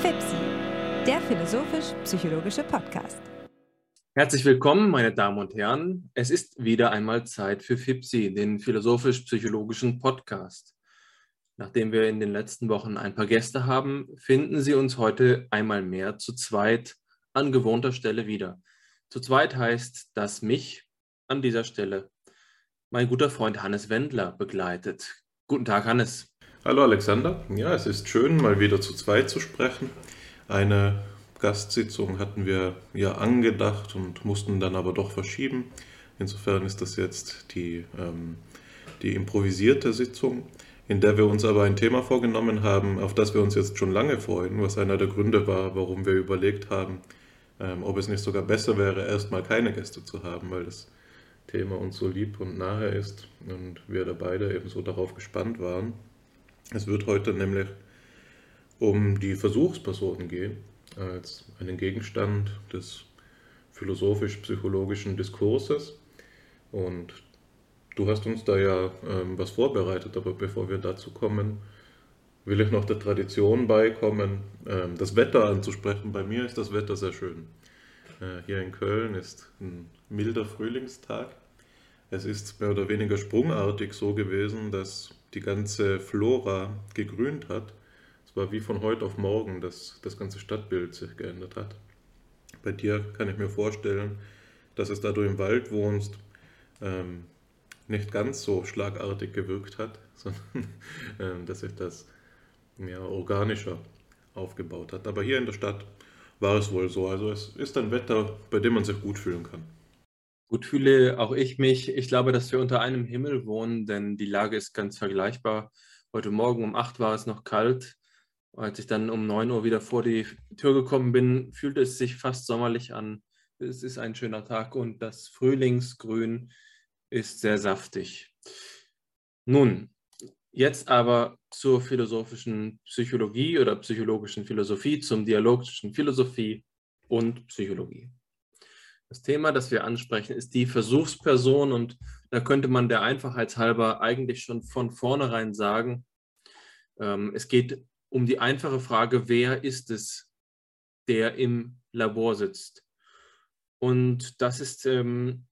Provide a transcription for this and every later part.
FIPSI, der philosophisch-psychologische Podcast. Herzlich willkommen, meine Damen und Herren. Es ist wieder einmal Zeit für FIPSI, den philosophisch-psychologischen Podcast. Nachdem wir in den letzten Wochen ein paar Gäste haben, finden Sie uns heute einmal mehr zu zweit an gewohnter Stelle wieder. Zu zweit heißt, dass mich an dieser Stelle mein guter Freund Hannes Wendler begleitet. Guten Tag, Hannes. Hallo Alexander. Ja, es ist schön, mal wieder zu zweit zu sprechen. Eine Gastsitzung hatten wir ja angedacht und mussten dann aber doch verschieben. Insofern ist das jetzt die, ähm, die improvisierte Sitzung in der wir uns aber ein Thema vorgenommen haben, auf das wir uns jetzt schon lange freuen, was einer der Gründe war, warum wir überlegt haben, ähm, ob es nicht sogar besser wäre, erstmal keine Gäste zu haben, weil das Thema uns so lieb und nahe ist und wir da beide eben so darauf gespannt waren. Es wird heute nämlich um die Versuchspersonen gehen, als einen Gegenstand des philosophisch-psychologischen Diskurses. Und Du hast uns da ja ähm, was vorbereitet, aber bevor wir dazu kommen, will ich noch der Tradition beikommen, ähm, das Wetter anzusprechen. Bei mir ist das Wetter sehr schön. Äh, hier in Köln ist ein milder Frühlingstag. Es ist mehr oder weniger sprungartig so gewesen, dass die ganze Flora gegrünt hat. Es war wie von heute auf morgen, dass das ganze Stadtbild sich geändert hat. Bei dir kann ich mir vorstellen, dass es da du im Wald wohnst, ähm, nicht ganz so schlagartig gewirkt hat, sondern ähm, dass sich das mehr organischer aufgebaut hat. Aber hier in der Stadt war es wohl so. Also es ist ein Wetter, bei dem man sich gut fühlen kann. Gut fühle auch ich mich. Ich glaube, dass wir unter einem Himmel wohnen, denn die Lage ist ganz vergleichbar. Heute Morgen um 8 war es noch kalt. Als ich dann um 9 Uhr wieder vor die Tür gekommen bin, fühlte es sich fast sommerlich an. Es ist ein schöner Tag und das Frühlingsgrün ist sehr saftig. Nun, jetzt aber zur philosophischen Psychologie oder psychologischen Philosophie, zum Dialog zwischen Philosophie und Psychologie. Das Thema, das wir ansprechen, ist die Versuchsperson und da könnte man der Einfachheit halber eigentlich schon von vornherein sagen, ähm, es geht um die einfache Frage, wer ist es, der im Labor sitzt? Und das ist ähm,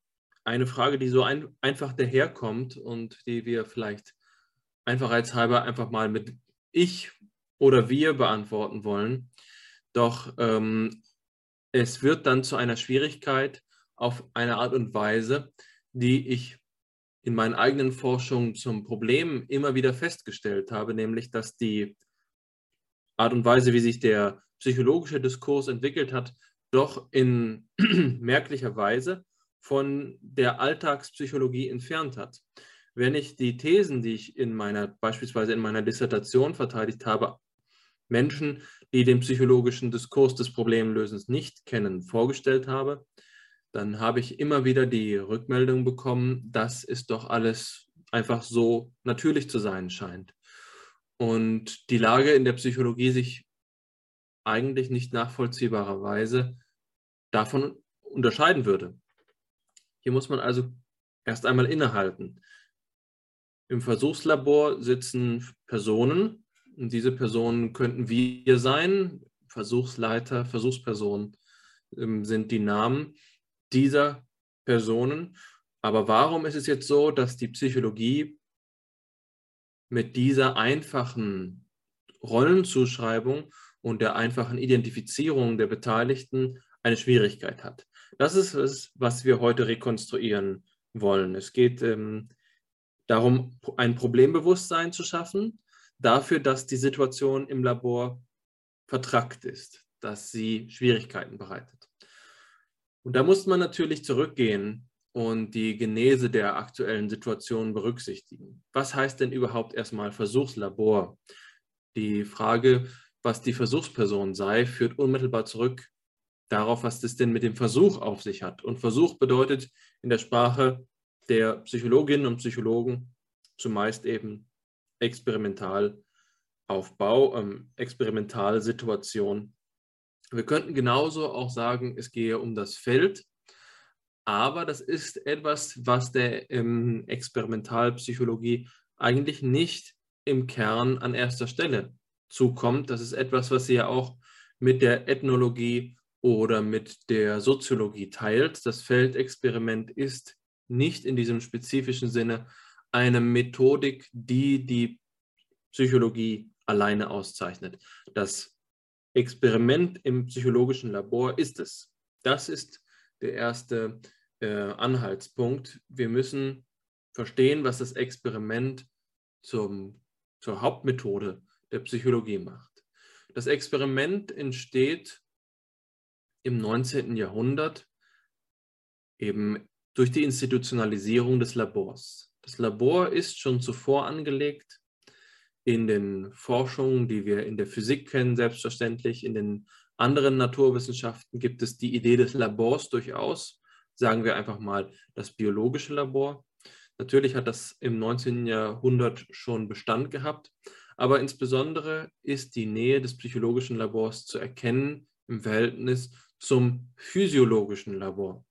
eine Frage, die so ein, einfach daherkommt und die wir vielleicht einfachheitshalber einfach mal mit ich oder wir beantworten wollen. Doch ähm, es wird dann zu einer Schwierigkeit auf eine Art und Weise, die ich in meinen eigenen Forschungen zum Problem immer wieder festgestellt habe, nämlich dass die Art und Weise, wie sich der psychologische Diskurs entwickelt hat, doch in merklicher Weise von der Alltagspsychologie entfernt hat. Wenn ich die Thesen, die ich in meiner, beispielsweise in meiner Dissertation verteidigt habe, Menschen, die den psychologischen Diskurs des Problemlösens nicht kennen, vorgestellt habe, dann habe ich immer wieder die Rückmeldung bekommen, dass es doch alles einfach so natürlich zu sein scheint. Und die Lage in der Psychologie sich eigentlich nicht nachvollziehbarerweise davon unterscheiden würde. Hier muss man also erst einmal innehalten. Im Versuchslabor sitzen Personen und diese Personen könnten wir sein. Versuchsleiter, Versuchsperson ähm, sind die Namen dieser Personen. Aber warum ist es jetzt so, dass die Psychologie mit dieser einfachen Rollenzuschreibung und der einfachen Identifizierung der Beteiligten eine Schwierigkeit hat? Das ist es, was wir heute rekonstruieren wollen. Es geht ähm, darum, ein Problembewusstsein zu schaffen, dafür, dass die Situation im Labor vertrackt ist, dass sie Schwierigkeiten bereitet. Und da muss man natürlich zurückgehen und die Genese der aktuellen Situation berücksichtigen. Was heißt denn überhaupt erstmal Versuchslabor? Die Frage, was die Versuchsperson sei, führt unmittelbar zurück darauf, was das denn mit dem Versuch auf sich hat. Und Versuch bedeutet in der Sprache der Psychologinnen und Psychologen zumeist eben Experimentalaufbau, ähm, Experimentalsituation. Wir könnten genauso auch sagen, es gehe um das Feld, aber das ist etwas, was der ähm, Experimentalpsychologie eigentlich nicht im Kern an erster Stelle zukommt. Das ist etwas, was sie ja auch mit der Ethnologie oder mit der Soziologie teilt. Das Feldexperiment ist nicht in diesem spezifischen Sinne eine Methodik, die die Psychologie alleine auszeichnet. Das Experiment im psychologischen Labor ist es. Das ist der erste äh, Anhaltspunkt. Wir müssen verstehen, was das Experiment zum, zur Hauptmethode der Psychologie macht. Das Experiment entsteht im 19. Jahrhundert eben durch die Institutionalisierung des Labors. Das Labor ist schon zuvor angelegt in den Forschungen, die wir in der Physik kennen, selbstverständlich. In den anderen Naturwissenschaften gibt es die Idee des Labors durchaus. Sagen wir einfach mal das biologische Labor. Natürlich hat das im 19. Jahrhundert schon Bestand gehabt, aber insbesondere ist die Nähe des psychologischen Labors zu erkennen im Verhältnis zum physiologischen Labor.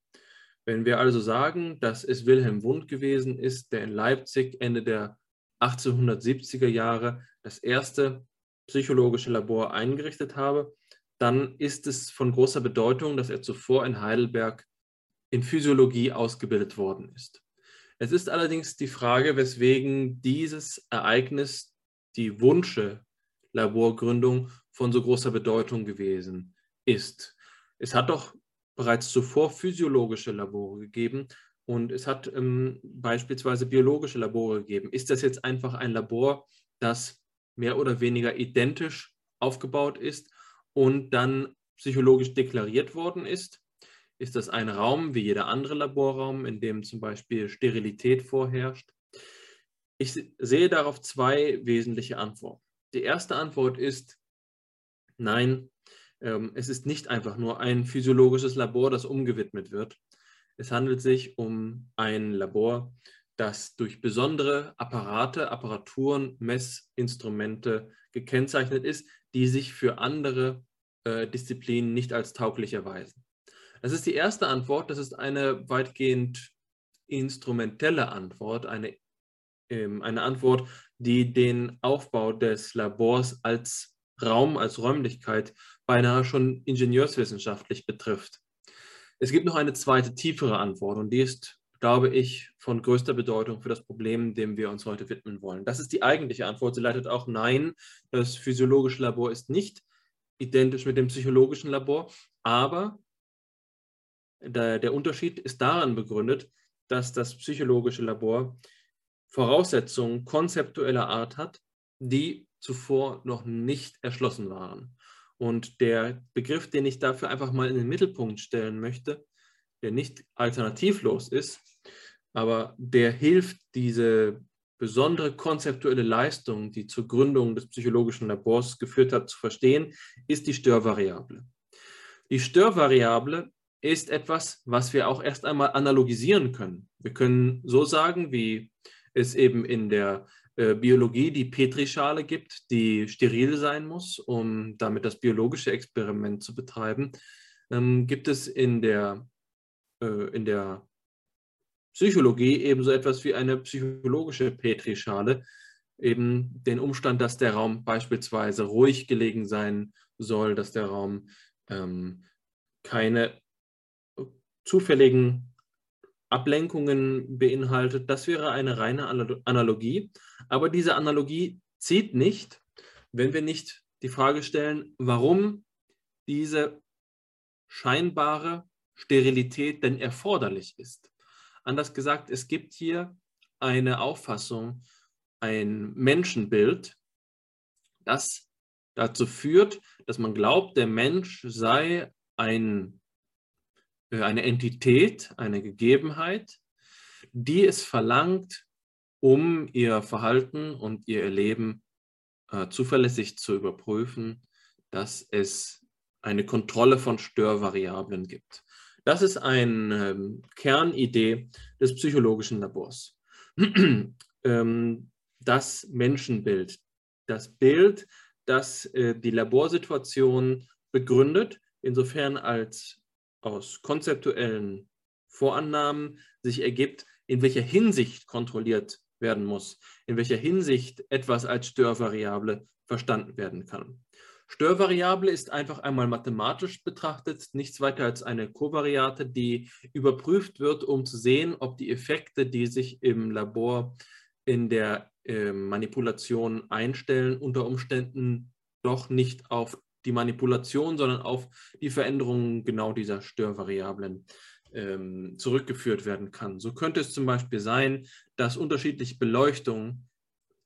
Wenn wir also sagen, dass es Wilhelm Wundt gewesen ist, der in Leipzig Ende der 1870er Jahre das erste psychologische Labor eingerichtet habe, dann ist es von großer Bedeutung, dass er zuvor in Heidelberg in Physiologie ausgebildet worden ist. Es ist allerdings die Frage, weswegen dieses Ereignis die Wunsche Laborgründung von so großer Bedeutung gewesen ist. Es hat doch bereits zuvor physiologische Labore gegeben und es hat ähm, beispielsweise biologische Labore gegeben. Ist das jetzt einfach ein Labor, das mehr oder weniger identisch aufgebaut ist und dann psychologisch deklariert worden ist? Ist das ein Raum wie jeder andere Laborraum, in dem zum Beispiel Sterilität vorherrscht? Ich sehe darauf zwei wesentliche Antworten. Die erste Antwort ist, nein, es ist nicht einfach nur ein physiologisches Labor, das umgewidmet wird. Es handelt sich um ein Labor, das durch besondere Apparate, Apparaturen, Messinstrumente gekennzeichnet ist, die sich für andere äh, Disziplinen nicht als tauglich erweisen. Das ist die erste Antwort. Das ist eine weitgehend instrumentelle Antwort, eine, ähm, eine Antwort, die den Aufbau des Labors als Raum, als Räumlichkeit beinahe schon ingenieurswissenschaftlich betrifft. Es gibt noch eine zweite, tiefere Antwort und die ist, glaube ich, von größter Bedeutung für das Problem, dem wir uns heute widmen wollen. Das ist die eigentliche Antwort. Sie leitet auch Nein, das physiologische Labor ist nicht identisch mit dem psychologischen Labor, aber der, der Unterschied ist daran begründet, dass das psychologische Labor Voraussetzungen konzeptueller Art hat, die zuvor noch nicht erschlossen waren. Und der Begriff, den ich dafür einfach mal in den Mittelpunkt stellen möchte, der nicht alternativlos ist, aber der hilft, diese besondere konzeptuelle Leistung, die zur Gründung des psychologischen Labors geführt hat, zu verstehen, ist die Störvariable. Die Störvariable ist etwas, was wir auch erst einmal analogisieren können. Wir können so sagen, wie es eben in der Biologie die Petrischale gibt, die steril sein muss, um damit das biologische Experiment zu betreiben, ähm, gibt es in der, äh, in der Psychologie ebenso etwas wie eine psychologische Petrischale, eben den Umstand, dass der Raum beispielsweise ruhig gelegen sein soll, dass der Raum ähm, keine zufälligen Ablenkungen beinhaltet. Das wäre eine reine Analogie. Aber diese Analogie zieht nicht, wenn wir nicht die Frage stellen, warum diese scheinbare Sterilität denn erforderlich ist. Anders gesagt, es gibt hier eine Auffassung, ein Menschenbild, das dazu führt, dass man glaubt, der Mensch sei ein eine Entität, eine Gegebenheit, die es verlangt, um ihr Verhalten und ihr Erleben äh, zuverlässig zu überprüfen, dass es eine Kontrolle von Störvariablen gibt. Das ist eine ähm, Kernidee des psychologischen Labors. ähm, das Menschenbild, das Bild, das äh, die Laborsituation begründet, insofern als aus konzeptuellen Vorannahmen sich ergibt, in welcher Hinsicht kontrolliert werden muss, in welcher Hinsicht etwas als Störvariable verstanden werden kann. Störvariable ist einfach einmal mathematisch betrachtet nichts weiter als eine Kovariate, die überprüft wird, um zu sehen, ob die Effekte, die sich im Labor in der äh, Manipulation einstellen, unter Umständen doch nicht auf die Manipulation, sondern auf die Veränderungen genau dieser Störvariablen ähm, zurückgeführt werden kann. So könnte es zum Beispiel sein, dass unterschiedliche Beleuchtung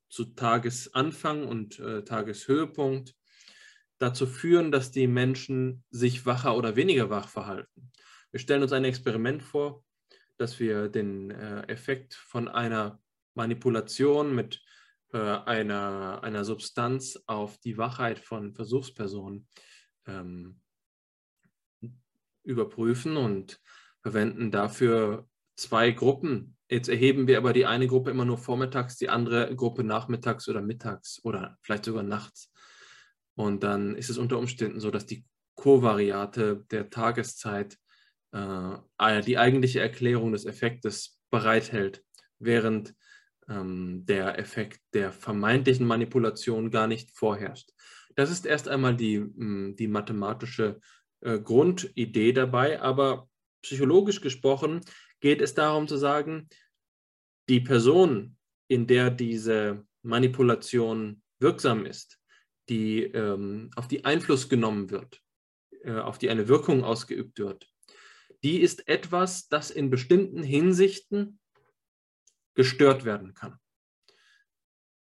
zu Tagesanfang und äh, Tageshöhepunkt dazu führen, dass die Menschen sich wacher oder weniger wach verhalten. Wir stellen uns ein Experiment vor, dass wir den äh, Effekt von einer Manipulation mit äh, einer, einer Substanz auf die Wachheit von Versuchspersonen ähm, überprüfen und verwenden dafür zwei Gruppen. Jetzt erheben wir aber die eine Gruppe immer nur vormittags, die andere Gruppe nachmittags oder mittags oder vielleicht sogar nachts. Und dann ist es unter Umständen so, dass die Kovariate der Tageszeit äh, die eigentliche Erklärung des Effektes bereithält, während ähm, der Effekt der vermeintlichen Manipulation gar nicht vorherrscht. Das ist erst einmal die, hm, die mathematische äh, Grundidee dabei, aber psychologisch gesprochen geht es darum zu sagen, die Person, in der diese Manipulation wirksam ist, die ähm, auf die Einfluss genommen wird, äh, auf die eine Wirkung ausgeübt wird, die ist etwas, das in bestimmten Hinsichten gestört werden kann.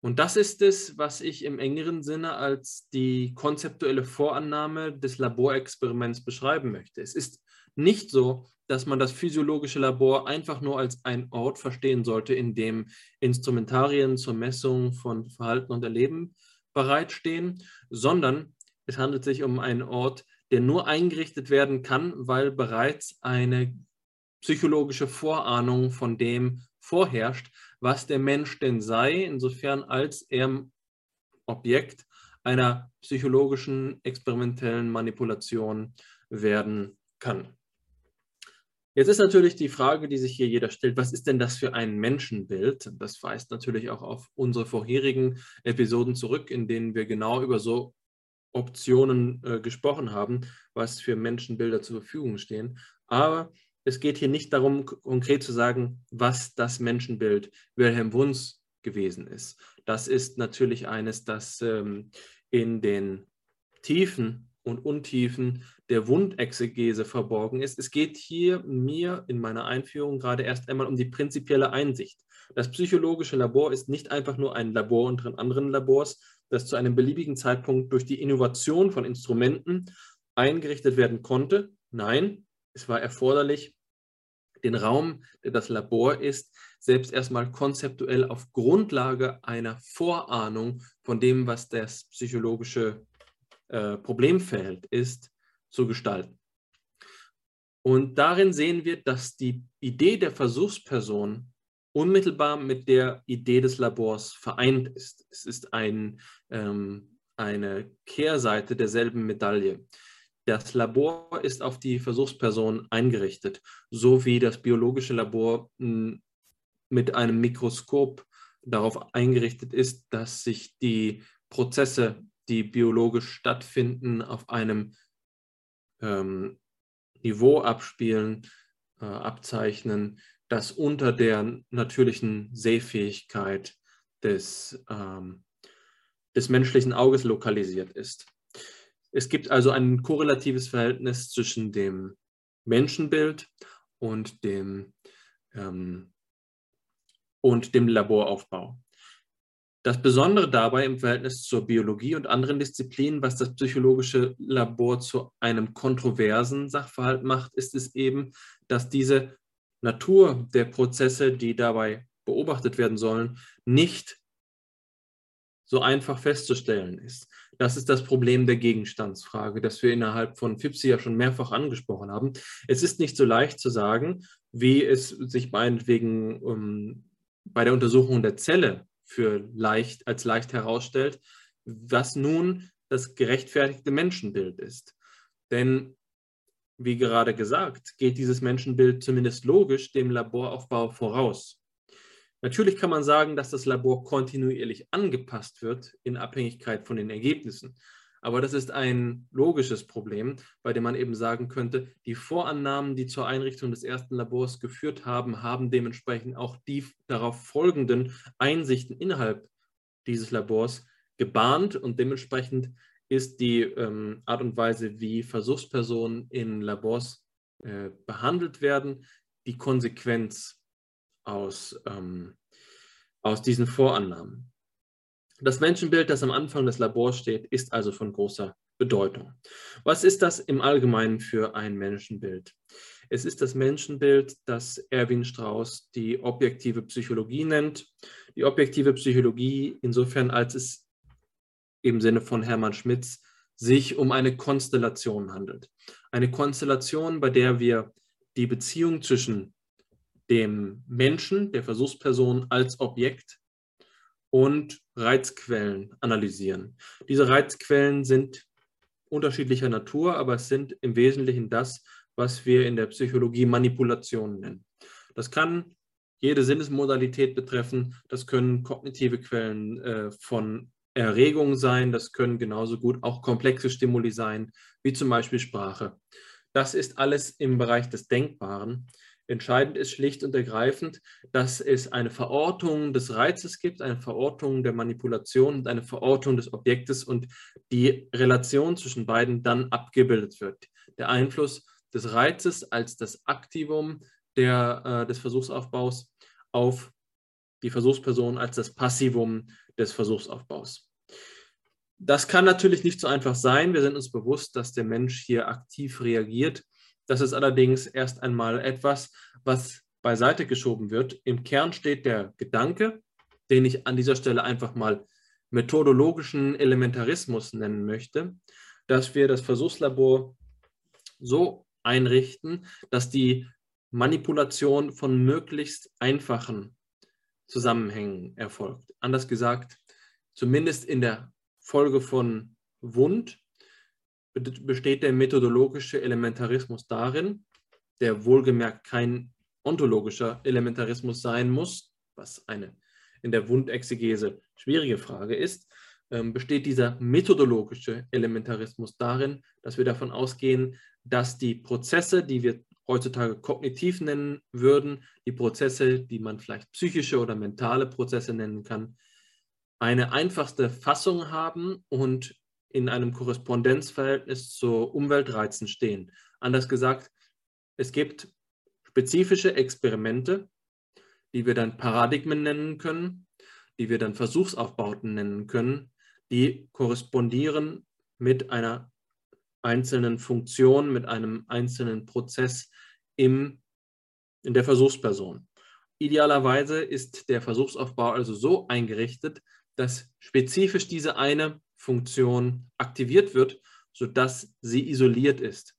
Und das ist es, was ich im engeren Sinne als die konzeptuelle Vorannahme des Laborexperiments beschreiben möchte. Es ist nicht so, dass man das physiologische Labor einfach nur als ein Ort verstehen sollte, in dem Instrumentarien zur Messung von Verhalten und Erleben bereitstehen, sondern es handelt sich um einen Ort, der nur eingerichtet werden kann, weil bereits eine psychologische Vorahnung von dem vorherrscht, was der Mensch denn sei, insofern als er Objekt einer psychologischen experimentellen Manipulation werden kann. Jetzt ist natürlich die Frage, die sich hier jeder stellt, was ist denn das für ein Menschenbild? Das weist natürlich auch auf unsere vorherigen Episoden zurück, in denen wir genau über so Optionen äh, gesprochen haben, was für Menschenbilder zur Verfügung stehen. Aber es geht hier nicht darum, konkret zu sagen, was das Menschenbild Wilhelm Wunds gewesen ist. Das ist natürlich eines, das ähm, in den Tiefen und Untiefen der Wundexegese verborgen ist. Es geht hier mir in meiner Einführung gerade erst einmal um die prinzipielle Einsicht. Das psychologische Labor ist nicht einfach nur ein Labor unter anderen Labors, das zu einem beliebigen Zeitpunkt durch die Innovation von Instrumenten eingerichtet werden konnte. Nein, es war erforderlich, den Raum, der das Labor ist, selbst erstmal konzeptuell auf Grundlage einer Vorahnung von dem, was das psychologische äh, Problemfeld ist, zu gestalten. Und darin sehen wir, dass die Idee der Versuchsperson unmittelbar mit der Idee des Labors vereint ist. Es ist ein, ähm, eine Kehrseite derselben Medaille. Das Labor ist auf die Versuchsperson eingerichtet, so wie das biologische Labor hm, mit einem Mikroskop darauf eingerichtet ist, dass sich die Prozesse die biologisch stattfinden, auf einem ähm, Niveau abspielen, äh, abzeichnen, das unter der natürlichen Sehfähigkeit des, ähm, des menschlichen Auges lokalisiert ist. Es gibt also ein korrelatives Verhältnis zwischen dem Menschenbild und dem, ähm, und dem Laboraufbau. Das Besondere dabei im Verhältnis zur Biologie und anderen Disziplinen, was das psychologische Labor zu einem kontroversen Sachverhalt macht, ist es eben, dass diese Natur der Prozesse, die dabei beobachtet werden sollen, nicht so einfach festzustellen ist. Das ist das Problem der Gegenstandsfrage, das wir innerhalb von FIPSI ja schon mehrfach angesprochen haben. Es ist nicht so leicht zu sagen, wie es sich meinetwegen ähm, bei der Untersuchung der Zelle für leicht, als leicht herausstellt, was nun das gerechtfertigte Menschenbild ist. Denn, wie gerade gesagt, geht dieses Menschenbild zumindest logisch dem Laboraufbau voraus. Natürlich kann man sagen, dass das Labor kontinuierlich angepasst wird in Abhängigkeit von den Ergebnissen. Aber das ist ein logisches Problem, bei dem man eben sagen könnte, die Vorannahmen, die zur Einrichtung des ersten Labors geführt haben, haben dementsprechend auch die darauf folgenden Einsichten innerhalb dieses Labors gebahnt und dementsprechend ist die ähm, Art und Weise, wie Versuchspersonen in Labors äh, behandelt werden, die Konsequenz aus, ähm, aus diesen Vorannahmen. Das Menschenbild, das am Anfang des Labors steht, ist also von großer Bedeutung. Was ist das im Allgemeinen für ein Menschenbild? Es ist das Menschenbild, das Erwin Strauss die objektive Psychologie nennt. Die objektive Psychologie insofern, als es im Sinne von Hermann Schmitz sich um eine Konstellation handelt. Eine Konstellation, bei der wir die Beziehung zwischen dem Menschen, der Versuchsperson als Objekt und Reizquellen analysieren. Diese Reizquellen sind unterschiedlicher Natur, aber es sind im Wesentlichen das, was wir in der Psychologie Manipulation nennen. Das kann jede Sinnesmodalität betreffen, das können kognitive Quellen äh, von Erregung sein, das können genauso gut auch komplexe Stimuli sein, wie zum Beispiel Sprache. Das ist alles im Bereich des Denkbaren. Entscheidend ist schlicht und ergreifend, dass es eine Verortung des Reizes gibt, eine Verortung der Manipulation und eine Verortung des Objektes und die Relation zwischen beiden dann abgebildet wird. Der Einfluss des Reizes als das Aktivum der, äh, des Versuchsaufbaus auf die Versuchsperson als das Passivum des Versuchsaufbaus. Das kann natürlich nicht so einfach sein. Wir sind uns bewusst, dass der Mensch hier aktiv reagiert das ist allerdings erst einmal etwas, was beiseite geschoben wird. Im Kern steht der Gedanke, den ich an dieser Stelle einfach mal methodologischen Elementarismus nennen möchte, dass wir das Versuchslabor so einrichten, dass die Manipulation von möglichst einfachen Zusammenhängen erfolgt. Anders gesagt, zumindest in der Folge von Wund besteht der methodologische Elementarismus darin, der wohlgemerkt kein ontologischer Elementarismus sein muss, was eine in der Wundexegese schwierige Frage ist, ähm, besteht dieser methodologische Elementarismus darin, dass wir davon ausgehen, dass die Prozesse, die wir heutzutage kognitiv nennen würden, die Prozesse, die man vielleicht psychische oder mentale Prozesse nennen kann, eine einfachste Fassung haben und in einem Korrespondenzverhältnis zu Umweltreizen stehen. Anders gesagt, es gibt spezifische Experimente, die wir dann Paradigmen nennen können, die wir dann Versuchsaufbauten nennen können, die korrespondieren mit einer einzelnen Funktion, mit einem einzelnen Prozess im, in der Versuchsperson. Idealerweise ist der Versuchsaufbau also so eingerichtet, dass spezifisch diese eine Funktion aktiviert wird, sodass sie isoliert ist.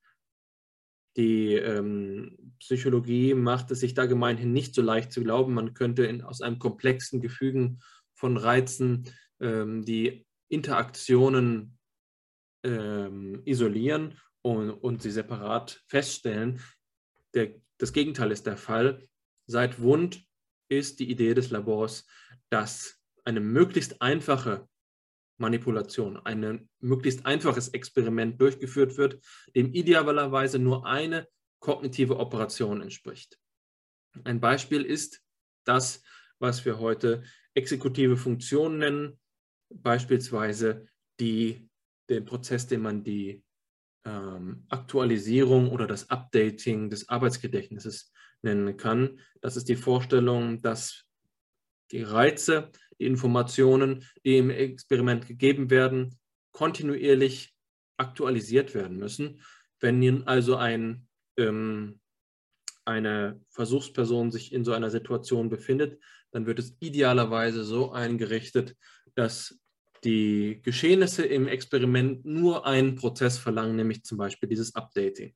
Die ähm, Psychologie macht es sich da gemeinhin nicht so leicht zu glauben. Man könnte in, aus einem komplexen Gefügen von Reizen ähm, die Interaktionen ähm, isolieren und, und, sie separat feststellen. Der, das Gegenteil ist der Fall. Seit Wund ist die Idee des Labors, dass eine möglichst einfache Manipulation, ein möglichst einfaches Experiment durchgeführt wird, dem idealerweise nur eine kognitive Operation entspricht. Ein Beispiel ist das, was wir heute exekutive Funktionen nennen, beispielsweise die, den Prozess, den man die ähm, Aktualisierung oder das Updating des Arbeitsgedächtnisses nennen kann. Das ist die Vorstellung, dass die Reize die Informationen, die im Experiment gegeben werden, kontinuierlich aktualisiert werden müssen. Wenn nun also ein, ähm, eine Versuchsperson sich in so einer Situation befindet, dann wird es idealerweise so eingerichtet, dass die Geschehnisse im Experiment nur einen Prozess verlangen, nämlich zum Beispiel dieses Updating.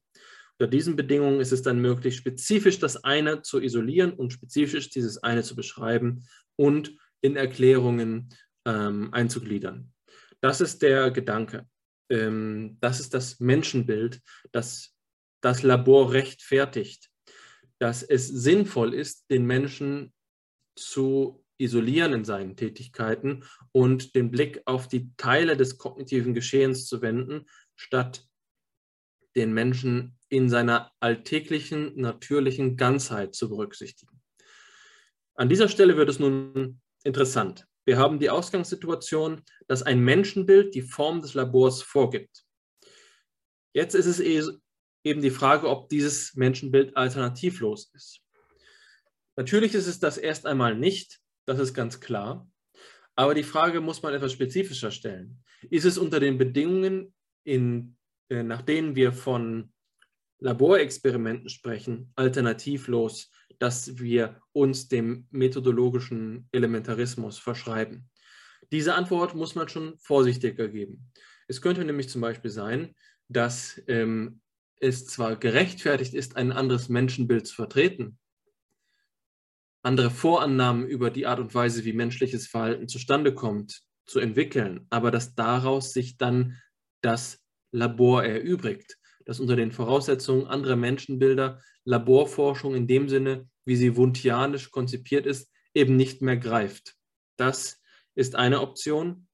Unter diesen Bedingungen ist es dann möglich, spezifisch das eine zu isolieren und spezifisch dieses eine zu beschreiben und in Erklärungen ähm, einzugliedern. Das ist der Gedanke. Ähm, das ist das Menschenbild, das das Labor rechtfertigt, dass es sinnvoll ist, den Menschen zu isolieren in seinen Tätigkeiten und den Blick auf die Teile des kognitiven Geschehens zu wenden, statt den Menschen in seiner alltäglichen, natürlichen Ganzheit zu berücksichtigen. An dieser Stelle wird es nun interessant. Wir haben die Ausgangssituation, dass ein Menschenbild die Form des Labors vorgibt. Jetzt ist es eben die Frage, ob dieses Menschenbild alternativlos ist. Natürlich ist es das erst einmal nicht, das ist ganz klar. Aber die Frage muss man etwas spezifischer stellen. Ist es unter den Bedingungen, in, äh, nach denen wir von Laborexperimenten sprechen, alternativlos, dass wir uns dem methodologischen Elementarismus verschreiben? Diese Antwort muss man schon vorsichtiger geben. Es könnte nämlich zum Beispiel sein, dass ähm, es zwar gerechtfertigt ist, ein anderes Menschenbild zu vertreten, andere Vorannahmen über die Art und Weise, wie menschliches Verhalten zustande kommt, zu entwickeln, aber dass daraus sich dann das Labor erübrigt, dass unter den Voraussetzungen anderer Menschenbilder Laborforschung in dem Sinne, wie sie wuntianisch konzipiert ist, eben nicht mehr greift. Das ist eine Option.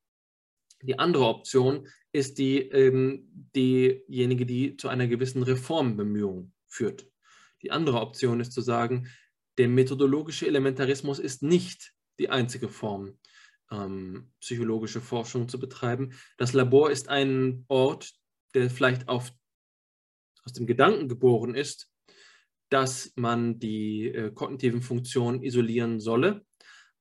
Die andere Option ist die, ähm, diejenige, die zu einer gewissen Reformbemühung führt. Die andere Option ist zu sagen, der methodologische Elementarismus ist nicht die einzige Form, ähm, psychologische Forschung zu betreiben. Das Labor ist ein Ort, der vielleicht auf, aus dem Gedanken geboren ist, dass man die äh, kognitiven Funktionen isolieren solle.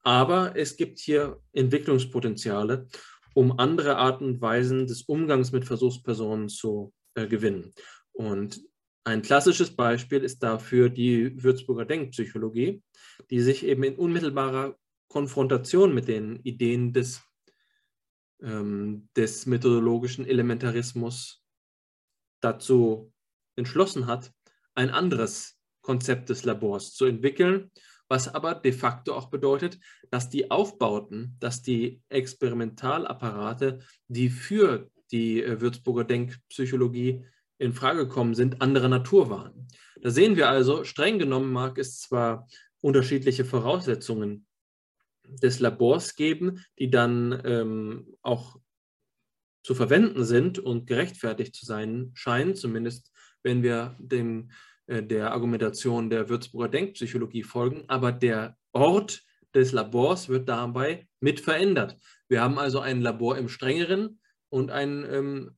Aber es gibt hier Entwicklungspotenziale, um andere Arten und Weisen des Umgangs mit Versuchspersonen zu äh, gewinnen. Und ein klassisches Beispiel ist dafür die Würzburger Denkpsychologie, die sich eben in unmittelbarer Konfrontation mit den Ideen des, ähm, des methodologischen Elementarismus dazu entschlossen hat, ein anderes Konzept des Labors zu entwickeln, was aber de facto auch bedeutet, dass die Aufbauten, dass die Experimentalapparate, die für die äh, Würzburger Denkpsychologie in Frage gekommen sind, anderer Natur waren. Da sehen wir also, streng genommen mag es zwar unterschiedliche Voraussetzungen des Labors geben, die dann ähm, auch zu verwenden sind und gerechtfertigt zu sein scheinen, zumindest wenn wir dem, äh, der Argumentation der Würzburger Denkpsychologie folgen, aber der Ort des Labors wird dabei mit verändert. Wir haben also ein Labor im strengeren und ein ähm,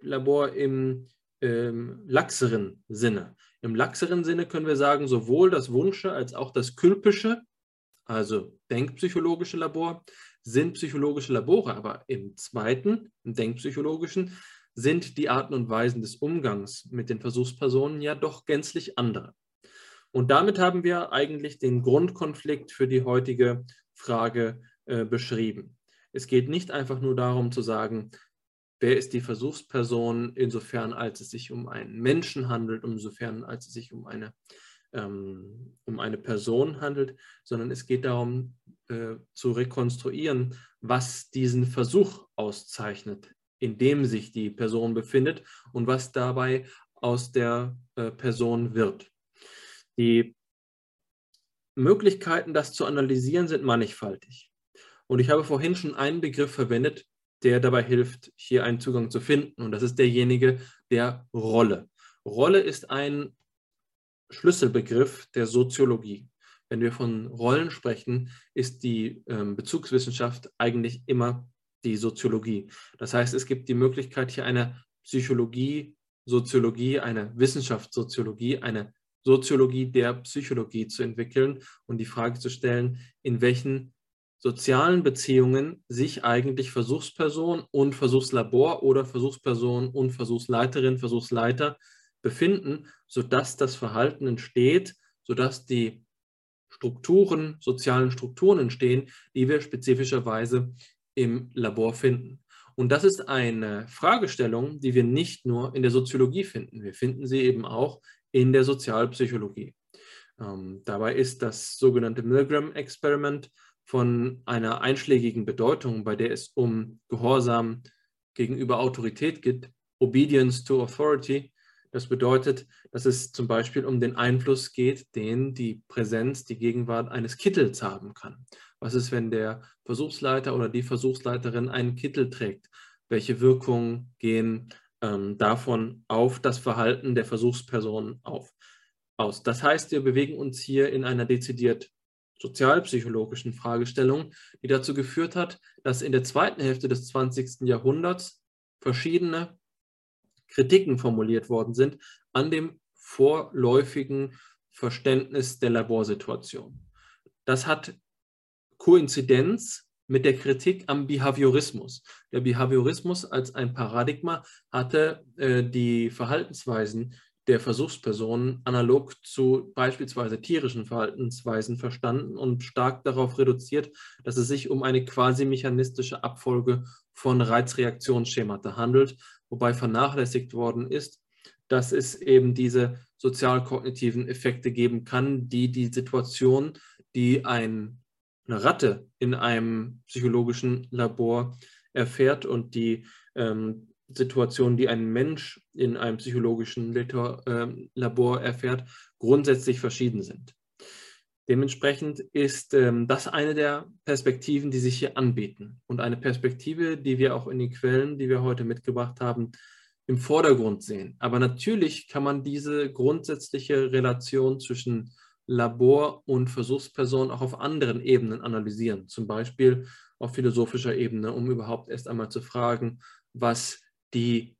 Labor im ähm, laxeren Sinne. Im laxeren Sinne können wir sagen, sowohl das Wunsche als auch das Külpische, also denkpsychologische Labor, sind psychologische Labore, aber im zweiten, im denkpsychologischen, sind die Arten und Weisen des Umgangs mit den Versuchspersonen ja doch gänzlich andere. Und damit haben wir eigentlich den Grundkonflikt für die heutige Frage äh, beschrieben. Es geht nicht einfach nur darum zu sagen, wer ist die Versuchsperson, insofern als es sich um einen Menschen handelt, insofern als es sich um eine, ähm, um eine Person handelt, sondern es geht darum äh, zu rekonstruieren, was diesen Versuch auszeichnet, in dem sich die Person befindet und was dabei aus der äh, Person wird. Die Möglichkeiten, das zu analysieren, sind mannigfaltig. Und ich habe vorhin schon einen Begriff verwendet, der dabei hilft, hier einen Zugang zu finden. Und das ist derjenige der Rolle. Rolle ist ein Schlüsselbegriff der Soziologie. Wenn wir von Rollen sprechen, ist die ähm, Bezugswissenschaft eigentlich immer die Soziologie. Das heißt, es gibt die Möglichkeit, hier eine Psychologie, Soziologie, eine Wissenschaftssoziologie, eine Soziologie der Psychologie zu entwickeln und die Frage zu stellen, in welchen sozialen Beziehungen sich eigentlich Versuchsperson und Versuchslabor oder Versuchsperson und Versuchsleiterin, Versuchsleiter befinden, sodass das Verhalten entsteht, sodass die Strukturen, sozialen Strukturen entstehen, die wir spezifischerweise im Labor finden. Und das ist eine Fragestellung, die wir nicht nur in der Soziologie finden. Wir finden sie eben auch in der Sozialpsychologie. Ähm, dabei ist das sogenannte Milgram-Experiment von einer einschlägigen Bedeutung, bei der es um Gehorsam gegenüber Autorität geht, Obedience to Authority, Das bedeutet, dass es zum Beispiel um den Einfluss geht, den die Präsenz, die Gegenwart eines Kittels haben kann. Was ist, wenn der Versuchsleiter oder die Versuchsleiterin einen Kittel trägt? Welche Wirkungen gehen ähm, davon auf das Verhalten der Versuchsperson auf, aus? Das heißt, wir bewegen uns hier in einer dezidiert sozialpsychologischen Fragestellung, die dazu geführt hat, dass in der zweiten Hälfte des 20. Jahrhunderts verschiedene Kritiken formuliert worden sind an dem vorläufigen Verständnis der Laborsituation. Das hat Koinzidenz mit der Kritik am Behaviorismus. Der Behaviorismus als ein Paradigma hatte äh, die Verhaltensweisen der Versuchspersonen analog zu beispielsweise tierischen Verhaltensweisen verstanden und stark darauf reduziert, dass es sich um eine quasi mechanistische Abfolge von Reizreaktionsschemata handelt, wobei vernachlässigt worden ist, dass es eben diese sozialkognitiven Effekte geben kann, die die Situation, die ein, eine Ratte in einem psychologischen Labor erfährt und die ähm, Situationen, die ein Mensch in einem psychologischen ähm, Labor erfährt, grundsätzlich verschieden sind. Dementsprechend ist ähm, das eine der Perspektiven, die sich hier anbieten und eine Perspektive, die wir auch in den Quellen, die wir heute mitgebracht haben, im Vordergrund sehen. Aber natürlich kann man diese grundsätzliche Relation zwischen Labor und Versuchsperson auch auf anderen Ebenen analysieren, zum Beispiel auf philosophischer Ebene, um überhaupt erst einmal zu fragen, was die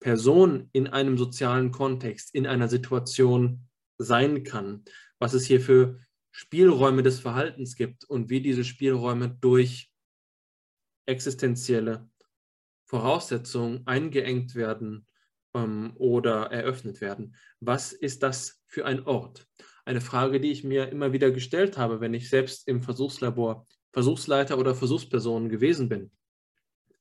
Person in einem sozialen Kontext, in einer Situation sein kann, was es hier für Spielräume des Verhaltens gibt und wie diese Spielräume durch existenzielle Voraussetzungen eingeengt werden ähm, oder eröffnet werden. Was ist das für ein Ort? Eine Frage, die ich mir immer wieder gestellt habe, wenn ich selbst im Versuchslabor Versuchsleiter oder Versuchsperson gewesen bin.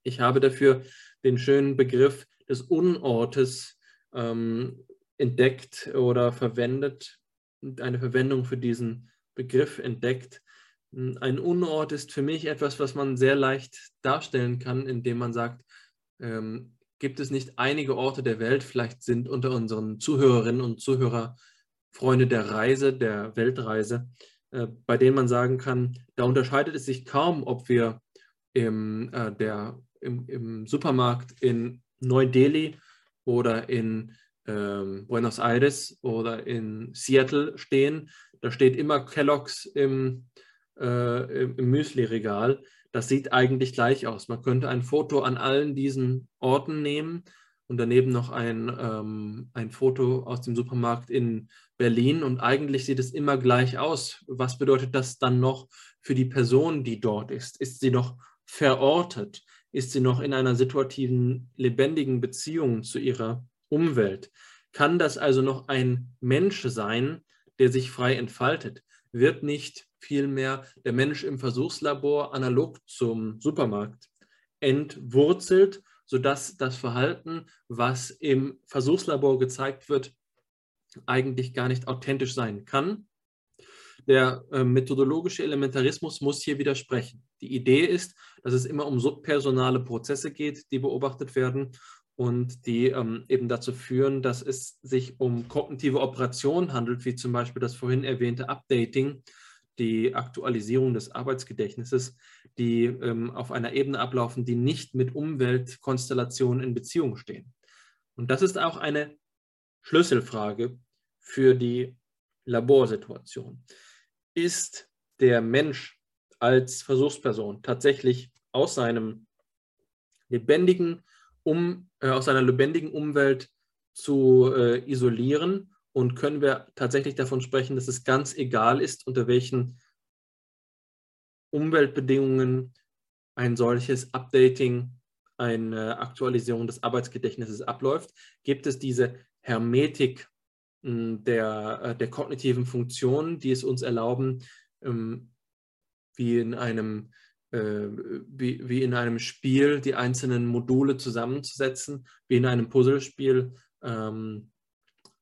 Ich habe dafür den schönen Begriff des Unortes ähm, entdeckt oder verwendet, eine Verwendung für diesen Begriff entdeckt. Ein Unort ist für mich etwas, was man sehr leicht darstellen kann, indem man sagt, ähm, gibt es nicht einige Orte der Welt, vielleicht sind unter unseren Zuhörerinnen und Zuhörer Freunde der Reise, der Weltreise, äh, bei denen man sagen kann, da unterscheidet es sich kaum, ob wir im, äh, der im, im Supermarkt in Neu-Delhi oder in ähm, Buenos Aires oder in Seattle stehen. Da steht immer Kellogg's im, äh, im, im Müsli-Regal. Das sieht eigentlich gleich aus. Man könnte ein Foto an allen diesen Orten nehmen und daneben noch ein, ähm, ein Foto aus dem Supermarkt in Berlin und eigentlich sieht es immer gleich aus. Was bedeutet das dann noch für die Person, die dort ist? Ist sie noch verortet? ist sie noch in einer situativen, lebendigen Beziehung zu ihrer Umwelt. Kann das also noch ein Mensch sein, der sich frei entfaltet? Wird nicht vielmehr der Mensch im Versuchslabor analog zum Supermarkt entwurzelt, sodass das Verhalten, was im Versuchslabor gezeigt wird, eigentlich gar nicht authentisch sein kann? Der äh, methodologische Elementarismus muss hier widersprechen. Die Idee ist, dass es immer um subpersonale Prozesse geht, die beobachtet werden und die ähm, eben dazu führen, dass es sich um kognitive Operationen handelt, wie zum Beispiel das vorhin erwähnte Updating, die Aktualisierung des Arbeitsgedächtnisses, die ähm, auf einer Ebene ablaufen, die nicht mit Umweltkonstellationen in Beziehung stehen. Und das ist auch eine Schlüsselfrage für die Laborsituation ist der Mensch als Versuchsperson tatsächlich aus seinem lebendigen um, äh, aus seiner lebendigen Umwelt zu äh, isolieren und können wir tatsächlich davon sprechen, dass es ganz egal ist, unter welchen Umweltbedingungen ein solches Updating, eine Aktualisierung des Arbeitsgedächtnisses abläuft. Gibt es diese Hermetik der, äh, der kognitiven Funktionen, die es uns erlauben, ähm, wie in einem äh, wie, wie in einem Spiel die einzelnen Module zusammenzusetzen, wie in einem Puzzlespiel ähm,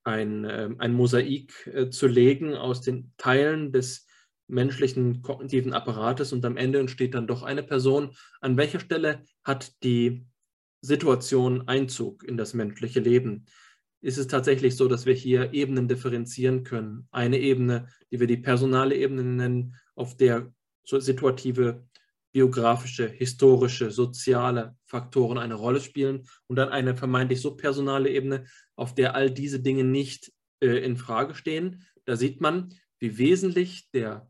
ein, ähm, ein Mosaik äh, zu legen aus den Teilen des menschlichen kognitiven Apparates und am Ende entsteht dann doch eine Person. An welcher Stelle hat die Situation Einzug in das menschliche Leben? ist es tatsächlich so, dass wir hier Ebenen differenzieren können. Eine Ebene, die wir die personale Ebene nennen, auf der situative, biografische, historische, soziale Faktoren eine Rolle spielen und dann eine vermeintlich subpersonale Ebene, auf der all diese Dinge nicht äh, in Frage stehen. Da sieht man, wie wesentlich der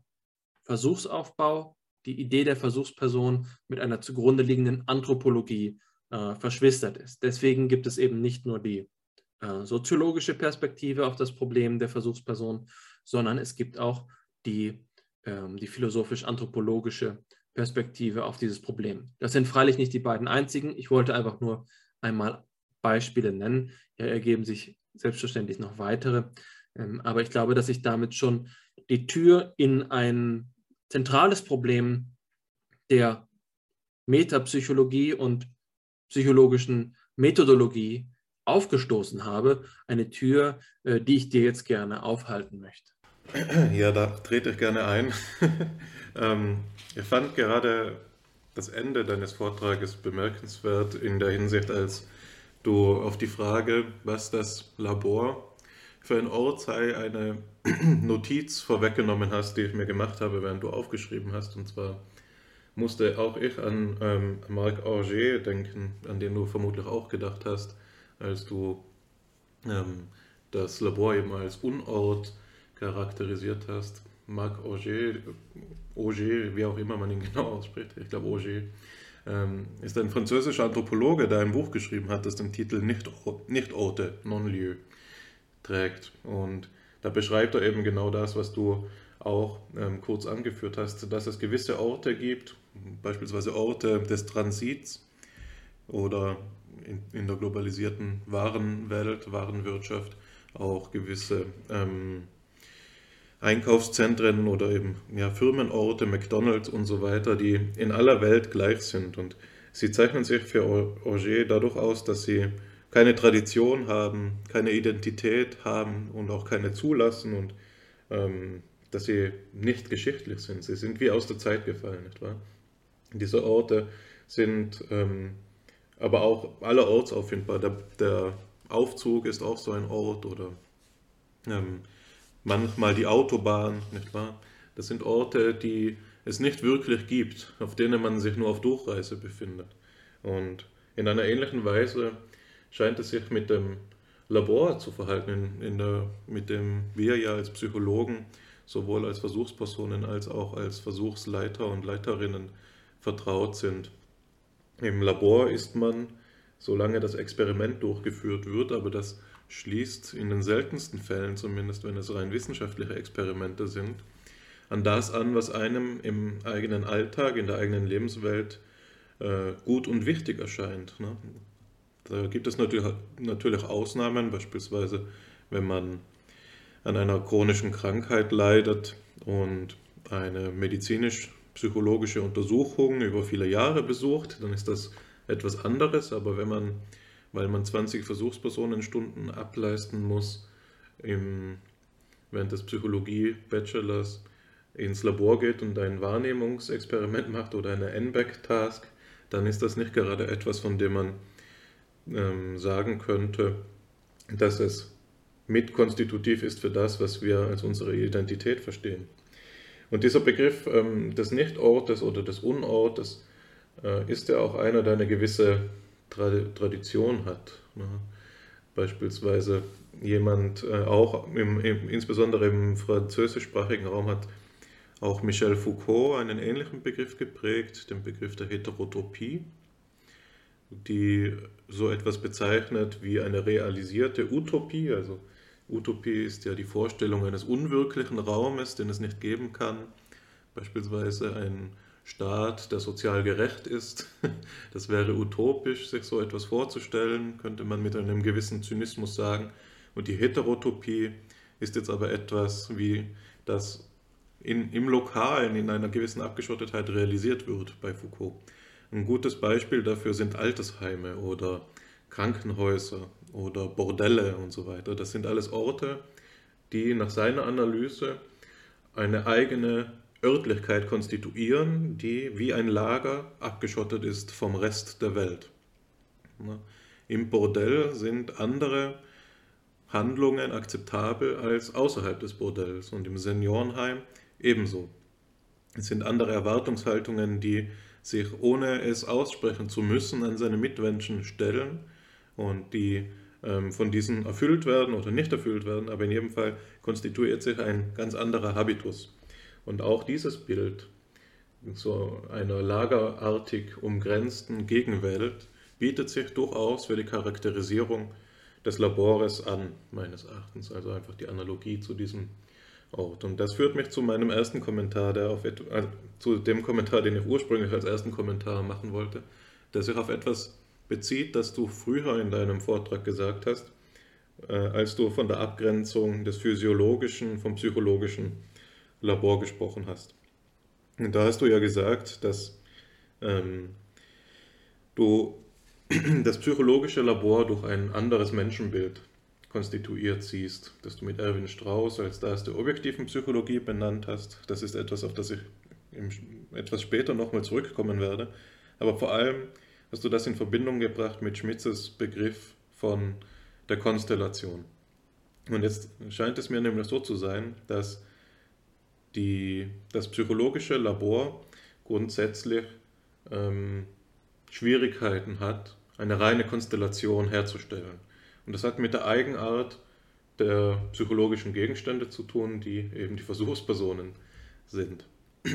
Versuchsaufbau, die Idee der Versuchsperson mit einer zugrunde liegenden Anthropologie äh, verschwistert ist. Deswegen gibt es eben nicht nur die äh, soziologische Perspektive auf das Problem der Versuchsperson, sondern es gibt auch die, ähm, die philosophisch-anthropologische Perspektive auf dieses Problem. Das sind freilich nicht die beiden einzigen. Ich wollte einfach nur einmal Beispiele nennen. Ja, ergeben sich selbstverständlich noch weitere. Ähm, aber ich glaube, dass ich damit schon die Tür in ein zentrales Problem der Metapsychologie und psychologischen Methodologie aufgestoßen habe, eine Tür, äh, die ich dir jetzt gerne aufhalten möchte. Ja, da trete ich gerne ein. ähm, ich fand gerade das Ende deines Vortrages bemerkenswert in der Hinsicht, als du auf die Frage, was das Labor für ein Ort sei, eine Notiz vorweggenommen hast, die ich mir gemacht habe, während du aufgeschrieben hast. Und zwar musste auch ich an ähm, Marc Auger denken, an den du vermutlich auch gedacht hast, als du ähm, das Labor eben als Unort charakterisiert hast. Marc Auger, Auger, wie auch immer man ihn genau ausspricht, ich glaube Auger, ähm, ist ein französischer Anthropologe, der ein Buch geschrieben hat, das den Titel Nicht, Orte, Non-Lieu trägt. Und da beschreibt er eben genau das, was du auch ähm, kurz angeführt hast, dass es gewisse Orte gibt, beispielsweise Orte des Transits oder in, in der globalisierten Warenwelt, Warenwirtschaft auch gewisse ähm, Einkaufszentren oder eben ja, Firmenorte, McDonalds und so weiter, die in aller Welt gleich sind. Und sie zeichnen sich für Auger dadurch aus, dass sie keine Tradition haben, keine Identität haben und auch keine zulassen und ähm, dass sie nicht geschichtlich sind. Sie sind wie aus der Zeit gefallen, nicht wahr? Diese Orte sind ähm, aber auch allerorts auffindbar. Der, der, Aufzug ist auch so ein Ort oder ähm, manchmal die Autobahn, nicht wahr? Das sind Orte, die es nicht wirklich gibt, auf denen man sich nur auf Durchreise befindet. Und in einer ähnlichen Weise scheint es sich mit dem Labor zu verhalten, in, in der, mit dem wir ja als Psychologen sowohl als Versuchspersonen als auch als Versuchsleiter und Leiterinnen vertraut sind. Im Labor ist man, solange das Experiment durchgeführt wird, aber das schließt in den seltensten Fällen, zumindest wenn es rein wissenschaftliche Experimente sind, an das an, was einem im eigenen Alltag, in der eigenen Lebenswelt äh, gut und wichtig erscheint. Ne? Da gibt es natürlich, natürlich Ausnahmen, beispielsweise wenn man an einer chronischen Krankheit leidet und eine medizinisch-psychologische Untersuchung über viele Jahre besucht, dann ist das etwas anderes. Aber wenn man, weil man 20 Versuchspersonenstunden ableisten muss, im, während des Psychologie-Bachelors ins Labor geht und ein Wahrnehmungsexperiment macht oder eine NBAC-Task, dann ist das nicht gerade etwas, von dem man ähm, sagen könnte, dass es mitkonstitutiv ist für das, was wir als unsere Identität verstehen. Und dieser Begriff ähm, des Nichtortes oder des Unortes äh, ist ja auch einer, der eine gewisse Tradition hat. Ne? Beispielsweise jemand, äh, auch im, im, insbesondere im französischsprachigen Raum hat auch Michel Foucault einen ähnlichen Begriff geprägt, den Begriff der Heterotopie, die so etwas bezeichnet wie eine realisierte Utopie, also Utopie ist ja die Vorstellung eines unwirklichen Raumes, den es nicht geben kann. Beispielsweise ein Staat, der sozial gerecht ist. Das wäre utopisch, sich so etwas vorzustellen, könnte man mit einem gewissen Zynismus sagen. Und die Heterotopie ist jetzt aber etwas, wie das in, im Lokalen in einer gewissen Abgeschottetheit realisiert wird bei Foucault. Ein gutes Beispiel dafür sind Altersheime oder Krankenhäuser oder Bordelle und so weiter. Das sind alles Orte, die nach seiner Analyse eine eigene Örtlichkeit konstituieren, die wie ein Lager abgeschottet ist vom Rest der Welt. Im Bordell sind andere Handlungen akzeptabel als außerhalb des Bordells und im Seniorenheim ebenso. Es sind andere Erwartungshaltungen, die sich ohne es aussprechen zu müssen an seine Mitmenschen stellen und die ähm, von diesen erfüllt werden oder nicht erfüllt werden, aber in jedem Fall konstituiert sich ein ganz anderer Habitus. Und auch dieses Bild so einer lagerartig umgrenzten Gegenwelt bietet sich durchaus für die Charakterisierung des Labores an, meines Erachtens. Also einfach die Analogie zu diesem Ort. Und das führt mich zu meinem ersten Kommentar, der auf also zu dem Kommentar, den ich ursprünglich als ersten Kommentar machen wollte, der sich auf etwas bezieht, das du früher in deinem Vortrag gesagt hast, äh, als du von der Abgrenzung des physiologischen vom psychologischen Labor gesprochen hast. Und da hast du ja gesagt, dass ähm, du das psychologische Labor durch ein anderes Menschenbild konstituiert siehst, das du mit Erwin Strauss als das der objektiven Psychologie benannt hast. Das ist etwas, auf das ich etwas später nochmal zurückkommen werde. Aber vor allem hast du das in Verbindung gebracht mit Schmitzes Begriff von der Konstellation. Und jetzt scheint es mir nämlich so zu sein, dass die, das psychologische Labor grundsätzlich ähm, Schwierigkeiten hat, eine reine Konstellation herzustellen. Und das hat mit der Eigenart der psychologischen Gegenstände zu tun, die eben die Versuchspersonen sind.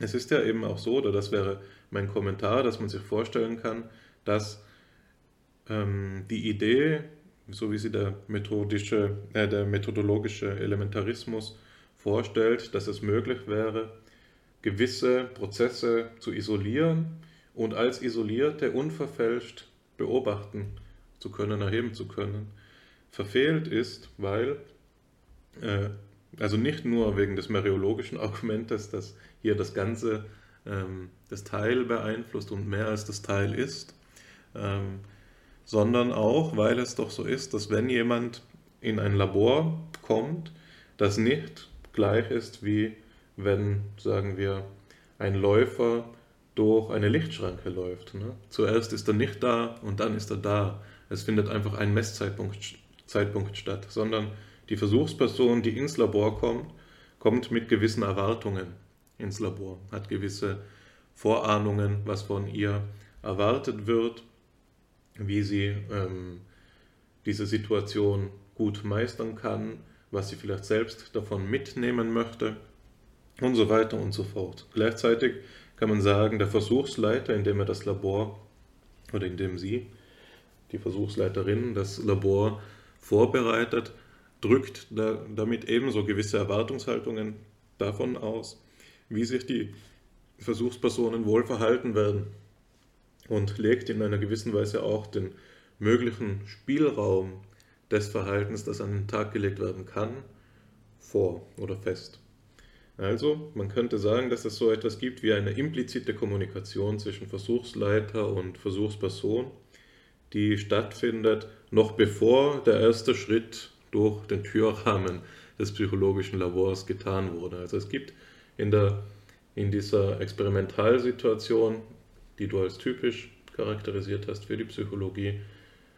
Es ist ja eben auch so, oder das wäre mein Kommentar, dass man sich vorstellen kann, dass ähm, die Idee, so wie sie der, methodische, äh, der methodologische Elementarismus vorstellt, dass es möglich wäre, gewisse Prozesse zu isolieren und als isolierte unverfälscht beobachten zu können, erheben zu können, verfehlt ist, weil, äh, also nicht nur wegen des meriologischen Argumentes, dass hier das Ganze ähm, das Teil beeinflusst und mehr als das Teil ist, ähm, sondern auch, weil es doch so ist, dass wenn jemand in ein Labor kommt, das nicht gleich ist wie wenn, sagen wir, ein Läufer durch eine Lichtschranke läuft. Ne? Zuerst ist er nicht da und dann ist er da. Es findet einfach ein Messzeitpunkt Zeitpunkt statt, sondern die Versuchsperson, die ins Labor kommt, kommt mit gewissen Erwartungen ins Labor, hat gewisse Vorahnungen, was von ihr erwartet wird, wie sie ähm, diese Situation gut meistern kann, was sie vielleicht selbst davon mitnehmen möchte und so weiter und so fort. Gleichzeitig kann man sagen, der Versuchsleiter, indem er das Labor oder indem sie die Versuchsleiterin das Labor vorbereitet, drückt da, damit ebenso gewisse Erwartungshaltungen davon aus, wie sich die Versuchspersonen wohl verhalten werden und legt in einer gewissen Weise auch den möglichen Spielraum des Verhaltens, das an den Tag gelegt werden kann, vor oder fest. Also, man könnte sagen, dass es so etwas gibt wie eine implizite Kommunikation zwischen Versuchsleiter und Versuchsperson, die stattfindet, noch bevor der erste Schritt durch den Türrahmen des psychologischen Labors getan wurde. Also es gibt in, der, in dieser Experimentalsituation, die du als typisch charakterisiert hast für die Psychologie,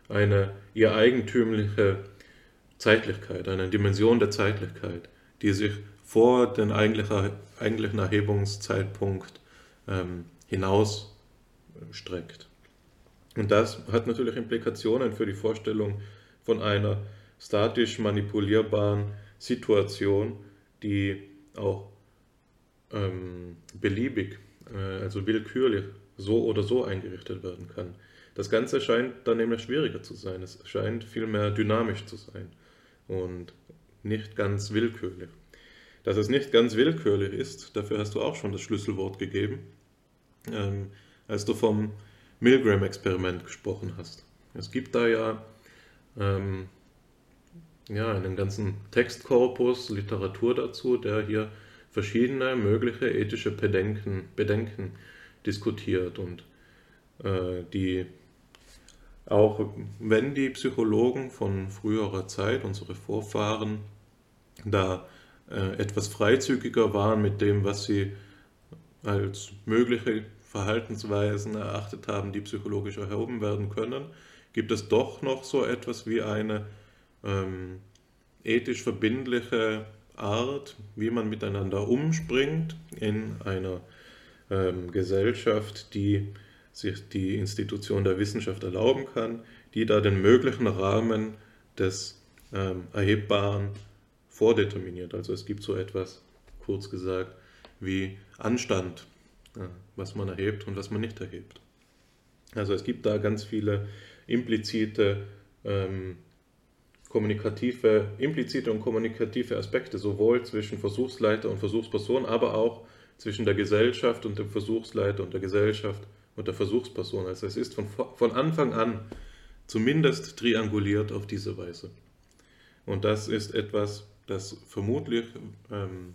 eine ihr eigentümliche Zeitlichkeit, eine Dimension der Zeitlichkeit, die sich vor den eigentlichen Erhebungszeitpunkt ähm, hinaus streckt. Und das hat natürlich Implikationen für die Vorstellung von einer statisch manipulierbaren Situation, die auch ähm, beliebig, äh, also willkürlich so oder so eingerichtet werden kann. Das Ganze scheint dann nämlich schwieriger zu sein. Es scheint vielmehr dynamisch zu sein und nicht ganz willkürlich. Dass es nicht ganz willkürlich ist, dafür hast du auch schon das Schlüsselwort gegeben, ähm, als du vom Milgram-Experiment gesprochen hast. Es gibt da ja, ähm, ja einen ganzen Textkorpus, Literatur dazu, der hier verschiedene mögliche ethische Bedenken, Bedenken diskutiert und äh, die auch wenn die Psychologen von früherer Zeit, unsere Vorfahren, da äh, etwas freizügiger waren mit dem, was sie als mögliche Verhaltensweisen erachtet haben, die psychologisch erhoben werden können, gibt es doch noch so etwas wie eine ähm, ethisch verbindliche Art, wie man miteinander umspringt in einer ähm, Gesellschaft, die sich die Institution der Wissenschaft erlauben kann, die da den möglichen Rahmen des ähm, Erhebbaren vordeterminiert. Also es gibt so etwas, kurz gesagt, wie Anstand, äh, was man erhebt und was man nicht erhebt. Also es gibt da ganz viele implizite ähm, kommunikative, implizite und kommunikative Aspekte, sowohl zwischen Versuchsleiter und Versuchsperson, aber auch zwischen der Gesellschaft und dem Versuchsleiter und der Gesellschaft der Versuchsperson. Also es ist von, von Anfang an zumindest trianguliert auf diese Weise. Und das ist etwas, das vermutlich ähm,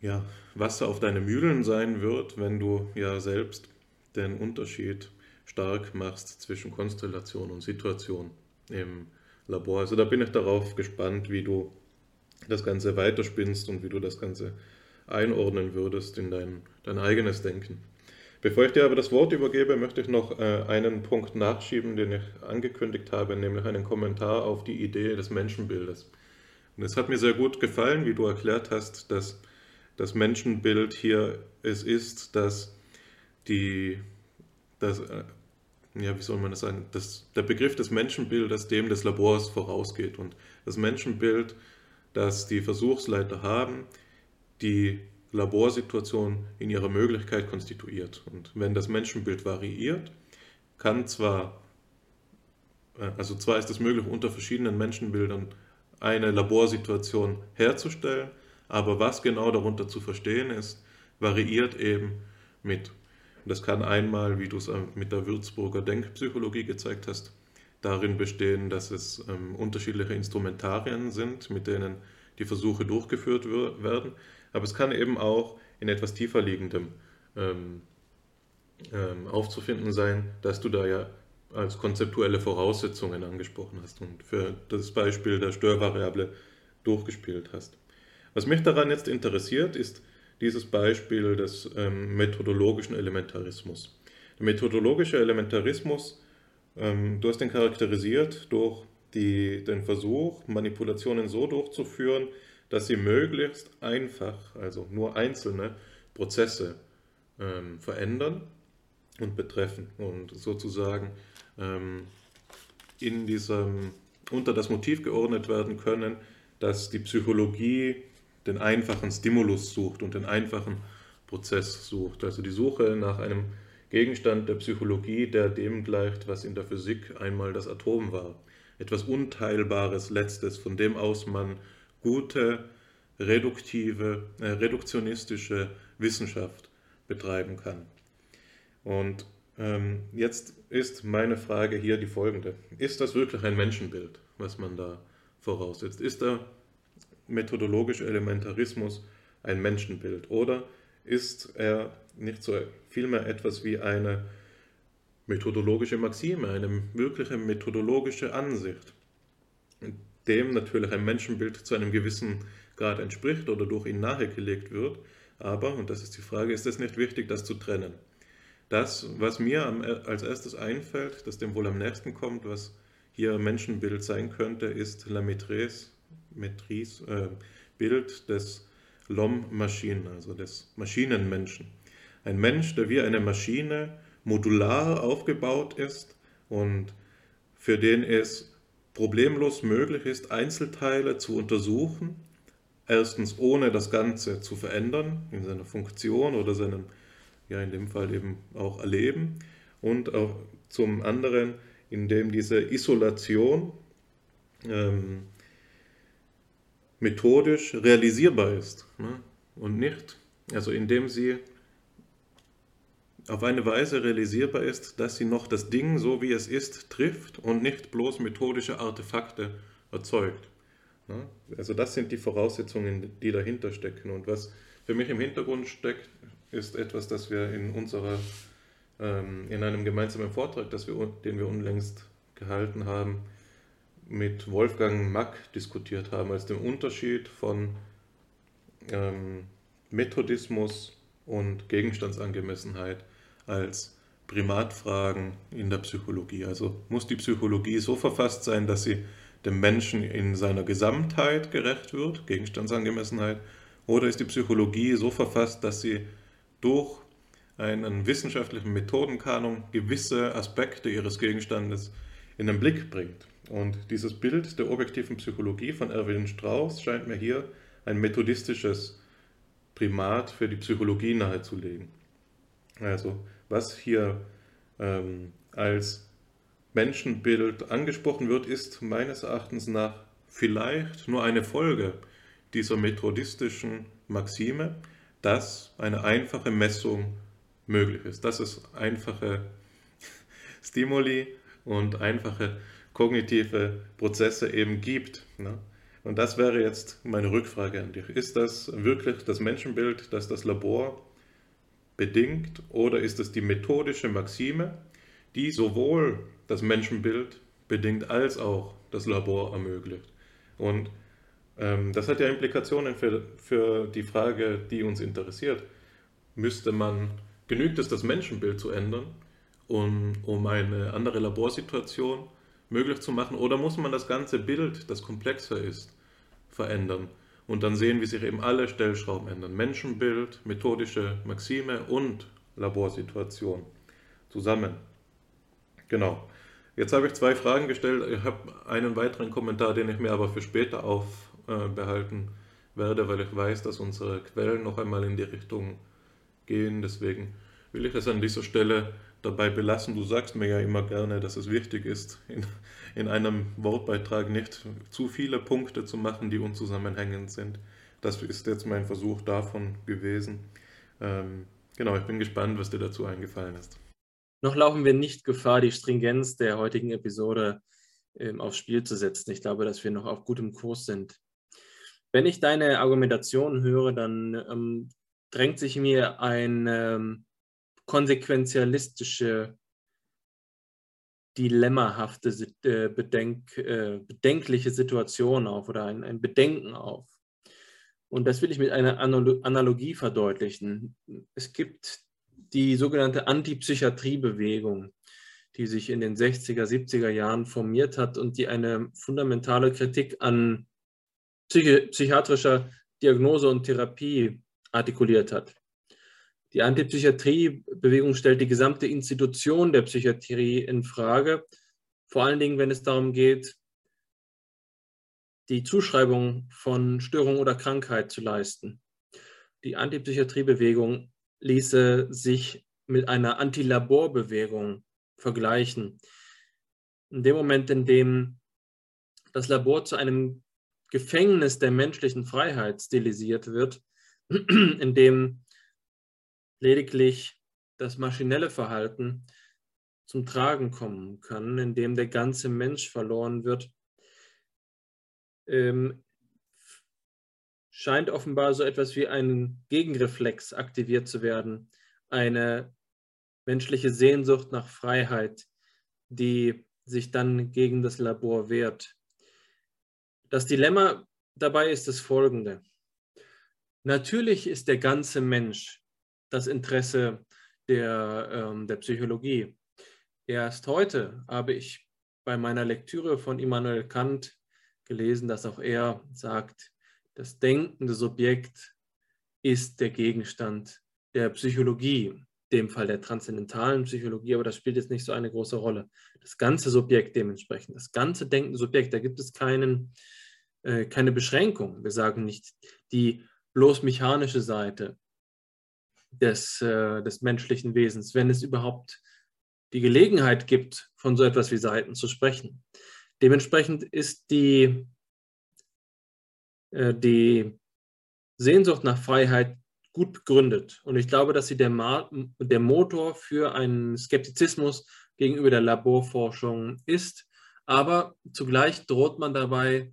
ja, Wasser auf deine Mühlen sein wird, wenn du ja selbst den Unterschied stark machst zwischen Konstellation und Situation im Labor. Also da bin ich darauf gespannt, wie du das Ganze weiterspinnst und wie du das Ganze einordnen würdest in dein, dein eigenes Denken. Bevor ich dir aber das Wort übergebe, möchte ich noch äh, einen Punkt nachschieben, den ich angekündigt habe, nämlich einen Kommentar auf die Idee des Menschenbildes. Und es hat mir sehr gut gefallen, wie du erklärt hast, dass das Menschenbild hier es ist, dass die, dass, äh, ja, wie soll man das sagen, dass der Begriff des Menschenbildes dem des Labors vorausgeht und das Menschenbild, das die Versuchsleiter haben, die Laborsituation in ihrer Möglichkeit konstituiert. Und wenn das Menschenbild variiert, kann zwar, äh, also zwar ist es möglich, unter verschiedenen Menschenbildern eine Laborsituation herzustellen, aber was genau darunter zu verstehen ist, variiert eben mit das kann einmal, wie du es ähm, mit der Würzburger Denkpsychologie gezeigt hast, darin bestehen, dass es ähm, unterschiedliche Instrumentarien sind, mit denen die Versuche durchgeführt werden. Aber es kann eben auch in etwas tiefer liegendem ähm, ähm, aufzufinden sein, dass du da ja als konzeptuelle Voraussetzungen angesprochen hast und für das Beispiel der Störvariable durchgespielt hast. Was mich daran jetzt interessiert, ist, dieses Beispiel des ähm, methodologischen Elementarismus. Der methodologische Elementarismus, ähm, du hast den charakterisiert durch die, den Versuch, Manipulationen so durchzuführen, dass sie möglichst einfach, also nur einzelne Prozesse ähm, verändern und betreffen und sozusagen ähm, in diesem, unter das Motiv geordnet werden können, dass die Psychologie den einfachen Stimulus sucht und den einfachen Prozess sucht. Also die Suche nach einem Gegenstand der Psychologie, der dem gleicht, was in der Physik einmal das Atom war. Etwas Unteilbares, Letztes, von dem aus man gute, reduktive, äh, reduktionistische Wissenschaft betreiben kann. Und ähm, jetzt ist meine Frage hier die folgende. Ist das wirklich ein Menschenbild, was man da voraussetzt? Ist da methodologische Elementarismus ein Menschenbild? Oder ist er nicht so vielmehr etwas wie eine methodologische Maxime, eine wirkliche methodologische Ansicht, dem natürlich ein Menschenbild zu einem gewissen Grad entspricht oder durch ihn nahegelegt wird. Aber, und das ist die Frage, ist es nicht wichtig, das zu trennen? Das, was mir als erstes einfällt, das dem wohl am nächsten kommt, was hier Menschenbild sein könnte, ist La Maîtrise Metris, äh, Bild des Lom-Maschinen, also des Maschinenmenschen. Ein Mensch, der wie eine Maschine modular aufgebaut ist und für den es problemlos möglich ist, Einzelteile zu untersuchen, erstens ohne das Ganze zu verändern in seiner Funktion oder seinem, ja in dem Fall eben auch Erleben und auch zum anderen, indem diese Isolation ähm, methodisch realisierbar ist ne? und nicht, also indem sie auf eine Weise realisierbar ist, dass sie noch das Ding, so wie es ist, trifft und nicht bloß methodische Artefakte erzeugt. Ne? Also das sind die Voraussetzungen, die dahinter stecken. Und was für mich im Hintergrund steckt, ist etwas, das wir in unserer, ähm, in einem gemeinsamen Vortrag, wir, den wir unlängst gehalten haben, mit Wolfgang Mack diskutiert haben, als dem Unterschied von ähm, Methodismus und Gegenstandsangemessenheit als Primatfragen in der Psychologie. Also muss die Psychologie so verfasst sein, dass sie dem Menschen in seiner Gesamtheit gerecht wird, Gegenstandsangemessenheit, oder ist die Psychologie so verfasst, dass sie durch einen wissenschaftlichen Methodenkanon gewisse Aspekte ihres Gegenstandes in den Blick bringt. Und dieses Bild der objektiven Psychologie von Erwin Strauss scheint mir hier ein methodistisches Primat für die Psychologie nahezulegen. Also was hier ähm, als Menschenbild angesprochen wird, ist meines Erachtens nach vielleicht nur eine Folge dieser methodistischen Maxime, dass eine einfache Messung möglich ist, dass es einfache Stimuli und einfache kognitive Prozesse eben gibt. Ne? Und das wäre jetzt meine Rückfrage an dich. Ist das wirklich das Menschenbild, das das Labor bedingt, oder ist es die methodische Maxime, die sowohl das Menschenbild bedingt als auch das Labor ermöglicht? Und ähm, das hat ja Implikationen für, für die Frage, die uns interessiert. Müsste man Genügt es, das Menschenbild zu ändern, um, um eine andere Laborsituation möglich zu machen? Oder muss man das ganze Bild, das komplexer ist, verändern? Und dann sehen, wie sich eben alle Stellschrauben ändern. Menschenbild, methodische Maxime und Laborsituation zusammen. Genau. Jetzt habe ich zwei Fragen gestellt. Ich habe einen weiteren Kommentar, den ich mir aber für später aufbehalten werde, weil ich weiß, dass unsere Quellen noch einmal in die Richtung gehen. Deswegen will ich es an dieser Stelle dabei belassen. Du sagst mir ja immer gerne, dass es wichtig ist, in, in einem Wortbeitrag nicht zu viele Punkte zu machen, die unzusammenhängend sind. Das ist jetzt mein Versuch davon gewesen. Ähm, genau, ich bin gespannt, was dir dazu eingefallen ist. Noch laufen wir nicht Gefahr, die Stringenz der heutigen Episode ähm, aufs Spiel zu setzen. Ich glaube, dass wir noch auf gutem Kurs sind. Wenn ich deine Argumentation höre, dann ähm, drängt sich mir eine ähm, konsequenzialistische, dilemmahafte, äh, bedenk, äh, bedenkliche Situation auf oder ein, ein Bedenken auf. Und das will ich mit einer Analogie verdeutlichen. Es gibt die sogenannte Antipsychiatriebewegung, die sich in den 60er, 70er Jahren formiert hat und die eine fundamentale Kritik an psychiatrischer Diagnose und Therapie artikuliert hat. Die Antipsychiatrie-Bewegung stellt die gesamte Institution der Psychiatrie in Frage, vor allen Dingen, wenn es darum geht, die Zuschreibung von Störung oder Krankheit zu leisten. Die Antipsychiatriebewegung ließe sich mit einer Antilaborbewegung vergleichen. In dem Moment, in dem das Labor zu einem Gefängnis der menschlichen Freiheit stilisiert wird, in dem lediglich das maschinelle Verhalten zum Tragen kommen kann, in dem der ganze Mensch verloren wird, ähm, scheint offenbar so etwas wie ein Gegenreflex aktiviert zu werden, eine menschliche Sehnsucht nach Freiheit, die sich dann gegen das Labor wehrt. Das Dilemma dabei ist das folgende. Natürlich ist der ganze Mensch das Interesse der, ähm, der Psychologie. Erst heute habe ich bei meiner Lektüre von Immanuel Kant gelesen, dass auch er sagt, das denkende Subjekt ist der Gegenstand der Psychologie, dem Fall der transzendentalen Psychologie, aber das spielt jetzt nicht so eine große Rolle. Das ganze Subjekt dementsprechend, das ganze denkende Subjekt, da gibt es keinen, äh, keine Beschränkung. Wir sagen nicht, die bloß mechanische Seite des, äh, des menschlichen Wesens, wenn es überhaupt die Gelegenheit gibt, von so etwas wie Seiten zu sprechen. Dementsprechend ist die, äh, die Sehnsucht nach Freiheit gut begründet. Und ich glaube, dass sie der, Ma der Motor für einen Skeptizismus gegenüber der Laborforschung ist. Aber zugleich droht man dabei,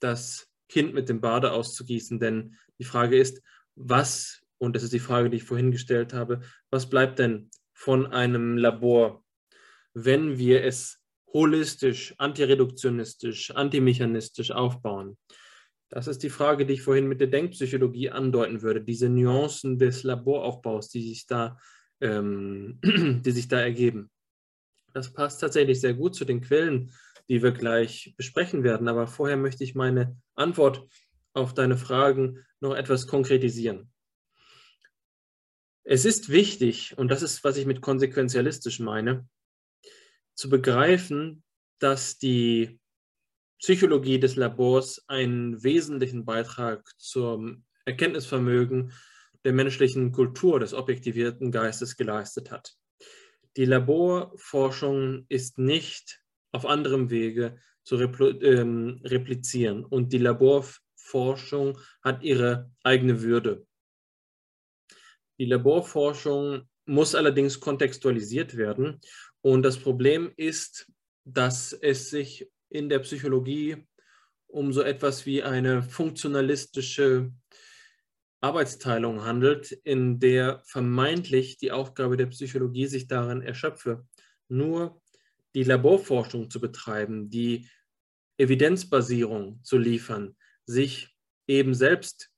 das Kind mit dem Bade auszugießen, denn die Frage ist, was, und das ist die Frage, die ich vorhin gestellt habe, was bleibt denn von einem Labor, wenn wir es holistisch, antireduktionistisch, antimechanistisch aufbauen? Das ist die Frage, die ich vorhin mit der Denkpsychologie andeuten würde. Diese Nuancen des Laboraufbaus, die sich da ähm, die sich da ergeben. Das passt tatsächlich sehr gut zu den Quellen, die wir gleich besprechen werden. Aber vorher möchte ich meine Antwort auf deine Fragen noch etwas konkretisieren. Es ist wichtig, und das ist, was ich mit konsequenzialistisch meine, zu begreifen, dass die Psychologie des Labors einen wesentlichen Beitrag zum Erkenntnisvermögen der menschlichen Kultur des objektivierten Geistes geleistet hat. Die Laborforschung ist nicht auf anderem Wege zu ähm, replizieren und die Laborforschung hat ihre eigene Würde. Die Laborforschung muss allerdings kontextualisiert werden. Und das Problem ist, dass es sich in der Psychologie um so etwas wie eine funktionalistische Arbeitsteilung handelt, in der vermeintlich die Aufgabe der Psychologie sich darin erschöpfe, nur die Laborforschung zu betreiben, die Evidenzbasierung zu liefern, sich eben selbst,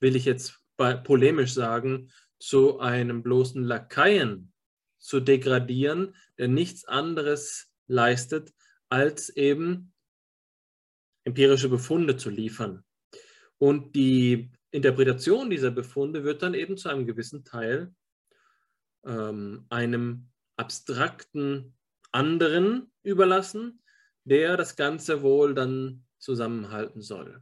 will ich jetzt polemisch sagen, zu einem bloßen Lakaien zu degradieren, der nichts anderes leistet, als eben empirische Befunde zu liefern. Und die Interpretation dieser Befunde wird dann eben zu einem gewissen Teil ähm, einem abstrakten anderen überlassen, der das Ganze wohl dann zusammenhalten soll.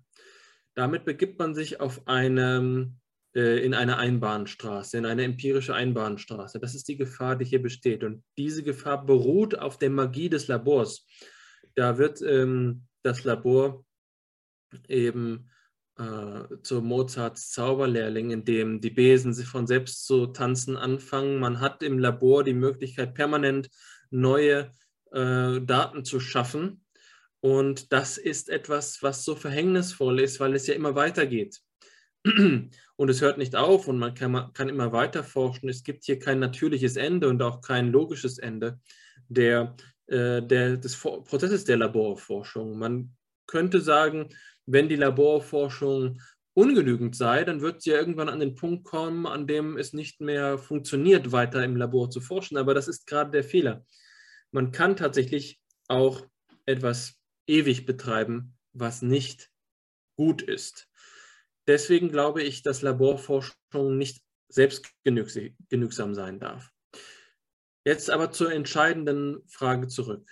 Damit begibt man sich auf eine, in eine Einbahnstraße, in eine empirische Einbahnstraße. Das ist die Gefahr, die hier besteht. Und diese Gefahr beruht auf der Magie des Labors. Da wird ähm, das Labor eben äh, zu Mozarts Zauberlehrling, in dem die Besen sich von selbst zu tanzen anfangen. Man hat im Labor die Möglichkeit, permanent neue äh, Daten zu schaffen. Und das ist etwas, was so verhängnisvoll ist, weil es ja immer weitergeht. Und es hört nicht auf und man kann, kann immer weiter forschen. Es gibt hier kein natürliches Ende und auch kein logisches Ende der, äh, der, des Prozesses der Laborforschung. Man könnte sagen, wenn die Laborforschung ungenügend sei, dann wird sie ja irgendwann an den Punkt kommen, an dem es nicht mehr funktioniert, weiter im Labor zu forschen. Aber das ist gerade der Fehler. Man kann tatsächlich auch etwas ewig betreiben, was nicht gut ist. Deswegen glaube ich, dass Laborforschung nicht selbstgenügsam sein darf. Jetzt aber zur entscheidenden Frage zurück.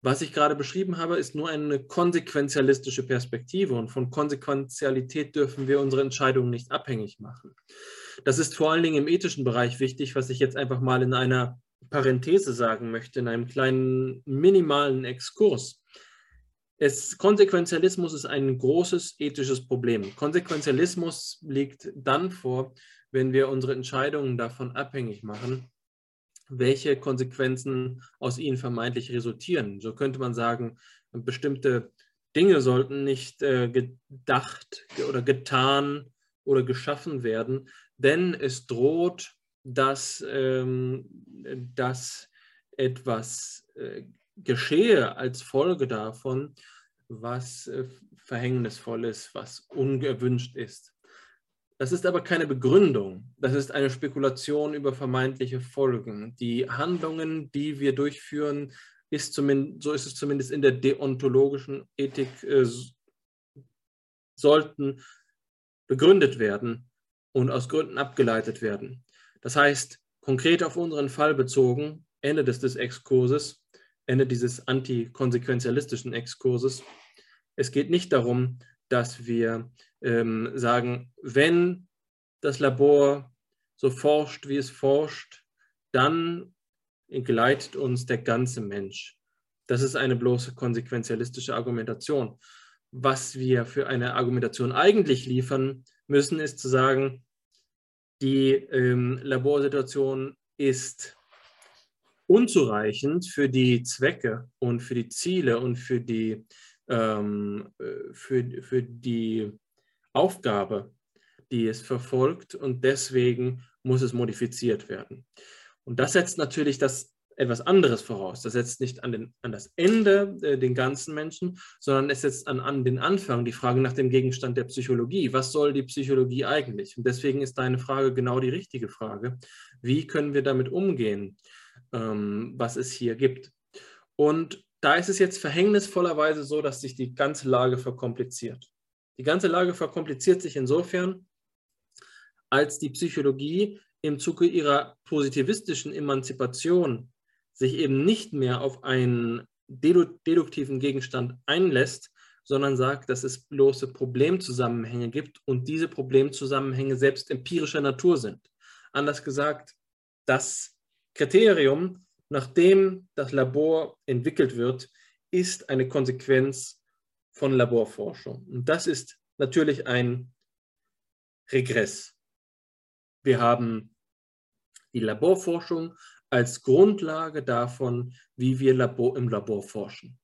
Was ich gerade beschrieben habe, ist nur eine konsequenzialistische Perspektive und von Konsequenzialität dürfen wir unsere Entscheidungen nicht abhängig machen. Das ist vor allen Dingen im ethischen Bereich wichtig, was ich jetzt einfach mal in einer Parenthese sagen möchte, in einem kleinen minimalen Exkurs. Es, Konsequenzialismus ist ein großes ethisches Problem. Konsequenzialismus liegt dann vor, wenn wir unsere Entscheidungen davon abhängig machen, welche Konsequenzen aus ihnen vermeintlich resultieren. So könnte man sagen, bestimmte Dinge sollten nicht äh, gedacht oder getan oder geschaffen werden, denn es droht, dass, ähm, dass etwas äh, geschehe als Folge davon, was äh, verhängnisvoll ist, was ungewünscht ist. Das ist aber keine Begründung. Das ist eine Spekulation über vermeintliche Folgen. Die Handlungen, die wir durchführen, ist zumindest, so ist es zumindest in der deontologischen Ethik, äh, sollten begründet werden und aus Gründen abgeleitet werden. Das heißt, konkret auf unseren Fall bezogen, Ende des, des Exkurses, Ende dieses antikonsequenzialistischen Exkurses, es geht nicht darum, dass wir ähm, sagen, wenn das Labor so forscht, wie es forscht, dann entgleitet uns der ganze Mensch. Das ist eine bloße konsequenzialistische Argumentation. Was wir für eine Argumentation eigentlich liefern müssen, ist zu sagen, die ähm, Laborsituation ist unzureichend für die Zwecke und für die Ziele und für die ähm, äh, für, für die Aufgabe, die es verfolgt und deswegen muss es modifiziert werden. Und das setzt natürlich das etwas anderes voraus. Das setzt nicht an, den, an das Ende äh, den ganzen Menschen, sondern es setzt an, an den Anfang die Frage nach dem Gegenstand der Psychologie. Was soll die Psychologie eigentlich? Und deswegen ist deine Frage genau die richtige Frage. Wie können wir damit umgehen, ähm, was es hier gibt? Und da ist es jetzt verhängnisvollerweise so, dass sich die ganze Lage verkompliziert. Die ganze Lage verkompliziert sich insofern, als die Psychologie im Zuge ihrer positivistischen Emanzipation sich eben nicht mehr auf einen deduktiven Gegenstand einlässt, sondern sagt, dass es bloße Problemzusammenhänge gibt und diese Problemzusammenhänge selbst empirischer Natur sind. Anders gesagt, das Kriterium, nach dem das Labor entwickelt wird, ist eine Konsequenz von Laborforschung. Und das ist natürlich ein Regress. Wir haben die Laborforschung als Grundlage davon, wie wir Labor, im Labor forschen.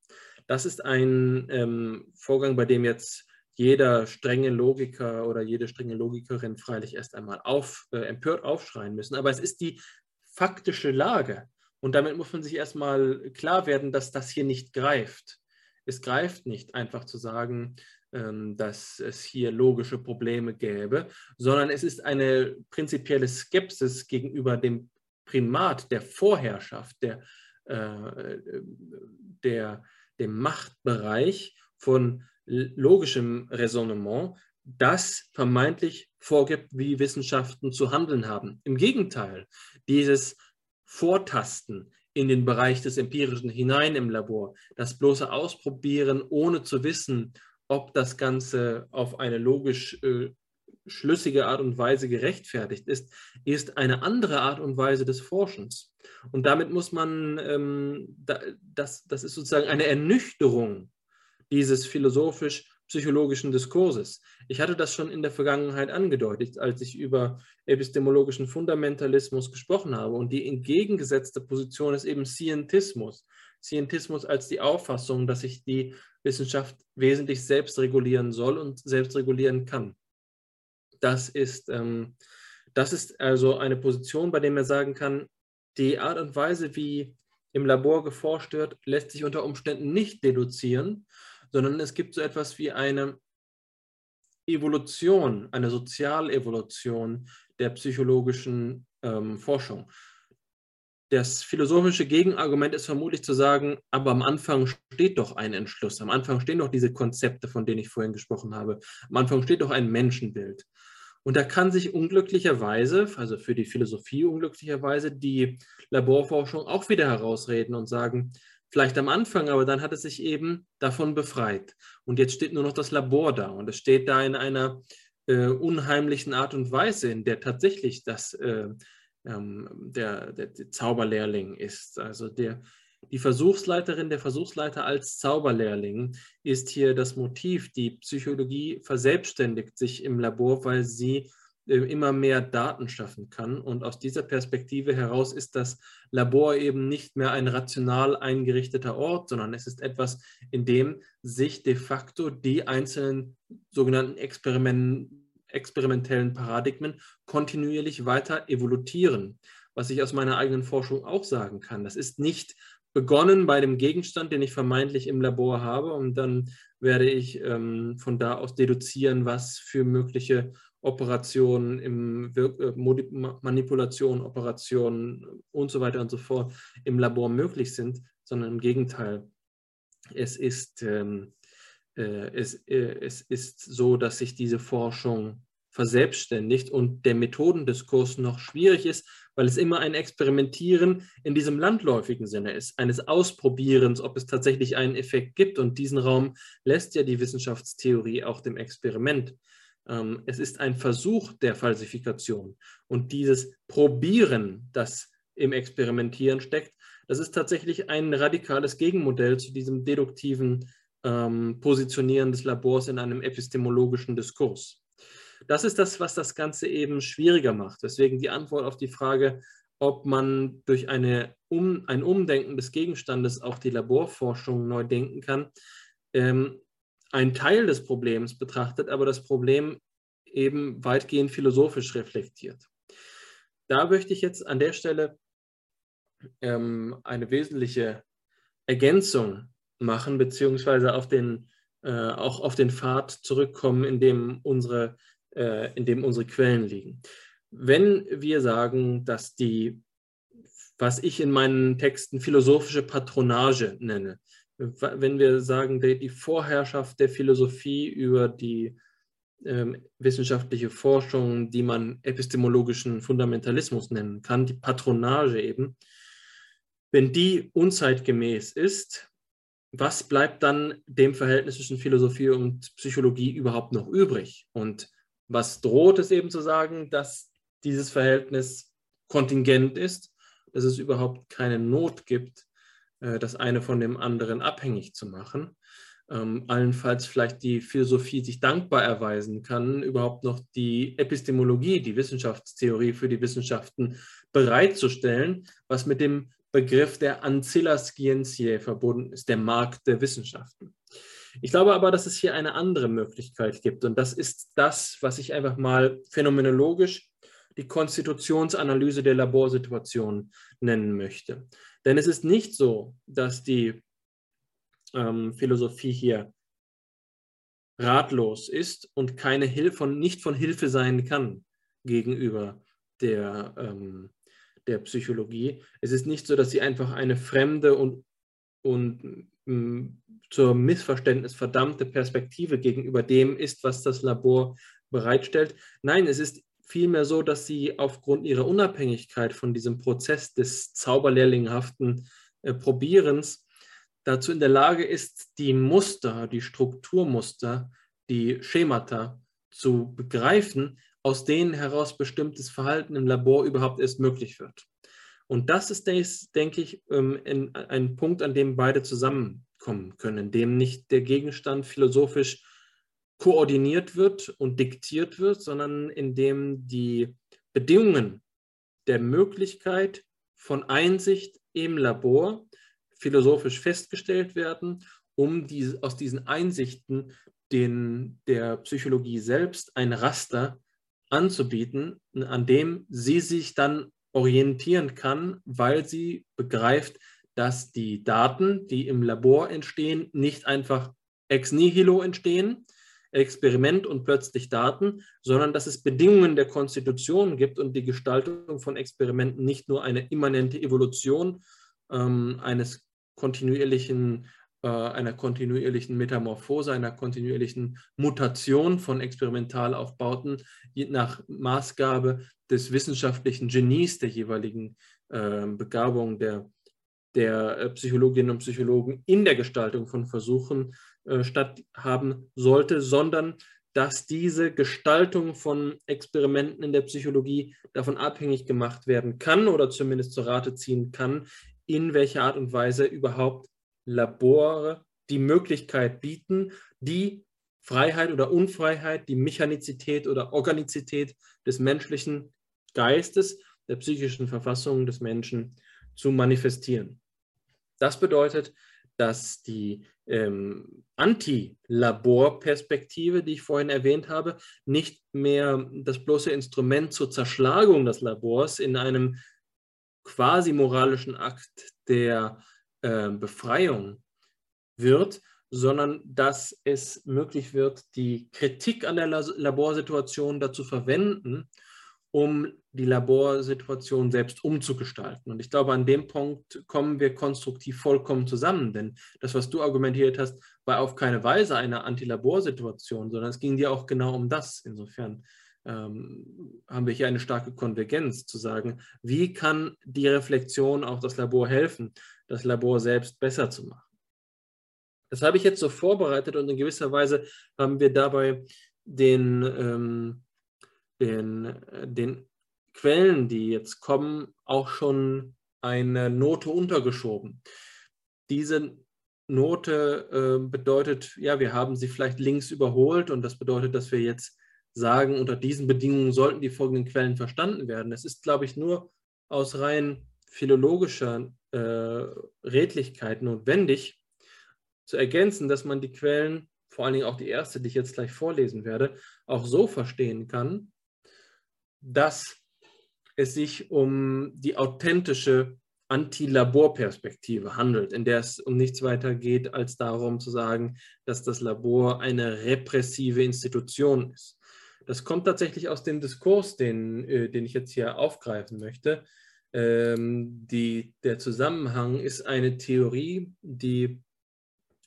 Das ist ein ähm, Vorgang, bei dem jetzt jeder strenge Logiker oder jede strenge Logikerin freilich erst einmal auf, äh, empört aufschreien müssen. Aber es ist die faktische Lage. Und damit muss man sich erstmal klar werden, dass das hier nicht greift. Es greift nicht einfach zu sagen, ähm, dass es hier logische Probleme gäbe, sondern es ist eine prinzipielle Skepsis gegenüber dem Primat der Vorherrschaft, der, äh, der, dem Machtbereich von logischem Raisonnement, das vermeintlich vorgibt, wie Wissenschaften zu handeln haben. Im Gegenteil, dieses Vortasten in den Bereich des Empirischen hinein im Labor, das bloße Ausprobieren, ohne zu wissen, ob das Ganze auf eine logisch äh, schlüssige Art und Weise gerechtfertigt ist, ist eine andere Art und Weise des Forschens. Und damit muss man, ähm, da, das, das ist sozusagen eine Ernüchterung dieses philosophisch-psychologischen Diskurses. Ich hatte das schon in der Vergangenheit angedeutet, als ich über epistemologischen Fundamentalismus gesprochen habe. Und die entgegengesetzte Position ist eben Scientismus. Scientismus als die Auffassung, dass sich die Wissenschaft wesentlich selbst regulieren soll und selbst regulieren kann. Das ist, ähm, das ist also eine Position, bei der man sagen kann, die Art und Weise, wie im Labor geforscht wird, lässt sich unter Umständen nicht deduzieren, sondern es gibt so etwas wie eine Evolution, eine Sozialevolution der psychologischen ähm, Forschung. Das philosophische Gegenargument ist vermutlich zu sagen, aber am Anfang steht doch ein Entschluss, am Anfang stehen doch diese Konzepte, von denen ich vorhin gesprochen habe, am Anfang steht doch ein Menschenbild. Und da kann sich unglücklicherweise, also für die Philosophie unglücklicherweise, die Laborforschung auch wieder herausreden und sagen, vielleicht am Anfang, aber dann hat es sich eben davon befreit. Und jetzt steht nur noch das Labor da und es steht da in einer äh, unheimlichen Art und Weise, in der tatsächlich das, äh, ähm, der, der, der, Zauberlehrling ist. Also der, die Versuchsleiterin, der Versuchsleiter als Zauberlehrling ist hier das Motiv. Die Psychologie verselbstständigt sich im Labor, weil sie immer mehr Daten schaffen kann. Und aus dieser Perspektive heraus ist das Labor eben nicht mehr ein rational eingerichteter Ort, sondern es ist etwas, in dem sich de facto die einzelnen sogenannten Experimenten, experimentellen Paradigmen kontinuierlich weiter evolutieren. Was ich aus meiner eigenen Forschung auch sagen kann. Das ist nicht begonnen bei dem Gegenstand, den ich vermeintlich im Labor habe und dann werde ich ähm, von da aus deduzieren, was für mögliche Operationen, im äh, Manipulationen, Operationen und so weiter und so fort im Labor möglich sind, sondern im Gegenteil. Es ist, ähm, äh, es, äh, es ist so, dass sich diese Forschung verselbstständigt und der Methodendiskurs noch schwierig ist, weil es immer ein Experimentieren in diesem landläufigen Sinne ist, eines Ausprobierens, ob es tatsächlich einen Effekt gibt. Und diesen Raum lässt ja die Wissenschaftstheorie auch dem Experiment. Ähm, es ist ein Versuch der Falsifikation. Und dieses Probieren, das im Experimentieren steckt, das ist tatsächlich ein radikales Gegenmodell zu diesem deduktiven ähm, Positionieren des Labors in einem epistemologischen Diskurs. Das ist das, was das Ganze eben schwieriger macht. Deswegen die Antwort auf die Frage, ob man durch eine um, ein Umdenken des Gegenstandes auch die Laborforschung neu denken kann, ähm, einen Teil des Problems betrachtet, aber das Problem eben weitgehend philosophisch reflektiert. Da möchte ich jetzt an der Stelle ähm, eine wesentliche Ergänzung machen, beziehungsweise auf den, äh, auch auf den Pfad zurückkommen, in dem, unsere, äh, in dem unsere Quellen liegen. wenn wir sagen, dass die, was ich in meinen Texten philosophische Patronage nenne, wenn wir sagen, die Vorherrschaft der Philosophie über die ähm, wissenschaftliche Forschung, die man epistemologischen Fundamentalismus nennen kann, die Patronage eben, wenn die unzeitgemäß ist, was bleibt dann dem Verhältnis zwischen Philosophie und Psychologie überhaupt noch übrig? Und was droht es eben zu sagen, dass dieses Verhältnis kontingent ist, dass es überhaupt keine Not gibt, das eine von dem anderen abhängig zu machen? ähm, allenfalls vielleicht die Philosophie sich dankbar erweisen kann, überhaupt noch die Epistemologie, die Wissenschaftstheorie für die Wissenschaften bereitzustellen, was mit dem Begriff der Ancilla Scientiae verbunden ist, der Markt der Wissenschaften. Ich glaube aber, dass es hier eine andere Möglichkeit gibt und das ist das, was ich einfach mal phänomenologisch die Konstitutionsanalyse der Laborsituation nennen möchte. Denn es ist nicht so, dass die ähm, Philosophie hier ratlos ist und keine Hilfe nicht von Hilfe sein kann gegenüber der, ähm, der Psychologie. Es ist nicht so, dass sie einfach eine fremde und, und ähm, zur Missverständnis verdammte Perspektive gegenüber dem ist, was das Labor bereitstellt. Nein, es ist vielmehr so, dass sie aufgrund ihrer Unabhängigkeit von diesem Prozess des zauberlehrlinghaften äh, Probierens dazu in der Lage ist, die Muster, die Strukturmuster, die Schemata zu begreifen, aus denen heraus bestimmtes Verhalten im Labor überhaupt erst möglich wird. Und das ist, denke ich, ähm, ein Punkt, an dem beide zusammenkommen können, in dem nicht der Gegenstand philosophisch koordiniert wird und diktiert wird, sondern in dem die Bedingungen der Möglichkeit von Einsicht im Labor philosophisch festgestellt werden, um die, aus diesen Einsichten den, der Psychologie selbst ein Raster anzubieten, an dem sie sich dann orientieren kann, weil sie begreift, dass die Daten, die im Labor entstehen, nicht einfach ex nihilo entstehen, Experiment und plötzlich Daten, sondern dass es Bedingungen der Konstitution gibt und die Gestaltung von Experimenten nicht nur eine immanente Evolution ähm, eines kontinuierlichen, äh, einer kontinuierlichen Metamorphose, einer kontinuierlichen Mutation von Experimentalaufbauten nach Maßgabe des wissenschaftlichen Genies der jeweiligen äh, Begabung der, der äh, Psychologinnen und Psychologen in der Gestaltung von Versuchen äh, statthaben sollte, sondern dass diese Gestaltung von Experimenten in der Psychologie davon abhängig gemacht werden kann oder zumindest zur Rate ziehen kann, in welcher Art und Weise überhaupt Labore die Möglichkeit bieten, die Freiheit oder Unfreiheit, die Mechanizität oder Organizität des menschlichen Geistes, der psychischen Verfassung des Menschen zu manifestieren. Das bedeutet, dass die ähm, Anti-Labor-Perspektive, die ich vorhin erwähnt habe, nicht mehr das bloße Instrument zur Zerschlagung des Labors in einem quasi moralischen Akt der äh, Befreiung wird, sondern dass es möglich wird, die Kritik an der Laborsituation dazu verwenden, um die Laborsituation selbst umzugestalten. Und ich glaube, an dem Punkt kommen wir konstruktiv vollkommen zusammen, denn das, was du argumentiert hast, war auf keine Weise eine Anti-Laborsituation, sondern es ging dir auch genau um das. Insofern ähm, haben wir hier eine starke Konvergenz zu sagen, wie kann die Reflexion auch das Labor helfen, das Labor selbst besser zu machen. Das habe ich jetzt so vorbereitet und in gewisser Weise haben wir dabei den, ähm, den, den Quellen, die jetzt kommen, auch schon eine Note untergeschoben. Diese Note äh, bedeutet, ja, wir haben sie vielleicht links überholt und das bedeutet, dass wir jetzt sagen, unter diesen Bedingungen sollten die folgenden Quellen verstanden werden. Es ist, glaube ich, nur aus rein philologischer äh, Redlichkeit notwendig zu ergänzen, dass man die Quellen, vor allen Dingen auch die erste, die ich jetzt gleich vorlesen werde, auch so verstehen kann, dass es sich um die authentische Anti-Labor-Perspektive handelt, in der es um nichts weiter geht, als darum zu sagen, dass das Labor eine repressive Institution ist Das kommt tatsächlich aus dem Diskurs, den, äh, den ich jetzt hier aufgreifen möchte. Ähm, die, der Zusammenhang ist eine Theorie, die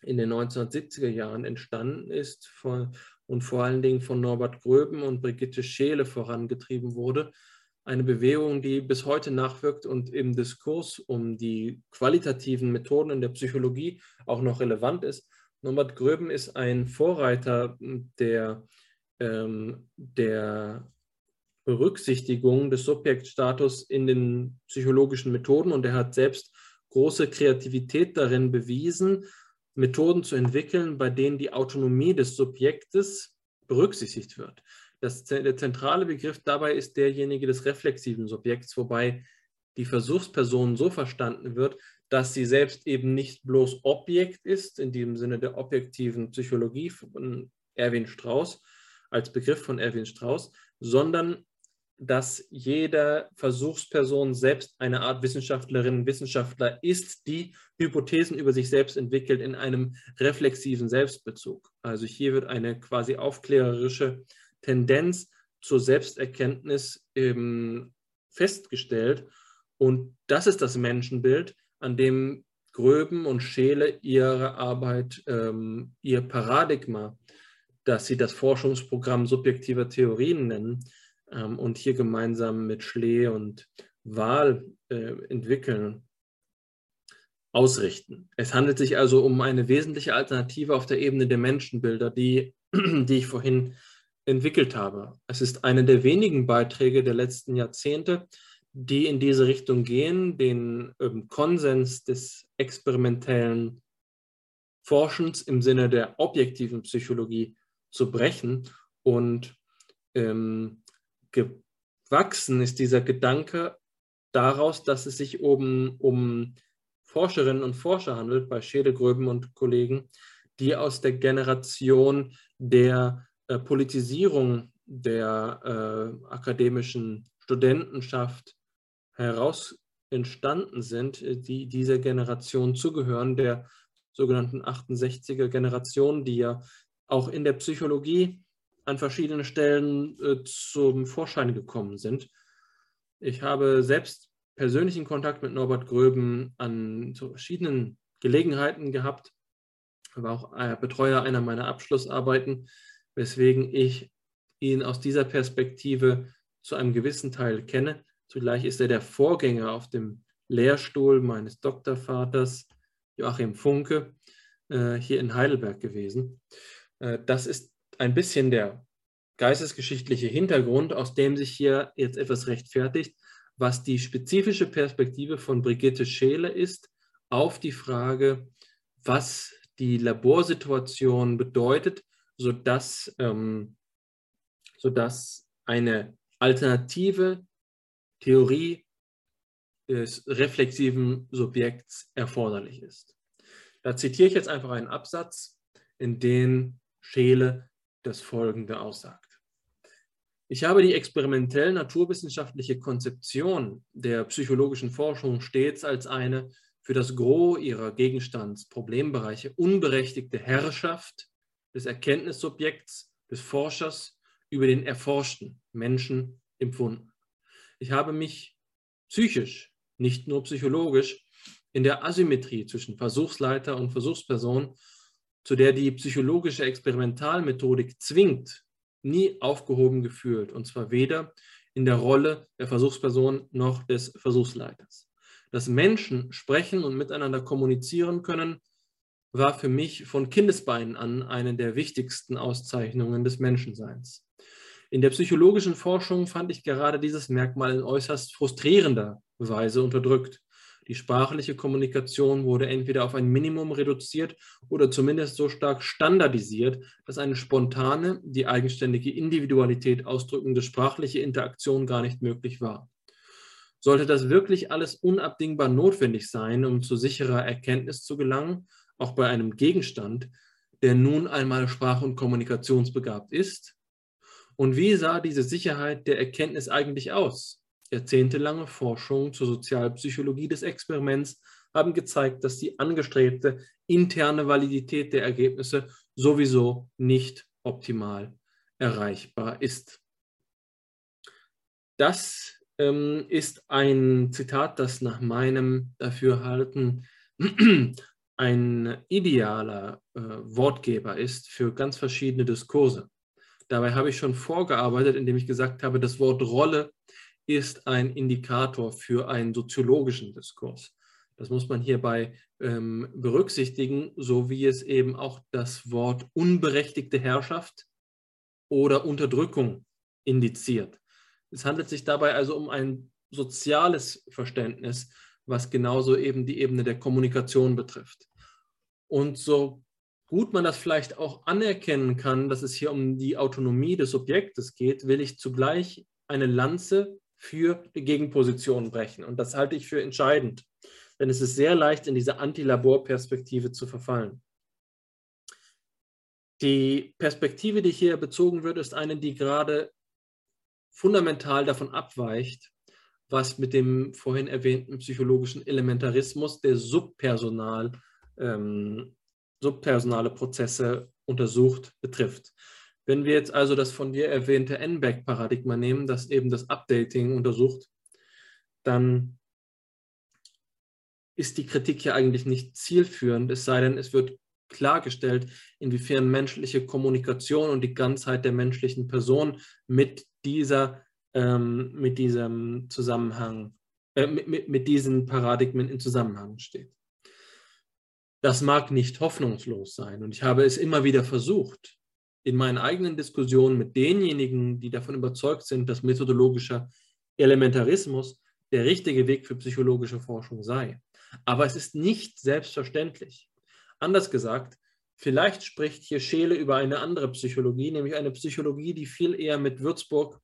in den 1970er Jahren entstanden ist von, und vor allen Dingen von Norbert Gröben und Brigitte Scheele vorangetrieben wurde. Eine Bewegung, die bis heute nachwirkt und im Diskurs um die qualitativen Methoden in der Psychologie auch noch relevant ist. Norbert Gröben ist ein Vorreiter der, ähm, der Berücksichtigung des Subjektstatus in den psychologischen Methoden und er hat selbst große Kreativität darin bewiesen, Methoden zu entwickeln, bei denen die Autonomie des Subjektes berücksichtigt wird. Das, der zentrale Begriff dabei ist derjenige des reflexiven Subjekts, wobei die Versuchsperson so verstanden wird, dass sie selbst eben nicht bloß Objekt ist, in dem Sinne der objektiven Psychologie von Erwin Strauss, als Begriff von Erwin Strauss, sondern dass jede Versuchsperson selbst eine Art Wissenschaftlerin, Wissenschaftler ist, die Hypothesen über sich selbst entwickelt in einem reflexiven Selbstbezug. Also hier wird eine quasi aufklärerische Tendenz zur Selbsterkenntnis ähm, festgestellt. Und das ist das Menschenbild, an dem Gröben und Scheele ihre Arbeit, ähm, ihr Paradigma, das sie das Forschungsprogramm subjektiver Theorien nennen, ähm, und hier gemeinsam mit Schlee und Wahl äh, entwickeln, ausrichten. Es handelt sich also um eine wesentliche Alternative auf der Ebene der Menschenbilder, die, die ich vorhin entwickelt habe. Es ist eine der wenigen Beiträge der letzten Jahrzehnte, die in diese Richtung gehen, den ähm, Konsens des experimentellen Forschens im Sinne der objektiven Psychologie zu brechen und ähm, gewachsen ist dieser Gedanke daraus, dass es sich um, um Forscherinnen und Forscher handelt, bei Schädelgröben und Kollegen, die aus der Generation der äh, Politisierung der äh, akademischen Studentenschaft heraus entstanden sind, die dieser Generation zugehören, der sogenannten 68er Generation, die ja auch in der Psychologie an verschiedenen Stellen äh, zum Vorschein gekommen sind. Ich habe selbst persönlichen Kontakt mit Norbert Gröben an verschiedenen Gelegenheiten gehabt, war auch Betreuer einer meiner Abschlussarbeiten, weswegen ich ihn aus dieser Perspektive zu einem gewissen Teil kenne. Zugleich ist er der Vorgänger auf dem Lehrstuhl meines Doktorvaters Joachim Funke äh, hier in Heidelberg gewesen. Äh, das ist ein bisschen der geistesgeschichtliche Hintergrund, aus dem sich hier jetzt etwas rechtfertigt, was die spezifische Perspektive von Brigitte Scheele ist auf die Frage, was die Laborsituation bedeutet, sodass, ähm, sodass eine alternative Theorie des reflexiven Subjekts erforderlich ist. Da zitiere ich jetzt einfach einen Absatz, in dem Scheele das Folgende aussagt. Ich habe die experimentell naturwissenschaftliche Konzeption der psychologischen Forschung stets als eine für das Gros ihrer Gegenstandsproblembereiche unberechtigte Herrschaft des Erkenntnissubjekts, des Forschers über den erforschten Menschen empfunden. Ich habe mich psychisch, nicht nur psychologisch, in der Asymmetrie zwischen Versuchsleiter und Versuchsperson zu der die psychologische Experimentalmethodik zwingt, nie aufgehoben gefühlt. Und zwar weder in der Rolle der Versuchsperson noch des Versuchsleiters. Dass Menschen sprechen und miteinander kommunizieren können, war für mich von Kindesbeinen an eine der wichtigsten Auszeichnungen des Menschenseins. In der psychologischen Forschung fand ich gerade dieses Merkmal in äußerst frustrierender Weise unterdrückt. Die sprachliche Kommunikation wurde entweder auf ein Minimum reduziert oder zumindest so stark standardisiert, dass eine spontane, die eigenständige Individualität ausdrückende sprachliche Interaktion gar nicht möglich war. Sollte das wirklich alles unabdingbar notwendig sein, um zu sicherer Erkenntnis zu gelangen, auch bei einem Gegenstand, der nun einmal sprach- und kommunikationsbegabt ist? Und wie sah diese Sicherheit der Erkenntnis eigentlich aus? Jahrzehntelange Forschung zur Sozialpsychologie des Experiments haben gezeigt, dass die angestrebte interne Validität der Ergebnisse sowieso nicht optimal erreichbar ist. Das ähm, ist ein Zitat, das nach meinem Dafürhalten ein idealer äh, Wortgeber ist für ganz verschiedene Diskurse. Dabei habe ich schon vorgearbeitet, indem ich gesagt habe, das Wort Rolle ist ein Indikator für einen soziologischen Diskurs. Das muss man hierbei ähm, berücksichtigen, so wie es eben auch das Wort unberechtigte Herrschaft oder Unterdrückung indiziert. Es handelt sich dabei also um ein soziales Verständnis, was genauso eben die Ebene der Kommunikation betrifft. Und so gut man das vielleicht auch anerkennen kann, dass es hier um die Autonomie des Subjektes geht, will ich zugleich eine Lanze für die Gegenposition brechen. Und das halte ich für entscheidend, denn es ist sehr leicht, in diese Anti-Labor-Perspektive zu verfallen. Die Perspektive, die hier bezogen wird, ist eine, die gerade fundamental davon abweicht, was mit dem vorhin erwähnten psychologischen Elementarismus der Subpersonal, ähm, subpersonale Prozesse untersucht, betrifft. Wenn wir jetzt also das von dir erwähnte NBAC-Paradigma nehmen, das eben das Updating untersucht, dann ist die Kritik ja eigentlich nicht zielführend, es sei denn, es wird klargestellt, inwiefern menschliche Kommunikation und die Ganzheit der menschlichen Person mit dieser, ähm, mit diesem Zusammenhang, äh, mit, mit diesen Paradigmen in Zusammenhang steht. Das mag nicht hoffnungslos sein und ich habe es immer wieder versucht, in meinen eigenen Diskussionen mit denjenigen, die davon überzeugt sind, dass methodologischer Elementarismus der richtige Weg für psychologische Forschung sei. Aber es ist nicht selbstverständlich. Anders gesagt, vielleicht spricht hier Scheele über eine andere Psychologie, nämlich eine Psychologie, die viel eher mit Würzburg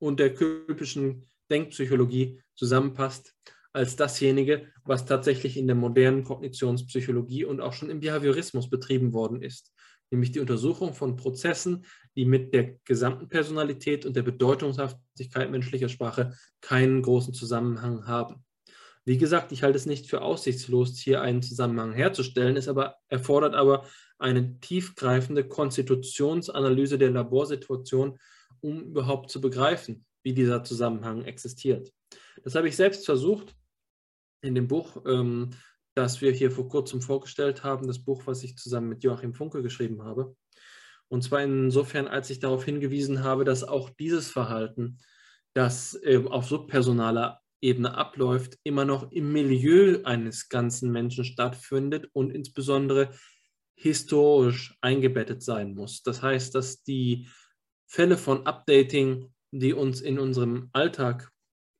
und der köpischen Denkpsychologie zusammenpasst, als dasjenige, was tatsächlich in der modernen Kognitionspsychologie und auch schon im Behaviorismus betrieben worden ist, nämlich die Untersuchung von Prozessen, die mit der gesamten Personalität und der Bedeutungshaftigkeit menschlicher Sprache keinen großen Zusammenhang haben. Wie gesagt, ich halte es nicht für aussichtslos, hier einen Zusammenhang herzustellen, es aber, erfordert aber eine tiefgreifende Konstitutionsanalyse der Laborsituation, um überhaupt zu begreifen, wie dieser Zusammenhang existiert. Das habe ich selbst versucht in dem Buch, ähm, das wir hier vor kurzem vorgestellt haben, das Buch, was ich zusammen mit Joachim Funke geschrieben habe. Und zwar insofern, als ich darauf hingewiesen habe, dass auch dieses Verhalten, das äh, auf subpersonaler Ebene abläuft, immer noch im Milieu eines ganzen Menschen stattfindet und insbesondere historisch eingebettet sein muss. Das heißt, dass die Fälle von Updating, die uns in unserem Alltag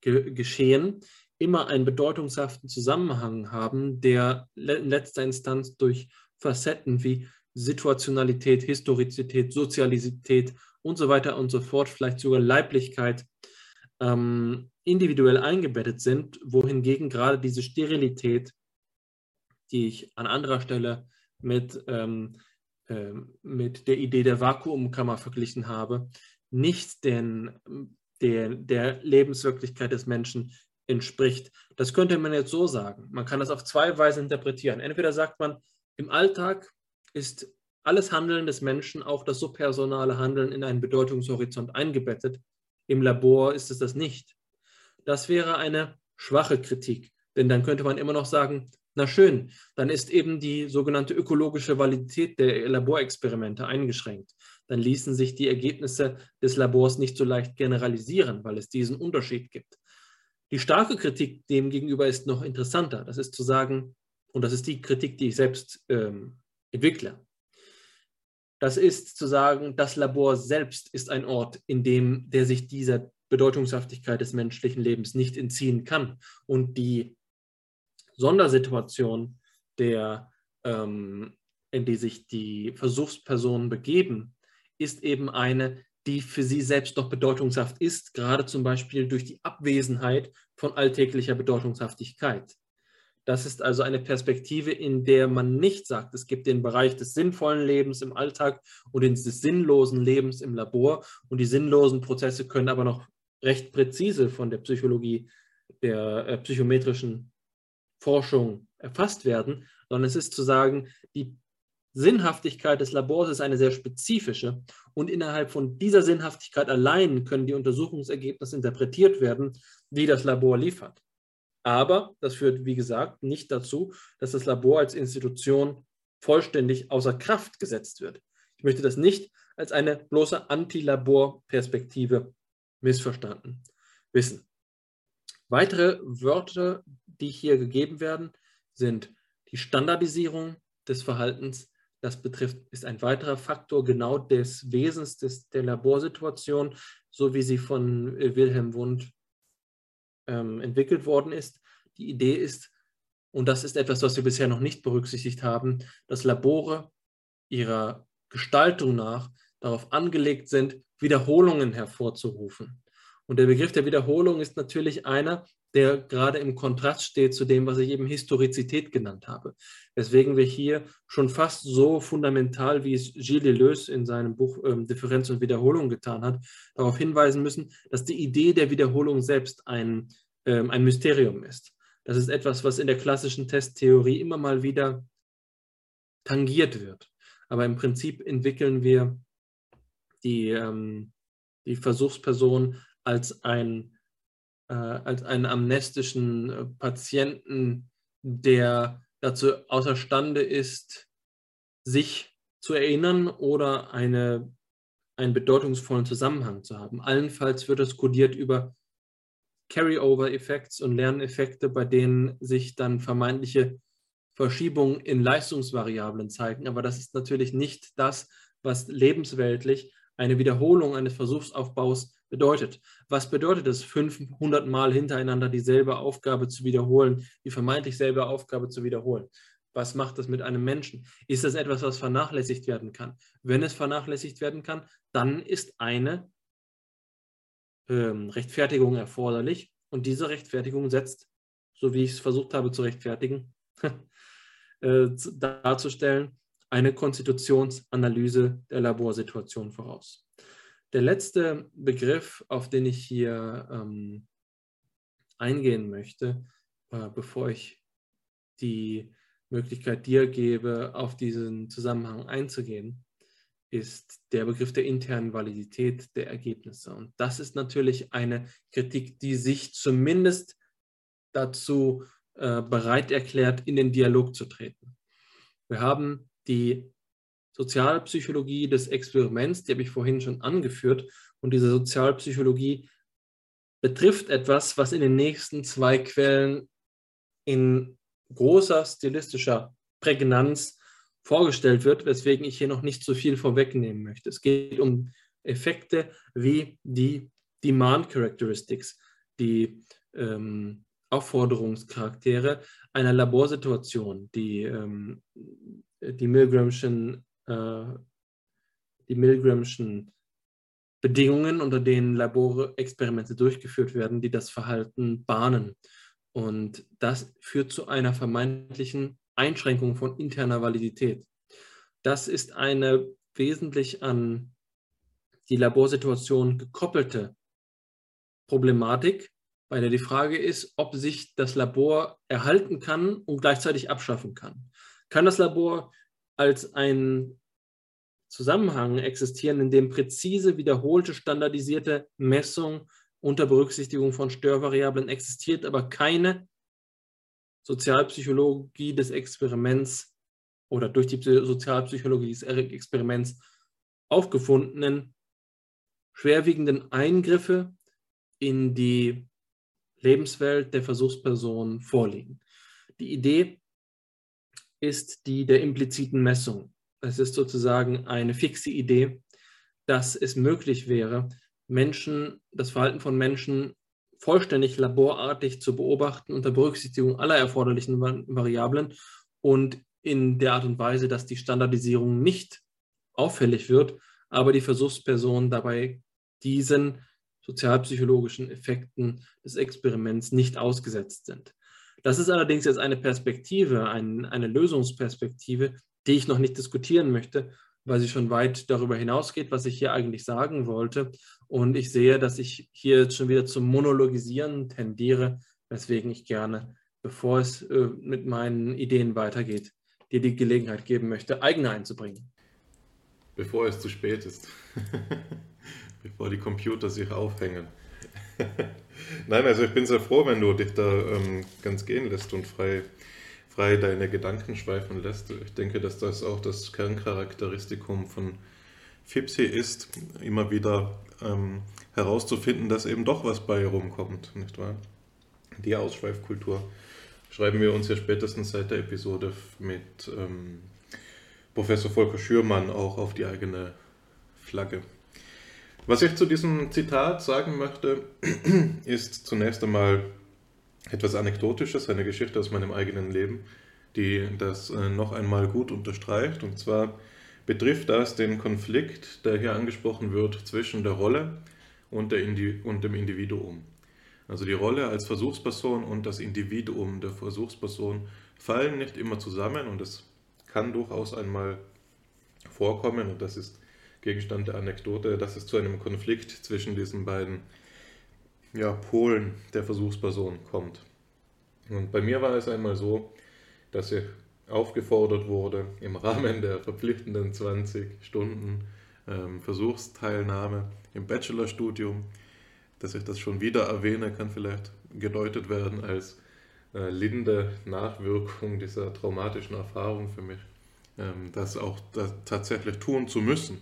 ge geschehen, immer einen bedeutungshaften Zusammenhang haben, der in letzter Instanz durch Facetten wie Situationalität, Historizität, Sozialisität und so weiter und so fort, vielleicht sogar Leiblichkeit ähm, individuell eingebettet sind, wohingegen gerade diese Sterilität, die ich an anderer Stelle mit, ähm, äh, mit der Idee der Vakuumkammer verglichen habe, nicht den, der, der Lebenswirklichkeit des Menschen entspricht. Das könnte man jetzt so sagen. Man kann das auf zwei Weisen interpretieren. Entweder sagt man, im Alltag ist alles Handeln des Menschen, auch das subpersonale Handeln, in einen Bedeutungshorizont eingebettet. Im Labor ist es das nicht. Das wäre eine schwache Kritik, denn dann könnte man immer noch sagen, na schön, dann ist eben die sogenannte ökologische Validität der Laborexperimente eingeschränkt. Dann ließen sich die Ergebnisse des Labors nicht so leicht generalisieren, weil es diesen Unterschied gibt. Die starke Kritik demgegenüber ist noch interessanter. Das ist zu sagen, und das ist die Kritik, die ich selbst ähm, entwickle. Das ist zu sagen, das Labor selbst ist ein Ort, in dem der sich dieser Bedeutungshaftigkeit des menschlichen Lebens nicht entziehen kann. Und die Sondersituation, der, ähm, in die sich die Versuchspersonen begeben, ist eben eine, die für sie selbst doch bedeutungshaft ist, gerade zum Beispiel durch die Abwesenheit von alltäglicher Bedeutungshaftigkeit. Das ist also eine Perspektive, in der man nicht sagt, es gibt den Bereich des sinnvollen Lebens im Alltag und des sinnlosen Lebens im Labor und die sinnlosen Prozesse können aber noch recht präzise von der Psychologie der äh, psychometrischen Forschung erfasst werden, sondern es ist zu sagen, die Sinnhaftigkeit des Labors ist eine sehr spezifische und innerhalb von dieser Sinnhaftigkeit allein können die Untersuchungsergebnisse interpretiert werden, die das Labor liefert. Aber das führt, wie gesagt, nicht dazu, dass das Labor als Institution vollständig außer Kraft gesetzt wird. Ich möchte das nicht als eine bloße Anti-Labor-Perspektive missverstanden wissen. Weitere Wörter, die hier gegeben werden, sind die Standardisierung des Verhaltens. Das betrifft, ist ein weiterer Faktor genau des Wesens des, der Laborsituation, so wie sie von Wilhelm Wundt ähm, entwickelt worden ist. Die Idee ist, und das ist etwas, was wir bisher noch nicht berücksichtigt haben, dass Labore ihrer Gestaltung nach darauf angelegt sind, Wiederholungen hervorzurufen. Und der Begriff der Wiederholung ist natürlich einer, der gerade im Kontrast steht zu dem, was ich eben Historizität genannt habe. Weswegen wir hier schon fast so fundamental, wie es Gilles Deleuze in seinem Buch ähm, Differenz und Wiederholung getan hat, darauf hinweisen müssen, dass die Idee der Wiederholung selbst ein, ähm, ein Mysterium ist. Das ist etwas, was in der klassischen Testtheorie immer mal wieder tangiert wird. Aber im Prinzip entwickeln wir die, ähm, die Versuchsperson als, ein, äh, als einen amnestischen äh, Patienten, der dazu außerstande ist, sich zu erinnern oder eine, einen bedeutungsvollen Zusammenhang zu haben. Allenfalls wird es kodiert über Carryover-Effekte und Lerneffekte, bei denen sich dann vermeintliche Verschiebungen in Leistungsvariablen zeigen. Aber das ist natürlich nicht das, was lebensweltlich eine Wiederholung eines Versuchsaufbaus bedeutet. Was bedeutet es, 500 Mal hintereinander dieselbe Aufgabe zu wiederholen, die vermeintlich selbe Aufgabe zu wiederholen? Was macht das mit einem Menschen? Ist das etwas, was vernachlässigt werden kann? Wenn es vernachlässigt werden kann, dann ist eine ähm, Rechtfertigung erforderlich und diese Rechtfertigung setzt, so wie ich es versucht habe zu rechtfertigen, äh, darzustellen, eine Konstitutionsanalyse der Laborsituation voraus. Der letzte Begriff, auf den ich hier ähm, eingehen möchte, äh, bevor ich die Möglichkeit dir gebe, auf diesen Zusammenhang einzugehen, ist der Begriff der internen Validität der Ergebnisse. Und das ist natürlich eine Kritik, die sich zumindest dazu äh, bereit erklärt, in den Dialog zu treten. Wir haben die Sozialpsychologie des Experiments, die habe ich vorhin schon angeführt. Und diese Sozialpsychologie betrifft etwas, was in den nächsten zwei Quellen in großer stilistischer Prägnanz vorgestellt wird, weswegen ich hier noch nicht so viel vorwegnehmen möchte. Es geht um Effekte wie die Demand Characteristics, die ähm, Aufforderungscharaktere einer Laborsituation, die ähm, die Milgramschen, äh, die Milgramschen Bedingungen, unter denen Laborexperimente durchgeführt werden, die das Verhalten bahnen. Und das führt zu einer vermeintlichen Einschränkung von interner Validität. Das ist eine wesentlich an die Laborsituation gekoppelte Problematik, bei der die Frage ist, ob sich das Labor erhalten kann und gleichzeitig abschaffen kann kann das Labor als ein Zusammenhang existieren, in dem präzise wiederholte standardisierte Messung unter Berücksichtigung von Störvariablen existiert, aber keine Sozialpsychologie des Experiments oder durch die Sozialpsychologie des Experiments aufgefundenen schwerwiegenden Eingriffe in die Lebenswelt der Versuchsperson vorliegen. Die Idee ist die der impliziten Messung. Es ist sozusagen eine fixe Idee, dass es möglich wäre, Menschen, das Verhalten von Menschen vollständig laborartig zu beobachten unter Berücksichtigung aller erforderlichen Variablen und in der Art und Weise, dass die Standardisierung nicht auffällig wird, aber die Versuchspersonen dabei diesen sozialpsychologischen Effekten des Experiments nicht ausgesetzt sind. Das ist allerdings jetzt eine Perspektive, ein, eine Lösungsperspektive, die ich noch nicht diskutieren möchte, weil sie schon weit darüber hinausgeht, was ich hier eigentlich sagen wollte. Und ich sehe, dass ich hier jetzt schon wieder zum Monologisieren tendiere, weswegen ich gerne, bevor es äh, mit meinen Ideen weitergeht, dir die Gelegenheit geben möchte, eigene einzubringen. Bevor es zu spät ist. Bevor die Computer sich aufhängen. Nein, also ich bin sehr froh, wenn du dich da ähm, ganz gehen lässt und frei, frei deine Gedanken schweifen lässt. Ich denke, dass das auch das Kerncharakteristikum von Fipsi ist, immer wieder ähm, herauszufinden, dass eben doch was bei rumkommt, nicht wahr? Die Ausschweifkultur schreiben wir uns ja spätestens seit der Episode mit ähm, Professor Volker Schürmann auch auf die eigene Flagge. Was ich zu diesem Zitat sagen möchte, ist zunächst einmal etwas Anekdotisches, eine Geschichte aus meinem eigenen Leben, die das äh, noch einmal gut unterstreicht. Und zwar betrifft das den Konflikt, der hier angesprochen wird, zwischen der Rolle und, der Indi und dem Individuum. Also die Rolle als Versuchsperson und das Individuum der Versuchsperson fallen nicht immer zusammen und es kann durchaus einmal vorkommen, und das ist Gegenstand der Anekdote, dass es zu einem Konflikt zwischen diesen beiden ja, Polen der Versuchsperson kommt. Und bei mir war es einmal so, dass ich aufgefordert wurde, im Rahmen der verpflichtenden 20 Stunden ähm, Versuchsteilnahme im Bachelorstudium, dass ich das schon wieder erwähne, kann vielleicht gedeutet werden als äh, linde Nachwirkung dieser traumatischen Erfahrung für mich, ähm, das auch das tatsächlich tun zu müssen,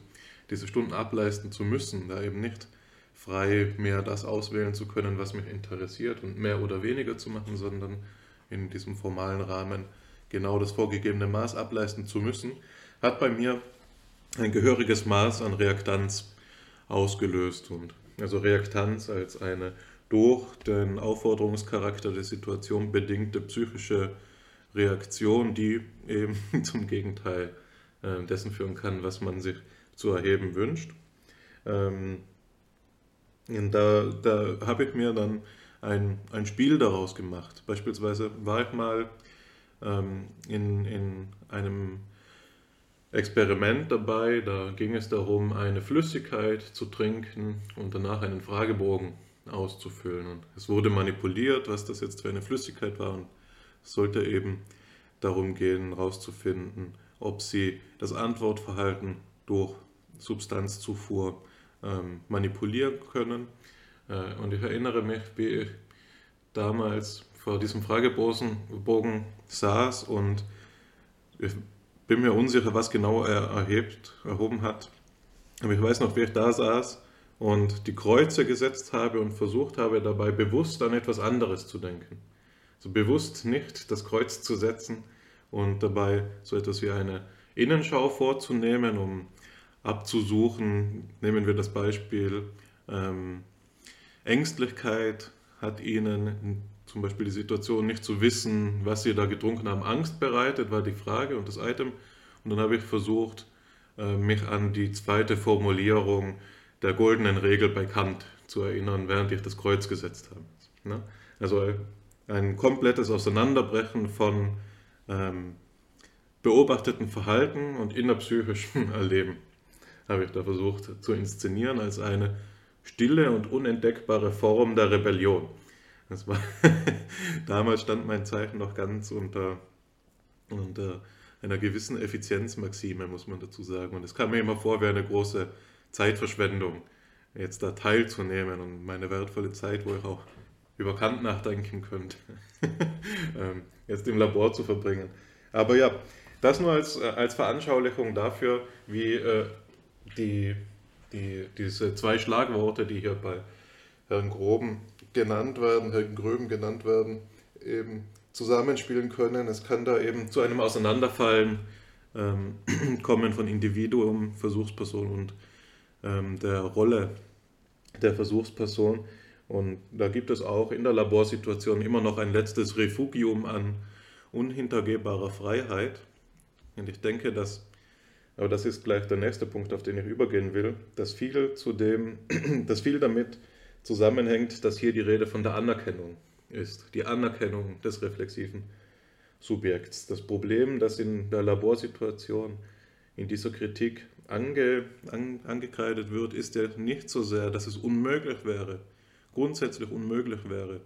diese Stunden ableisten zu müssen, da eben nicht frei mehr das auswählen zu können, was mich interessiert und mehr oder weniger zu machen, sondern in diesem formalen Rahmen genau das vorgegebene Maß ableisten zu müssen, hat bei mir ein gehöriges Maß an Reaktanz ausgelöst. Und also Reaktanz als eine durch den Aufforderungscharakter der Situation bedingte psychische Reaktion, die eben zum Gegenteil äh, dessen führen kann, was man sich zu erheben wünscht. Ähm, da, da habe ich mir dann ein, ein Spiel daraus gemacht. Beispielsweise war ich mal ähm, in, in einem Experiment dabei. Da ging es darum, eine Flüssigkeit zu trinken und danach einen Fragebogen auszufüllen. Und es wurde manipuliert, was das jetzt für eine Flüssigkeit war. Und es sollte eben darum gehen, herauszufinden, ob sie das Antwortverhalten durch Substanzzufuhr ähm, manipulieren können. Äh, und ich erinnere mich, wie ich damals vor diesem Fragebogen saß und ich bin mir unsicher, was genau er erhebt, erhoben hat. Aber ich weiß noch, wie ich da saß und die Kreuze gesetzt habe und versucht habe, dabei bewusst an etwas anderes zu denken. Also bewusst nicht das Kreuz zu setzen und dabei so etwas wie eine Innenschau vorzunehmen, um abzusuchen. Nehmen wir das Beispiel ähm, Ängstlichkeit hat ihnen zum Beispiel die Situation nicht zu wissen, was sie da getrunken haben, Angst bereitet, war die Frage und das Item. Und dann habe ich versucht, äh, mich an die zweite Formulierung der goldenen Regel bei Kant zu erinnern, während ich das Kreuz gesetzt habe. Ne? Also ein komplettes Auseinanderbrechen von ähm, beobachteten Verhalten und innerpsychischem Erleben habe ich da versucht zu inszenieren als eine stille und unentdeckbare Form der Rebellion. Das war damals stand mein Zeichen noch ganz unter, unter einer gewissen Effizienzmaxime, muss man dazu sagen. Und es kam mir immer vor wie eine große Zeitverschwendung, jetzt da teilzunehmen und meine wertvolle Zeit, wo ich auch über Kant nachdenken könnte, ähm, jetzt im Labor zu verbringen. Aber ja, das nur als, äh, als Veranschaulichung dafür, wie äh, die, die, diese zwei Schlagworte, die hier bei Herrn Groben genannt werden, Herrn Gröben genannt werden, eben zusammenspielen können. Es kann da eben zu einem Auseinanderfallen ähm, kommen von Individuum, Versuchsperson und ähm, der Rolle der Versuchsperson. Und da gibt es auch in der Laborsituation immer noch ein letztes Refugium an unhintergehbarer Freiheit. Und ich denke, dass, aber das ist gleich der nächste Punkt, auf den ich übergehen will, dass viel zu dem, dass viel damit zusammenhängt, dass hier die Rede von der Anerkennung ist, die Anerkennung des reflexiven Subjekts. Das Problem, das in der Laborsituation in dieser Kritik ange, an, angekreidet wird, ist ja nicht so sehr, dass es unmöglich wäre, grundsätzlich unmöglich wäre,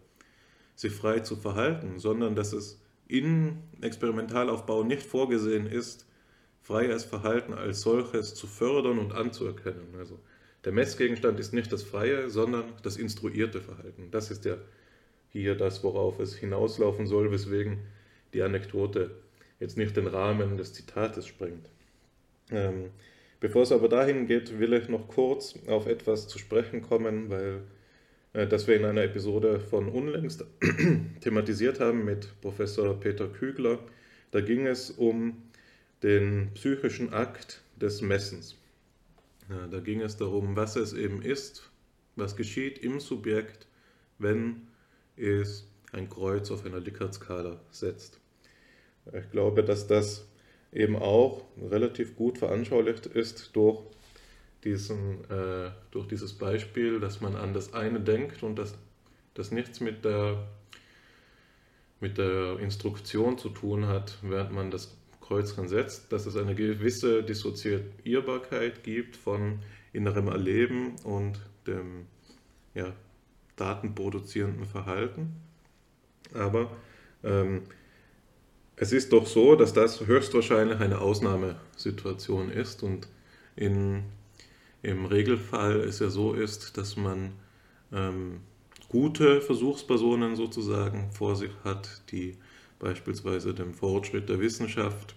sich frei zu verhalten, sondern dass es in Experimentalaufbau nicht vorgesehen ist, freies Verhalten als solches zu fördern und anzuerkennen. Also der Messgegenstand ist nicht das freie, sondern das instruierte Verhalten. Das ist ja hier das, worauf es hinauslaufen soll, weswegen die Anekdote jetzt nicht den Rahmen des Zitates sprengt. Ähm, bevor es aber dahin geht, will ich noch kurz auf etwas zu sprechen kommen, weil äh, das wir in einer Episode von unlängst thematisiert haben mit Professor Peter Kügler. Da ging es um den psychischen Akt des Messens. Ja, da ging es darum, was es eben ist, was geschieht im Subjekt, wenn es ein Kreuz auf einer Likert-Skala setzt. Ich glaube, dass das eben auch relativ gut veranschaulicht ist durch, diesen, äh, durch dieses Beispiel, dass man an das eine denkt und dass das nichts mit der, mit der Instruktion zu tun hat, während man das Kreuzchen setzt, dass es eine gewisse Dissoziierbarkeit gibt von innerem Erleben und dem ja, datenproduzierenden Verhalten. Aber ähm, es ist doch so, dass das höchstwahrscheinlich eine Ausnahmesituation ist und in, im Regelfall es ja so ist, dass man ähm, gute Versuchspersonen sozusagen vor sich hat, die beispielsweise dem Fortschritt der Wissenschaft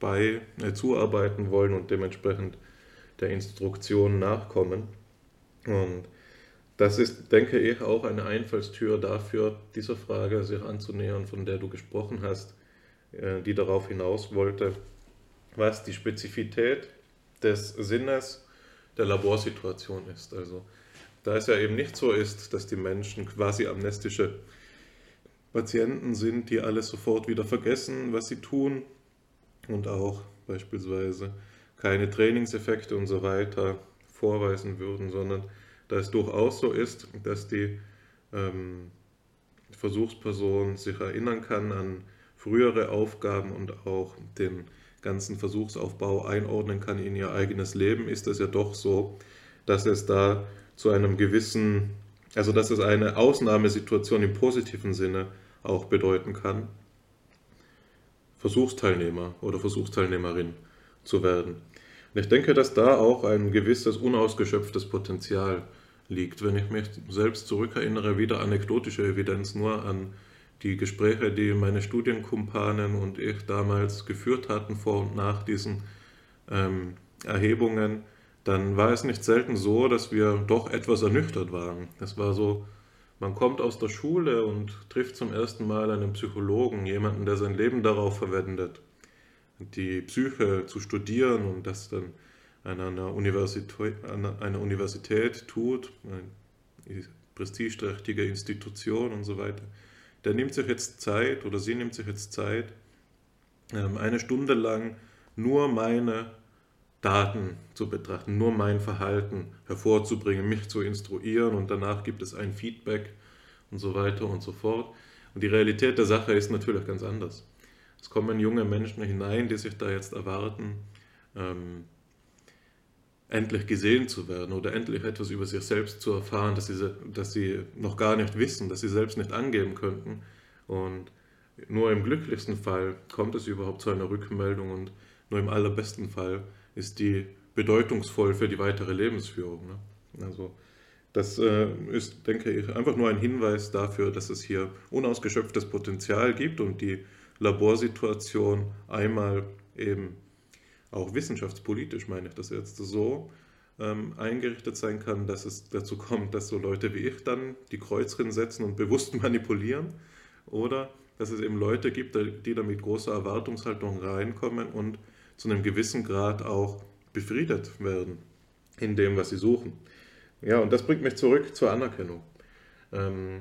bei, äh, zuarbeiten wollen und dementsprechend der Instruktion nachkommen. Und das ist, denke ich, auch eine Einfallstür dafür, dieser Frage sich anzunähern, von der du gesprochen hast, äh, die darauf hinaus wollte, was die Spezifität des Sinnes der Laborsituation ist. Also da es ja eben nicht so ist, dass die Menschen quasi amnestische Patienten sind, die alles sofort wieder vergessen, was sie tun. Und auch beispielsweise keine Trainingseffekte und so weiter vorweisen würden, sondern da es durchaus so ist, dass die ähm, Versuchsperson sich erinnern kann an frühere Aufgaben und auch den ganzen Versuchsaufbau einordnen kann in ihr eigenes Leben, ist es ja doch so, dass es da zu einem gewissen, also dass es eine Ausnahmesituation im positiven Sinne auch bedeuten kann, Versuchsteilnehmer oder Versuchsteilnehmerin zu werden. Und ich denke, dass da auch ein gewisses unausgeschöpftes Potenzial liegt. Wenn ich mich selbst zurückerinnere, wieder anekdotische Evidenz nur an die Gespräche, die meine Studienkumpanen und ich damals geführt hatten vor und nach diesen ähm, Erhebungen, dann war es nicht selten so, dass wir doch etwas ernüchtert waren. Es war so, man kommt aus der Schule und trifft zum ersten Mal einen Psychologen, jemanden, der sein Leben darauf verwendet, die Psyche zu studieren und das dann an einer Universität, an einer Universität tut, eine prestigeträchtige Institution und so weiter. Der nimmt sich jetzt Zeit oder sie nimmt sich jetzt Zeit, ähm, eine Stunde lang nur meine Daten zu betrachten, nur mein Verhalten hervorzubringen, mich zu instruieren und danach gibt es ein Feedback und so weiter und so fort. Und die Realität der Sache ist natürlich ganz anders. Es kommen junge Menschen hinein, die sich da jetzt erwarten, ähm, endlich gesehen zu werden oder endlich etwas über sich selbst zu erfahren, dass sie, dass sie noch gar nicht wissen, dass sie selbst nicht angeben könnten. Und nur im glücklichsten Fall kommt es überhaupt zu einer Rückmeldung und nur im allerbesten Fall ist die bedeutungsvoll für die weitere Lebensführung. Ne? Also das äh, ist, denke ich, einfach nur ein Hinweis dafür, dass es hier unausgeschöpftes Potenzial gibt und die Laborsituation einmal eben auch wissenschaftspolitisch, meine ich das jetzt so, ähm, eingerichtet sein kann, dass es dazu kommt, dass so Leute wie ich dann die Kreuzchen setzen und bewusst manipulieren oder dass es eben Leute gibt, die da mit großer Erwartungshaltung reinkommen und zu einem gewissen Grad auch befriedet werden in dem, was sie suchen. Ja, und das bringt mich zurück zur Anerkennung. Ähm,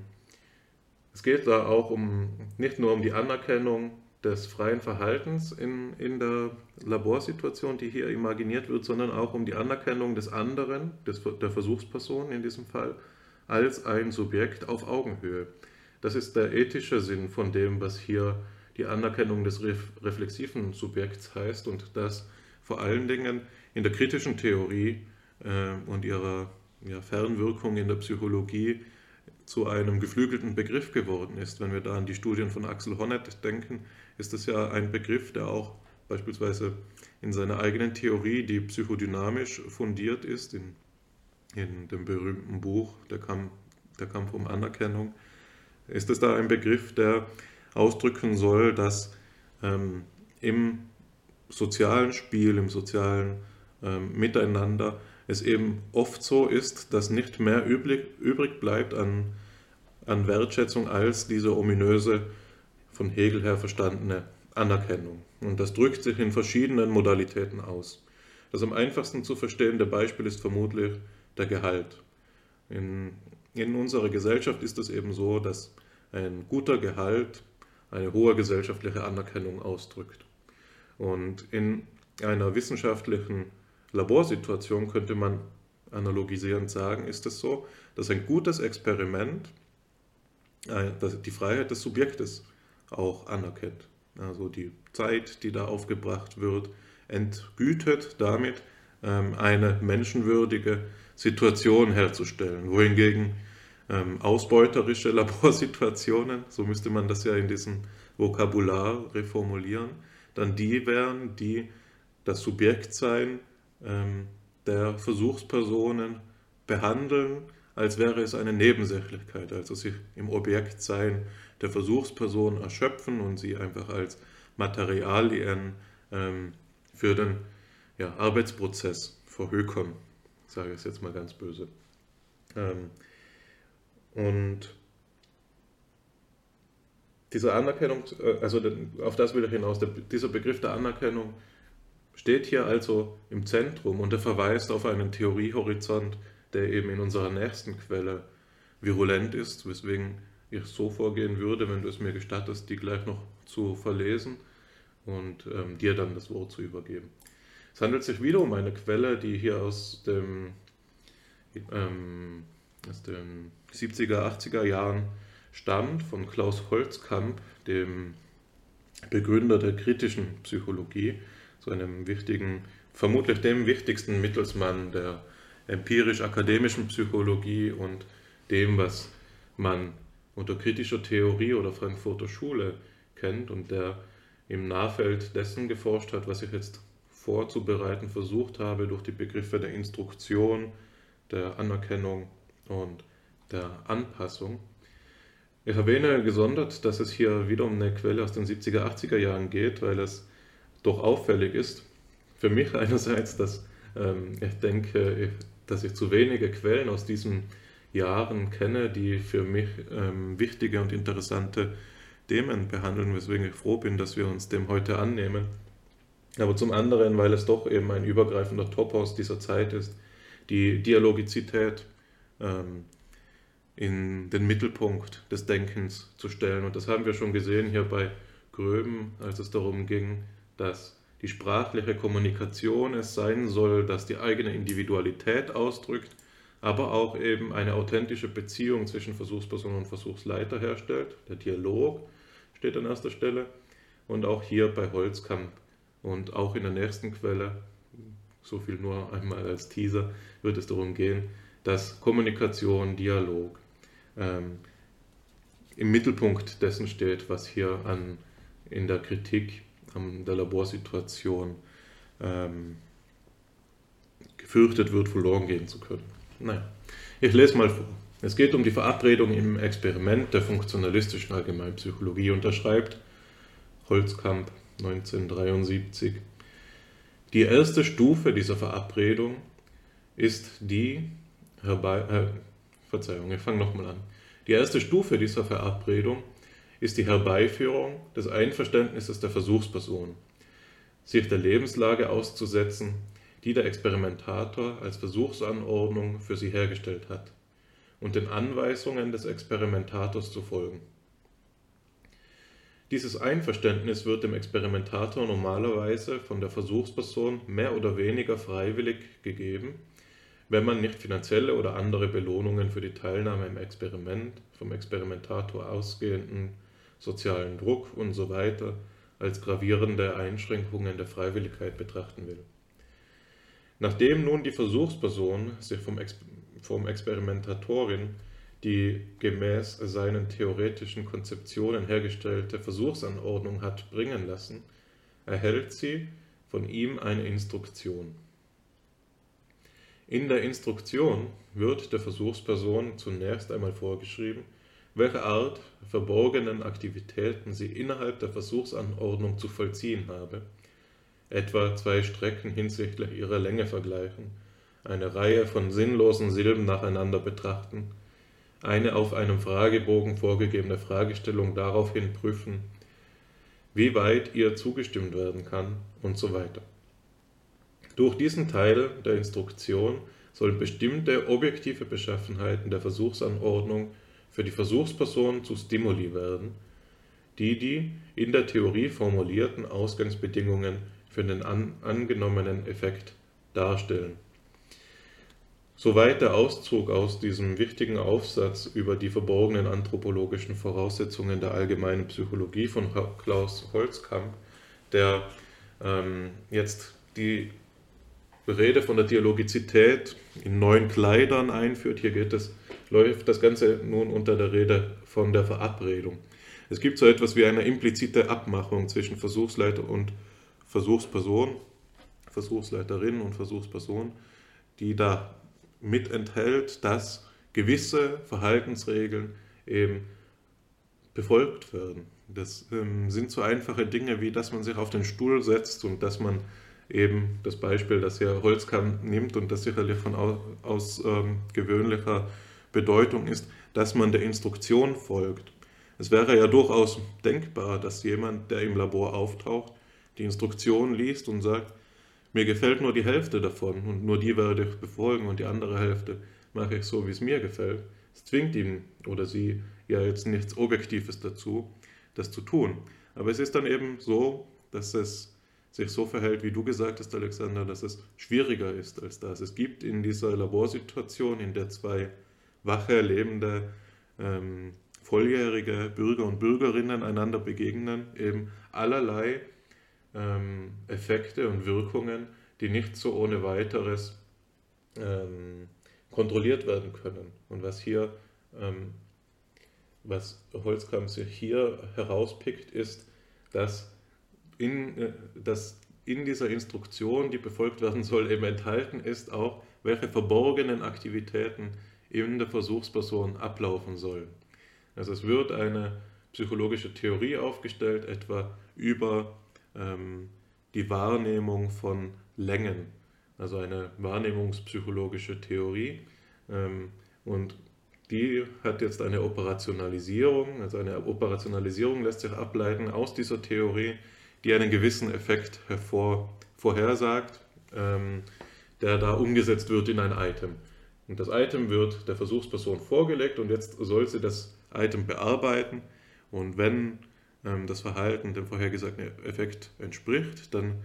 es geht da auch um nicht nur um die Anerkennung des freien Verhaltens in, in der Laborsituation, die hier imaginiert wird, sondern auch um die Anerkennung des anderen, des, der Versuchsperson in diesem Fall, als ein Subjekt auf Augenhöhe. Das ist der ethische Sinn von dem, was hier die Anerkennung des reflexiven Subjekts heißt und das vor allen Dingen in der kritischen Theorie äh, und ihrer ja, Fernwirkung in der Psychologie zu einem geflügelten Begriff geworden ist. Wenn wir da an die Studien von Axel Honneth denken, ist das ja ein Begriff, der auch beispielsweise in seiner eigenen Theorie, die psychodynamisch fundiert ist, in, in dem berühmten Buch Der Kampf, der Kampf um Anerkennung, ist es da ein Begriff, der ausdrücken soll, dass ähm, im sozialen Spiel, im sozialen ähm, Miteinander es eben oft so ist, dass nicht mehr übrig, übrig bleibt an, an Wertschätzung als diese ominöse, von Hegel her verstandene Anerkennung. Und das drückt sich in verschiedenen Modalitäten aus. Das am einfachsten zu verstehende Beispiel ist vermutlich der Gehalt. In, in unserer Gesellschaft ist es eben so, dass ein guter Gehalt eine hohe gesellschaftliche Anerkennung ausdrückt. Und in einer wissenschaftlichen Laborsituation könnte man analogisierend sagen, ist es so, dass ein gutes Experiment äh, die Freiheit des Subjektes auch anerkennt. Also die Zeit, die da aufgebracht wird, entgütet damit ähm, eine menschenwürdige Situation herzustellen. Wohingegen ähm, ausbeuterische Laborsituationen, so müsste man das ja in diesem Vokabular reformulieren, dann die wären, die das Subjektsein ähm, der Versuchspersonen behandeln, als wäre es eine Nebensächlichkeit, also sich im Objektsein der Versuchsperson erschöpfen und sie einfach als Materialien ähm, für den ja, Arbeitsprozess verhökern, sage ich es jetzt mal ganz böse. Ähm, und diese Anerkennung, äh, also auf das will ich hinaus, dieser Begriff der Anerkennung steht hier also im Zentrum und er verweist auf einen Theoriehorizont, der eben in unserer nächsten Quelle virulent ist, weswegen ich so vorgehen würde, wenn du es mir gestattest, die gleich noch zu verlesen und ähm, dir dann das Wort zu übergeben. Es handelt sich wieder um eine Quelle, die hier aus dem ähm, aus den 70er, 80er Jahren stammt, von Klaus Holzkamp, dem Begründer der kritischen Psychologie, so einem wichtigen, vermutlich dem wichtigsten Mittelsmann der empirisch-akademischen Psychologie und dem, was man unter kritischer Theorie oder Frankfurter Schule kennt und der im Nahfeld dessen geforscht hat, was ich jetzt vorzubereiten versucht habe durch die Begriffe der Instruktion, der Anerkennung und der Anpassung. Ich erwähne gesondert, dass es hier wieder um eine Quelle aus den 70er, 80er Jahren geht, weil es doch auffällig ist. Für mich einerseits, dass ähm, ich denke, dass ich zu wenige Quellen aus diesen Jahren kenne, die für mich ähm, wichtige und interessante Themen behandeln, weswegen ich froh bin, dass wir uns dem heute annehmen. Aber zum anderen, weil es doch eben ein übergreifender Topos dieser Zeit ist, die Dialogizität, ähm, in den Mittelpunkt des Denkens zu stellen. Und das haben wir schon gesehen hier bei Gröben, als es darum ging, dass die sprachliche Kommunikation es sein soll, dass die eigene Individualität ausdrückt, aber auch eben eine authentische Beziehung zwischen Versuchsperson und Versuchsleiter herstellt. Der Dialog steht an erster Stelle und auch hier bei Holzkamp und auch in der nächsten Quelle, so viel nur einmal als Teaser, wird es darum gehen, dass Kommunikation, Dialog ähm, im Mittelpunkt dessen steht, was hier an, in der Kritik an der Laborsituation ähm, gefürchtet wird, verloren gehen zu können. Naja, ich lese mal vor. Es geht um die Verabredung im Experiment der funktionalistischen Allgemeinpsychologie und da schreibt Holzkamp 1973, die erste Stufe dieser Verabredung ist die herbei, äh, Verzeihung, ich fange nochmal an. Die erste Stufe dieser Verabredung ist die Herbeiführung des Einverständnisses der Versuchsperson, sich der Lebenslage auszusetzen, die der Experimentator als Versuchsanordnung für sie hergestellt hat, und den Anweisungen des Experimentators zu folgen. Dieses Einverständnis wird dem Experimentator normalerweise von der Versuchsperson mehr oder weniger freiwillig gegeben wenn man nicht finanzielle oder andere Belohnungen für die Teilnahme im Experiment, vom Experimentator ausgehenden sozialen Druck usw. So als gravierende Einschränkungen der Freiwilligkeit betrachten will. Nachdem nun die Versuchsperson sich vom, Ex vom Experimentatorin die gemäß seinen theoretischen Konzeptionen hergestellte Versuchsanordnung hat bringen lassen, erhält sie von ihm eine Instruktion. In der Instruktion wird der Versuchsperson zunächst einmal vorgeschrieben, welche Art verborgenen Aktivitäten sie innerhalb der Versuchsanordnung zu vollziehen habe, etwa zwei Strecken hinsichtlich ihrer Länge vergleichen, eine Reihe von sinnlosen Silben nacheinander betrachten, eine auf einem Fragebogen vorgegebene Fragestellung daraufhin prüfen, wie weit ihr zugestimmt werden kann und so weiter. Durch diesen Teil der Instruktion sollen bestimmte objektive Beschaffenheiten der Versuchsanordnung für die Versuchsperson zu Stimuli werden, die die in der Theorie formulierten Ausgangsbedingungen für den an, angenommenen Effekt darstellen. Soweit der Auszug aus diesem wichtigen Aufsatz über die verborgenen anthropologischen Voraussetzungen der allgemeinen Psychologie von Klaus Holzkamp, der ähm, jetzt die Rede von der Dialogizität in neuen Kleidern einführt. Hier geht es, läuft das Ganze nun unter der Rede von der Verabredung. Es gibt so etwas wie eine implizite Abmachung zwischen Versuchsleiter und Versuchsperson, Versuchsleiterin und Versuchsperson, die da mit enthält, dass gewisse Verhaltensregeln eben befolgt werden. Das ähm, sind so einfache Dinge, wie dass man sich auf den Stuhl setzt und dass man eben das Beispiel, das hier Holzkamm nimmt und das sicherlich von ausgewöhnlicher ähm, Bedeutung ist, dass man der Instruktion folgt. Es wäre ja durchaus denkbar, dass jemand, der im Labor auftaucht, die Instruktion liest und sagt, mir gefällt nur die Hälfte davon und nur die werde ich befolgen und die andere Hälfte mache ich so, wie es mir gefällt. Es zwingt ihn oder sie ja jetzt nichts Objektives dazu, das zu tun. Aber es ist dann eben so, dass es sich so verhält, wie du gesagt hast, Alexander, dass es schwieriger ist als das. Es gibt in dieser Laborsituation, in der zwei wache, lebende, ähm, volljährige Bürger und Bürgerinnen einander begegnen, eben allerlei ähm, Effekte und Wirkungen, die nicht so ohne weiteres ähm, kontrolliert werden können. Und was hier, ähm, was Holzkamp sich hier herauspickt, ist, dass in, äh, dass in dieser Instruktion, die befolgt werden soll, eben enthalten ist auch, welche verborgenen Aktivitäten in der Versuchsperson ablaufen sollen. Also es wird eine psychologische Theorie aufgestellt, etwa über ähm, die Wahrnehmung von Längen, also eine wahrnehmungspsychologische Theorie. Ähm, und die hat jetzt eine Operationalisierung, also eine Operationalisierung lässt sich ableiten aus dieser Theorie, die einen gewissen Effekt hervor, vorhersagt, ähm, der da umgesetzt wird in ein Item. Und das Item wird der Versuchsperson vorgelegt und jetzt soll sie das Item bearbeiten. Und wenn ähm, das Verhalten dem vorhergesagten Effekt entspricht, dann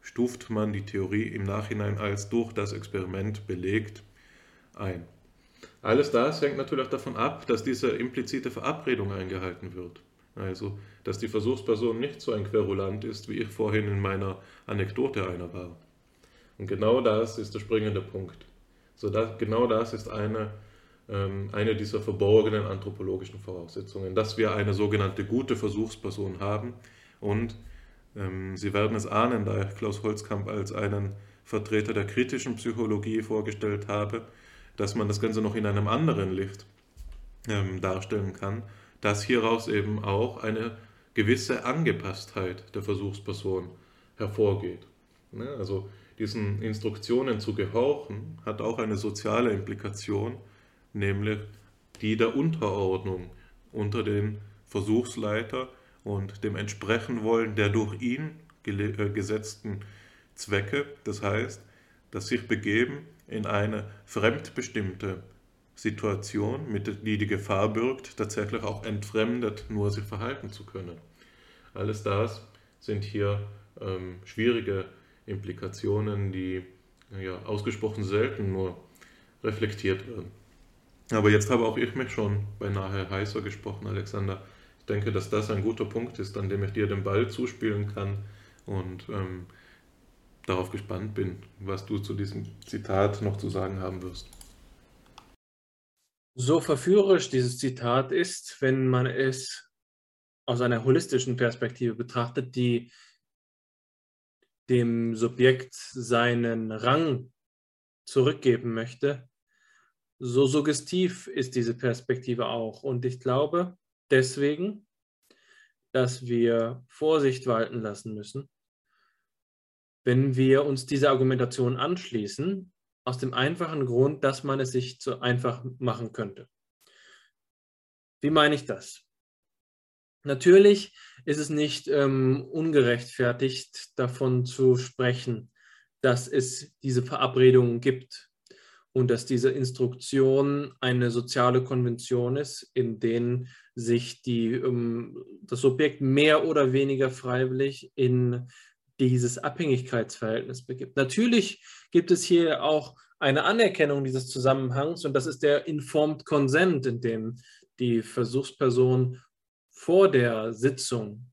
stuft man die Theorie im Nachhinein als durch das Experiment belegt ein. Alles das hängt natürlich davon ab, dass diese implizite Verabredung eingehalten wird. Also, dass die Versuchsperson nicht so ein Querulant ist, wie ich vorhin in meiner Anekdote einer war. Und genau das ist der springende Punkt. So das, genau das ist eine ähm, eine dieser verborgenen anthropologischen Voraussetzungen, dass wir eine sogenannte gute Versuchsperson haben. Und ähm, Sie werden es ahnen, da ich Klaus Holzkamp als einen Vertreter der kritischen Psychologie vorgestellt habe, dass man das Ganze noch in einem anderen Licht ähm, darstellen kann, dass hieraus eben auch eine gewisse Angepasstheit der Versuchsperson hervorgeht. Ne? Also diesen Instruktionen zu gehorchen hat auch eine soziale Implikation, nämlich die der Unterordnung unter den Versuchsleiter und dem entsprechen wollen der durch ihn äh, gesetzten Zwecke, das heißt, das sich begeben in eine fremdbestimmte Situation, mit die die Gefahr birgt, tatsächlich auch entfremdet nur sich verhalten zu können. Alles das sind hier ähm, schwierige Implikationen, die ja, ausgesprochen selten nur reflektiert werden. Aber jetzt habe auch ich mich schon beinahe heißer gesprochen, Alexander. Ich denke, dass das ein guter Punkt ist, an dem ich dir den Ball zuspielen kann und ähm, darauf gespannt bin, was du zu diesem Zitat noch zu sagen haben wirst. So verführerisch dieses Zitat ist, wenn man es aus einer holistischen Perspektive betrachtet, die dem Subjekt seinen Rang zurückgeben möchte, so suggestiv ist diese Perspektive auch. Und ich glaube deswegen, dass wir Vorsicht walten lassen müssen, wenn wir uns dieser Argumentation anschließen, aus dem einfachen Grund, dass man es sich zu einfach machen könnte. Wie meine ich das? Natürlich ist es nicht ähm, ungerechtfertigt, davon zu sprechen, dass es diese Verabredungen gibt und dass diese Instruktion eine soziale Konvention ist, in denen sich die, ähm, das Subjekt mehr oder weniger freiwillig in dieses Abhängigkeitsverhältnis begibt. Natürlich gibt es hier auch eine Anerkennung dieses Zusammenhangs und das ist der Informed Consent, in dem die Versuchsperson vor der Sitzung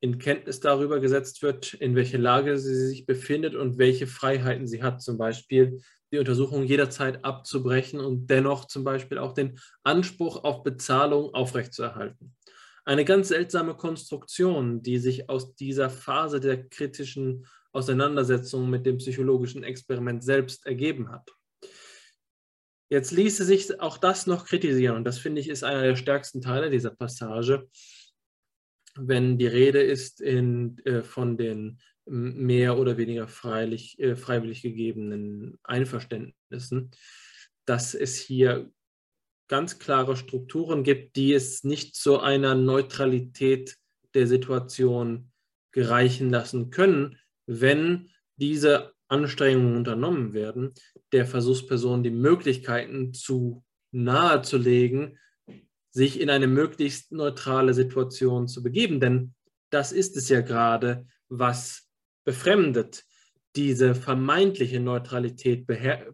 in Kenntnis darüber gesetzt wird, in welcher Lage sie sich befindet und welche Freiheiten sie hat, zum Beispiel die Untersuchung jederzeit abzubrechen und dennoch zum Beispiel auch den Anspruch auf Bezahlung aufrechtzuerhalten. Eine ganz seltsame Konstruktion, die sich aus dieser Phase der kritischen Auseinandersetzung mit dem psychologischen Experiment selbst ergeben hat. Jetzt ließe sich auch das noch kritisieren und das finde ich ist einer der stärksten Teile dieser Passage, wenn die Rede ist in, äh, von den mehr oder weniger freilich, äh, freiwillig gegebenen Einverständnissen, dass es hier ganz klare Strukturen gibt, die es nicht zu einer Neutralität der Situation gereichen lassen können, wenn diese Anstrengungen unternommen werden, der Versuchsperson die Möglichkeiten zu nahezulegen, sich in eine möglichst neutrale Situation zu begeben. Denn das ist es ja gerade, was befremdet. Diese vermeintliche Neutralität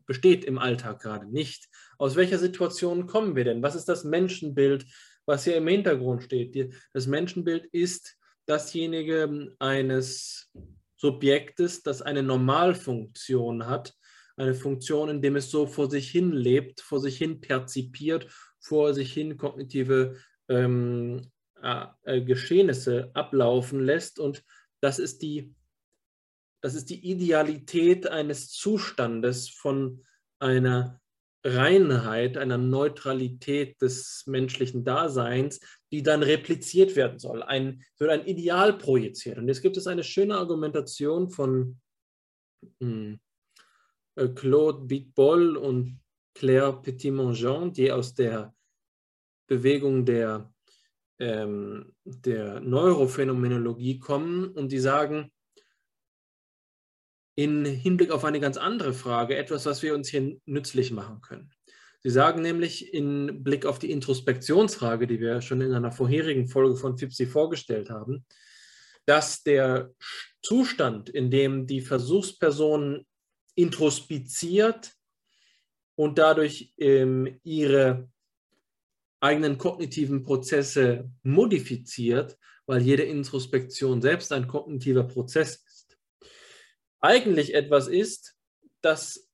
besteht im Alltag gerade nicht. Aus welcher Situation kommen wir denn? Was ist das Menschenbild, was hier im Hintergrund steht? Das Menschenbild ist dasjenige eines Subjektes, das eine Normalfunktion hat, eine Funktion, in dem es so vor sich hin lebt, vor sich hin perzipiert, vor sich hin kognitive ähm, äh, Geschehnisse ablaufen lässt. Und das ist die das ist die Idealität eines Zustandes von einer Reinheit, einer Neutralität des menschlichen Daseins, die dann repliziert werden soll, ein, wird ein Ideal projiziert. Und jetzt gibt es eine schöne Argumentation von hm, äh, Claude Bitbol und Claire Petit-Mongeon, die aus der Bewegung der, ähm, der Neurophänomenologie kommen und die sagen, in Hinblick auf eine ganz andere Frage, etwas, was wir uns hier nützlich machen können. Sie sagen nämlich in Blick auf die Introspektionsfrage, die wir schon in einer vorherigen Folge von FIPSI vorgestellt haben, dass der Zustand, in dem die Versuchsperson introspiziert und dadurch ähm, ihre eigenen kognitiven Prozesse modifiziert, weil jede Introspektion selbst ein kognitiver Prozess eigentlich etwas ist, das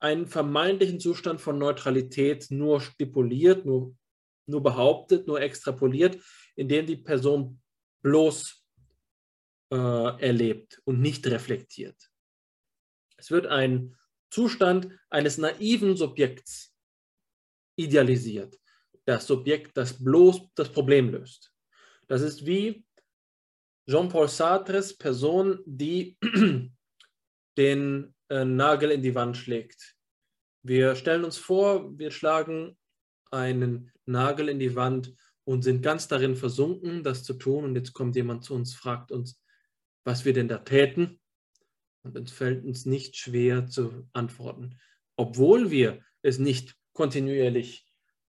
einen vermeintlichen Zustand von Neutralität nur stipuliert, nur, nur behauptet, nur extrapoliert, indem die Person bloß äh, erlebt und nicht reflektiert. Es wird ein Zustand eines naiven Subjekts idealisiert. Das Subjekt, das bloß das Problem löst. Das ist wie Jean-Paul Sartres Person, die den äh, Nagel in die Wand schlägt. Wir stellen uns vor, wir schlagen einen Nagel in die Wand und sind ganz darin versunken, das zu tun. Und jetzt kommt jemand zu uns, fragt uns, was wir denn da täten. Und es fällt uns nicht schwer zu antworten, obwohl wir es nicht kontinuierlich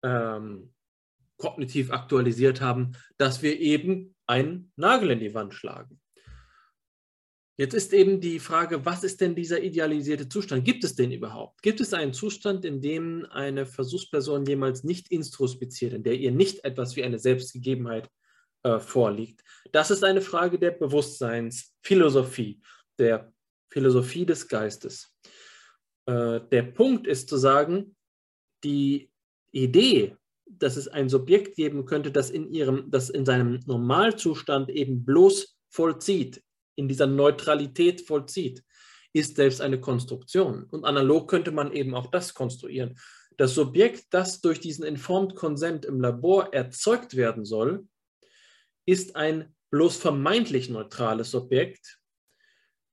ähm, kognitiv aktualisiert haben, dass wir eben einen Nagel in die Wand schlagen. Jetzt ist eben die Frage, was ist denn dieser idealisierte Zustand? Gibt es den überhaupt? Gibt es einen Zustand, in dem eine Versuchsperson jemals nicht introspiziert, in der ihr nicht etwas wie eine Selbstgegebenheit äh, vorliegt? Das ist eine Frage der Bewusstseinsphilosophie, der Philosophie des Geistes. Äh, der Punkt ist zu sagen, die Idee, dass es ein Subjekt geben könnte, das in, ihrem, das in seinem Normalzustand eben bloß vollzieht, in dieser Neutralität vollzieht, ist selbst eine Konstruktion. Und analog könnte man eben auch das konstruieren. Das Subjekt, das durch diesen Informed Consent im Labor erzeugt werden soll, ist ein bloß vermeintlich neutrales Subjekt,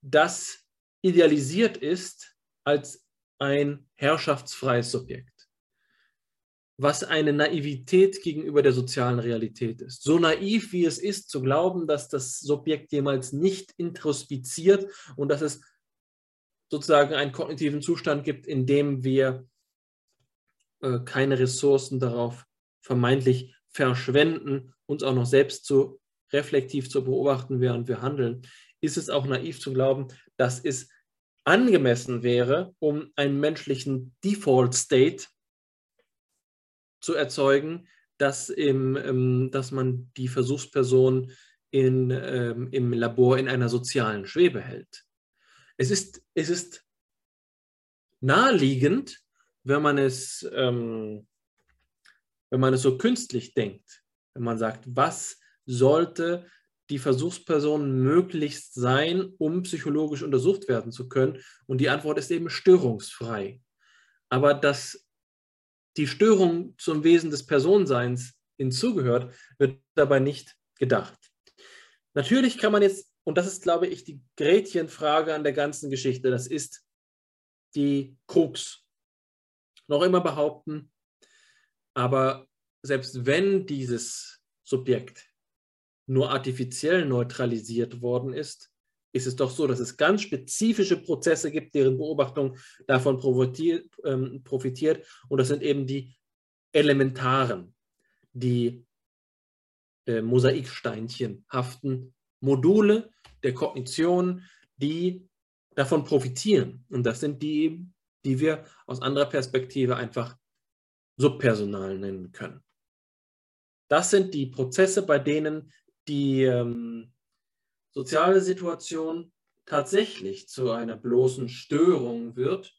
das idealisiert ist als ein herrschaftsfreies Subjekt was eine Naivität gegenüber der sozialen Realität ist. So naiv wie es ist, zu glauben, dass das Subjekt jemals nicht introspiziert und dass es sozusagen einen kognitiven Zustand gibt, in dem wir äh, keine Ressourcen darauf vermeintlich verschwenden, uns auch noch selbst zu reflektiv zu beobachten, während wir handeln, ist es auch naiv zu glauben, dass es angemessen wäre, um einen menschlichen Default State zu erzeugen, dass, im, ähm, dass man die Versuchsperson in, ähm, im Labor in einer sozialen Schwebe hält. Es ist, es ist naheliegend, wenn man es, ähm, wenn man es so künstlich denkt, wenn man sagt, was sollte die Versuchsperson möglichst sein, um psychologisch untersucht werden zu können? Und die Antwort ist eben störungsfrei. Aber das die Störung zum Wesen des Personenseins hinzugehört, wird dabei nicht gedacht. Natürlich kann man jetzt, und das ist, glaube ich, die Gretchenfrage an der ganzen Geschichte, das ist die Krux, noch immer behaupten, aber selbst wenn dieses Subjekt nur artifiziell neutralisiert worden ist, ist es doch so, dass es ganz spezifische Prozesse gibt, deren Beobachtung davon ähm, profitiert. Und das sind eben die elementaren, die äh, Mosaiksteinchenhaften Module der Kognition, die davon profitieren. Und das sind die, die wir aus anderer Perspektive einfach subpersonal nennen können. Das sind die Prozesse, bei denen die ähm, soziale Situation tatsächlich zu einer bloßen Störung wird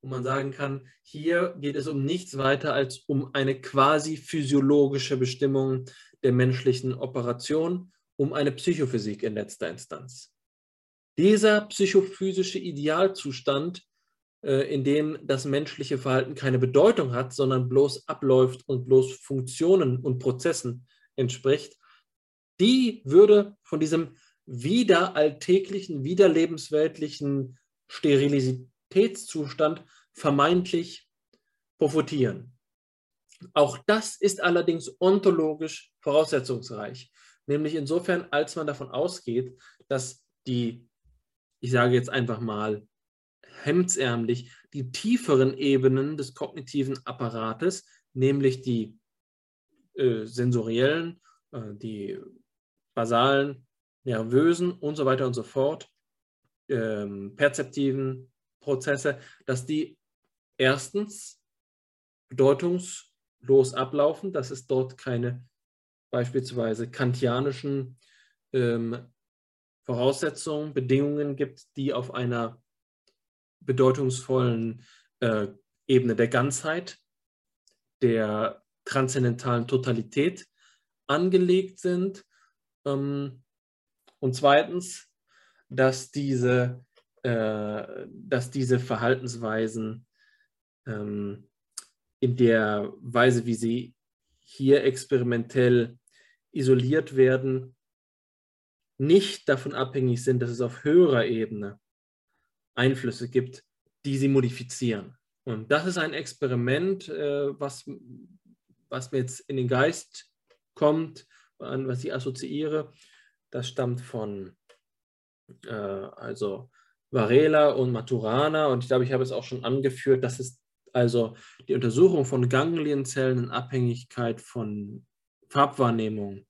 und man sagen kann, hier geht es um nichts weiter als um eine quasi physiologische Bestimmung der menschlichen Operation, um eine Psychophysik in letzter Instanz. Dieser psychophysische Idealzustand, äh, in dem das menschliche Verhalten keine Bedeutung hat, sondern bloß abläuft und bloß Funktionen und Prozessen entspricht, die würde von diesem wieder alltäglichen, wieder lebensweltlichen Sterilitätszustand vermeintlich profitieren. Auch das ist allerdings ontologisch voraussetzungsreich, nämlich insofern, als man davon ausgeht, dass die, ich sage jetzt einfach mal hemdsärmlich, die tieferen Ebenen des kognitiven Apparates, nämlich die äh, sensoriellen, äh, die basalen nervösen und so weiter und so fort, ähm, perzeptiven Prozesse, dass die erstens bedeutungslos ablaufen, dass es dort keine beispielsweise kantianischen ähm, Voraussetzungen, Bedingungen gibt, die auf einer bedeutungsvollen äh, Ebene der Ganzheit, der transzendentalen Totalität angelegt sind. Ähm, und zweitens, dass diese, äh, dass diese Verhaltensweisen ähm, in der Weise, wie sie hier experimentell isoliert werden, nicht davon abhängig sind, dass es auf höherer Ebene Einflüsse gibt, die sie modifizieren. Und das ist ein Experiment, äh, was, was mir jetzt in den Geist kommt, an was ich assoziiere, das stammt von äh, also Varela und Maturana und ich glaube, ich habe es auch schon angeführt, das ist also die Untersuchung von Ganglienzellen in Abhängigkeit von Farbwahrnehmung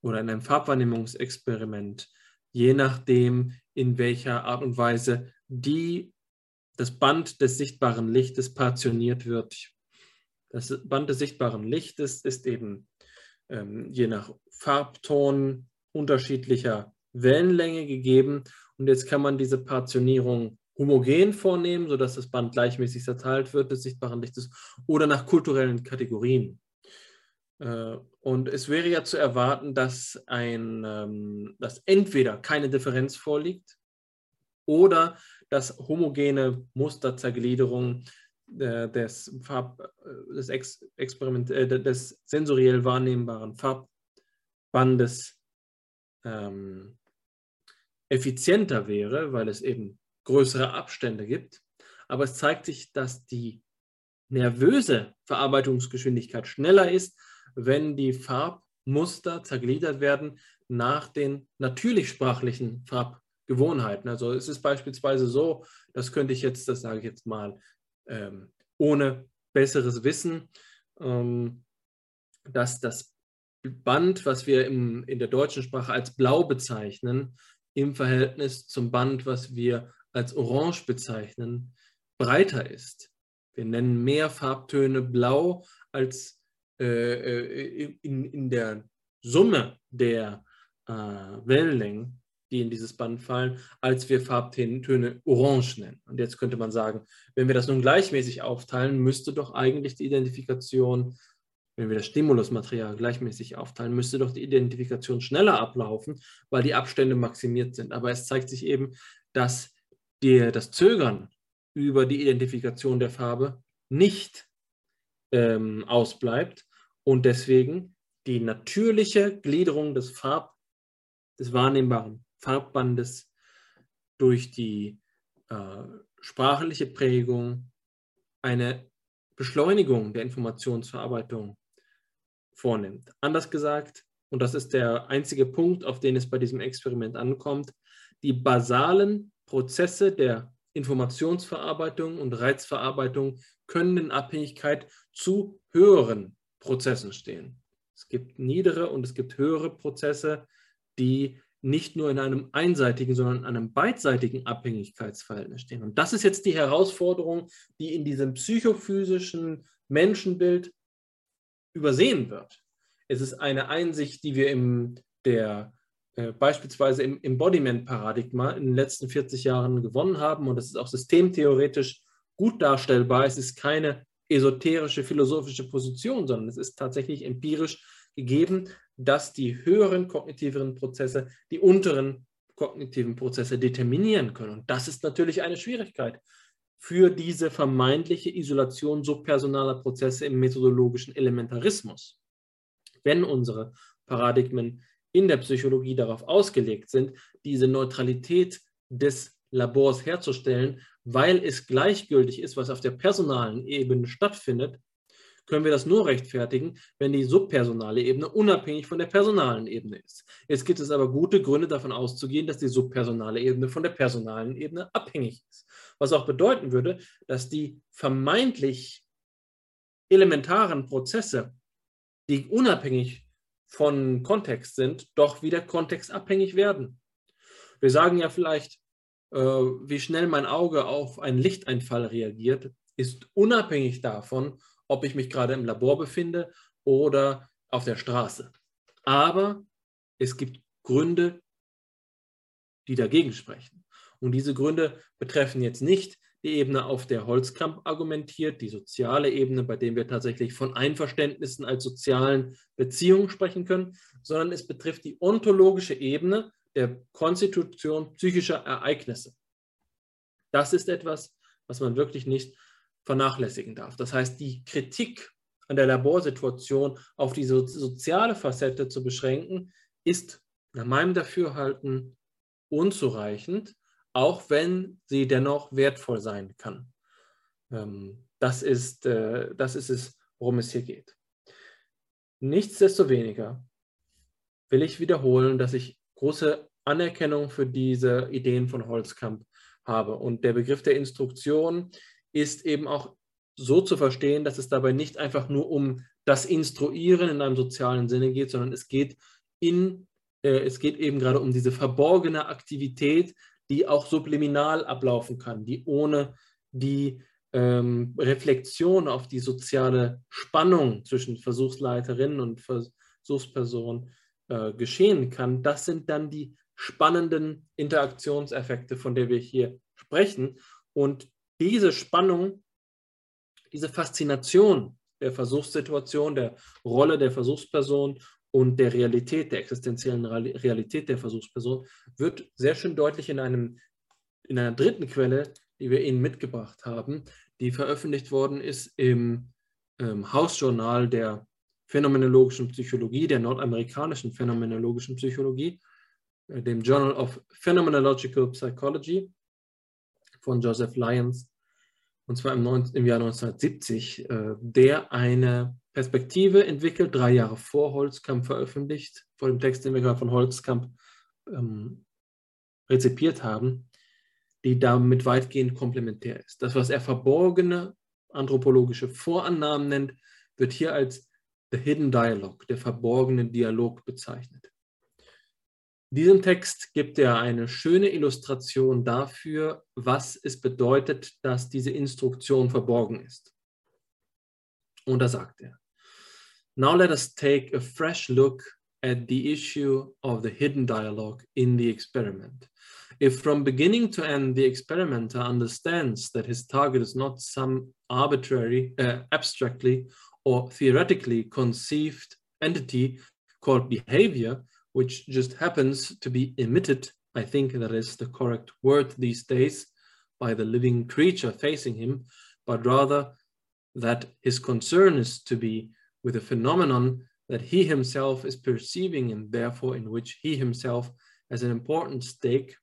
oder in einem Farbwahrnehmungsexperiment, je nachdem, in welcher Art und Weise die, das Band des sichtbaren Lichtes partioniert wird. Das Band des sichtbaren Lichtes ist eben ähm, je nach Farbton unterschiedlicher Wellenlänge gegeben. Und jetzt kann man diese Partitionierung homogen vornehmen, sodass das Band gleichmäßig zerteilt wird des sichtbaren Lichtes, oder nach kulturellen Kategorien. Äh, und es wäre ja zu erwarten, dass, ein, ähm, dass entweder keine Differenz vorliegt oder dass homogene Musterzergliederung äh, des, Farb, äh, des, Ex Experiment, des sensoriell wahrnehmbaren Farbbandes ähm, effizienter wäre, weil es eben größere Abstände gibt. Aber es zeigt sich, dass die nervöse Verarbeitungsgeschwindigkeit schneller ist, wenn die Farbmuster zergliedert werden nach den natürlich sprachlichen Farbgewohnheiten. Also es ist beispielsweise so, das könnte ich jetzt, das sage ich jetzt mal, ähm, ohne besseres Wissen, ähm, dass das Band, was wir im, in der deutschen Sprache als blau bezeichnen, im Verhältnis zum Band, was wir als orange bezeichnen, breiter ist. Wir nennen mehr Farbtöne blau als äh, äh in, in der Summe der äh, Wellenlängen, die in dieses Band fallen, als wir Farbtöne orange nennen. Und jetzt könnte man sagen, wenn wir das nun gleichmäßig aufteilen, müsste doch eigentlich die Identifikation wenn wir das Stimulusmaterial gleichmäßig aufteilen, müsste doch die Identifikation schneller ablaufen, weil die Abstände maximiert sind. Aber es zeigt sich eben, dass der, das Zögern über die Identifikation der Farbe nicht ähm, ausbleibt und deswegen die natürliche Gliederung des Farb, des wahrnehmbaren Farbbandes durch die äh, sprachliche Prägung eine Beschleunigung der Informationsverarbeitung vornimmt. Anders gesagt, und das ist der einzige Punkt, auf den es bei diesem Experiment ankommt, die basalen Prozesse der Informationsverarbeitung und Reizverarbeitung können in Abhängigkeit zu höheren Prozessen stehen. Es gibt niedere und es gibt höhere Prozesse, die nicht nur in einem einseitigen, sondern in einem beidseitigen Abhängigkeitsverhältnis stehen. Und das ist jetzt die Herausforderung, die in diesem psychophysischen Menschenbild übersehen wird. Es ist eine Einsicht, die wir im, der, äh, beispielsweise im Embodiment-Paradigma in den letzten 40 Jahren gewonnen haben und das ist auch systemtheoretisch gut darstellbar. Es ist keine esoterische philosophische Position, sondern es ist tatsächlich empirisch gegeben, dass die höheren kognitiven Prozesse die unteren kognitiven Prozesse determinieren können. Und das ist natürlich eine Schwierigkeit für diese vermeintliche Isolation subpersonaler Prozesse im methodologischen Elementarismus. Wenn unsere Paradigmen in der Psychologie darauf ausgelegt sind, diese Neutralität des Labors herzustellen, weil es gleichgültig ist, was auf der personalen Ebene stattfindet, können wir das nur rechtfertigen, wenn die subpersonale Ebene unabhängig von der personalen Ebene ist. Jetzt gibt es aber gute Gründe davon auszugehen, dass die subpersonale Ebene von der personalen Ebene abhängig ist. Was auch bedeuten würde, dass die vermeintlich elementaren Prozesse, die unabhängig von Kontext sind, doch wieder kontextabhängig werden. Wir sagen ja vielleicht, äh, wie schnell mein Auge auf einen Lichteinfall reagiert, ist unabhängig davon, ob ich mich gerade im Labor befinde oder auf der Straße. Aber es gibt Gründe, die dagegen sprechen. Und diese Gründe betreffen jetzt nicht die Ebene, auf der Holzkamp argumentiert, die soziale Ebene, bei der wir tatsächlich von Einverständnissen als sozialen Beziehungen sprechen können, sondern es betrifft die ontologische Ebene der Konstitution psychischer Ereignisse. Das ist etwas, was man wirklich nicht vernachlässigen darf. Das heißt, die Kritik an der Laborsituation auf die soziale Facette zu beschränken, ist nach meinem Dafürhalten unzureichend, auch wenn sie dennoch wertvoll sein kann. Ähm, das ist, äh, das ist es, worum es hier geht. Nichtsdestoweniger will ich wiederholen, dass ich große Anerkennung für diese Ideen von Holzkamp habe. Und der Begriff der Instruktion ist eben auch so zu verstehen, dass es dabei nicht einfach nur um das Instruieren in einem sozialen Sinne geht, sondern es geht in, äh, es geht eben gerade um diese verborgene Aktivität, die auch subliminal ablaufen kann, die ohne die ähm, Reflexion auf die soziale Spannung zwischen Versuchsleiterinnen und Versuchspersonen äh, geschehen kann. Das sind dann die spannenden Interaktionseffekte, von der wir hier sprechen. Und diese Spannung, diese Faszination der Versuchssituation, der Rolle der Versuchsperson und der Realität, der existenziellen Realität der Versuchsperson, wird sehr schön deutlich in, einem, in einer dritten Quelle, die wir Ihnen mitgebracht haben, die veröffentlicht worden ist im ähm, Hausjournal der phänomenologischen Psychologie, der nordamerikanischen phänomenologischen Psychologie, äh, dem Journal of Phenomenological Psychology von Joseph Lyons, und zwar im, im Jahr 1970, äh, der eine Perspektive entwickelt, drei Jahre vor Holzkamp veröffentlicht, vor dem Text, den wir gerade von Holzkamp ähm, rezipiert haben, die damit weitgehend komplementär ist. Das, was er verborgene anthropologische Vorannahmen nennt, wird hier als The Hidden Dialogue, der verborgene Dialog bezeichnet. In diesem Text gibt er eine schöne Illustration dafür, was es bedeutet, dass diese Instruktion verborgen ist. Und da sagt er, Now let us take a fresh look at the issue of the hidden dialogue in the experiment. If from beginning to end the experimenter understands that his target is not some arbitrary, uh, abstractly or theoretically conceived entity called behavior, which just happens to be emitted, I think that is the correct word these days, by the living creature facing him, but rather that his concern is to be with a phenomenon that he himself is perceiving and therefore in which he himself has an important stake.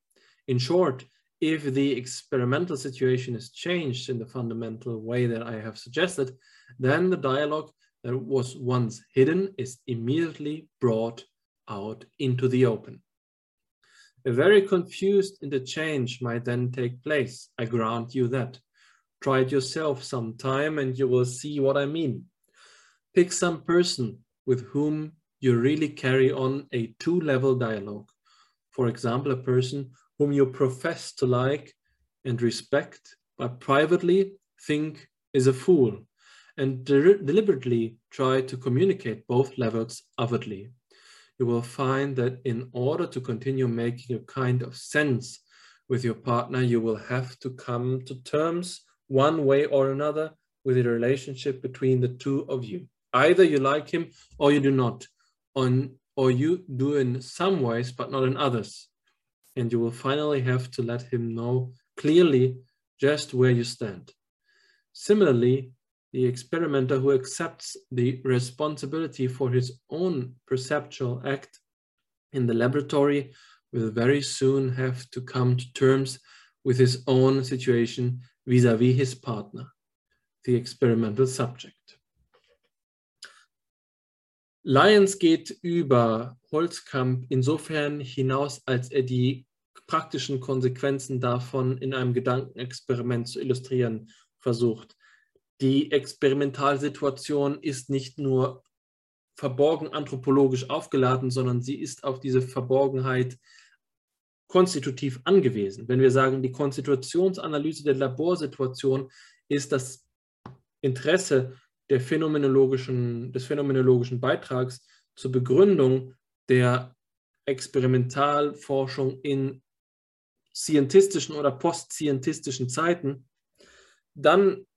In short, if the experimental situation is changed in the fundamental way that I have suggested, then the dialogue that was once hidden is immediately brought out into the open. A very confused interchange might then take place. I grant you that. Try it yourself some time and you will see what I mean. Pick some person with whom you really carry on a two-level dialogue. For example, a person whom you profess to like and respect, but privately think is a fool, and de deliberately try to communicate both levels avidly you will find that in order to continue making a kind of sense with your partner, you will have to come to terms one way or another with the relationship between the two of you. Either you like him or you do not, on, or you do in some ways, but not in others. And you will finally have to let him know clearly just where you stand. Similarly, the experimenter who accepts the responsibility for his own perceptual act in the laboratory will very soon have to come to terms with his own situation vis-à-vis -vis his partner, the experimental subject. Lyons geht über Holzkamp insofern hinaus, als er die praktischen Konsequenzen davon in einem Gedankenexperiment zu illustrieren versucht die Experimentalsituation ist nicht nur verborgen anthropologisch aufgeladen, sondern sie ist auf diese Verborgenheit konstitutiv angewiesen. Wenn wir sagen, die Konstitutionsanalyse der Laborsituation ist das Interesse der phänomenologischen, des phänomenologischen Beitrags zur Begründung der Experimentalforschung in scientistischen oder postscientistischen Zeiten, dann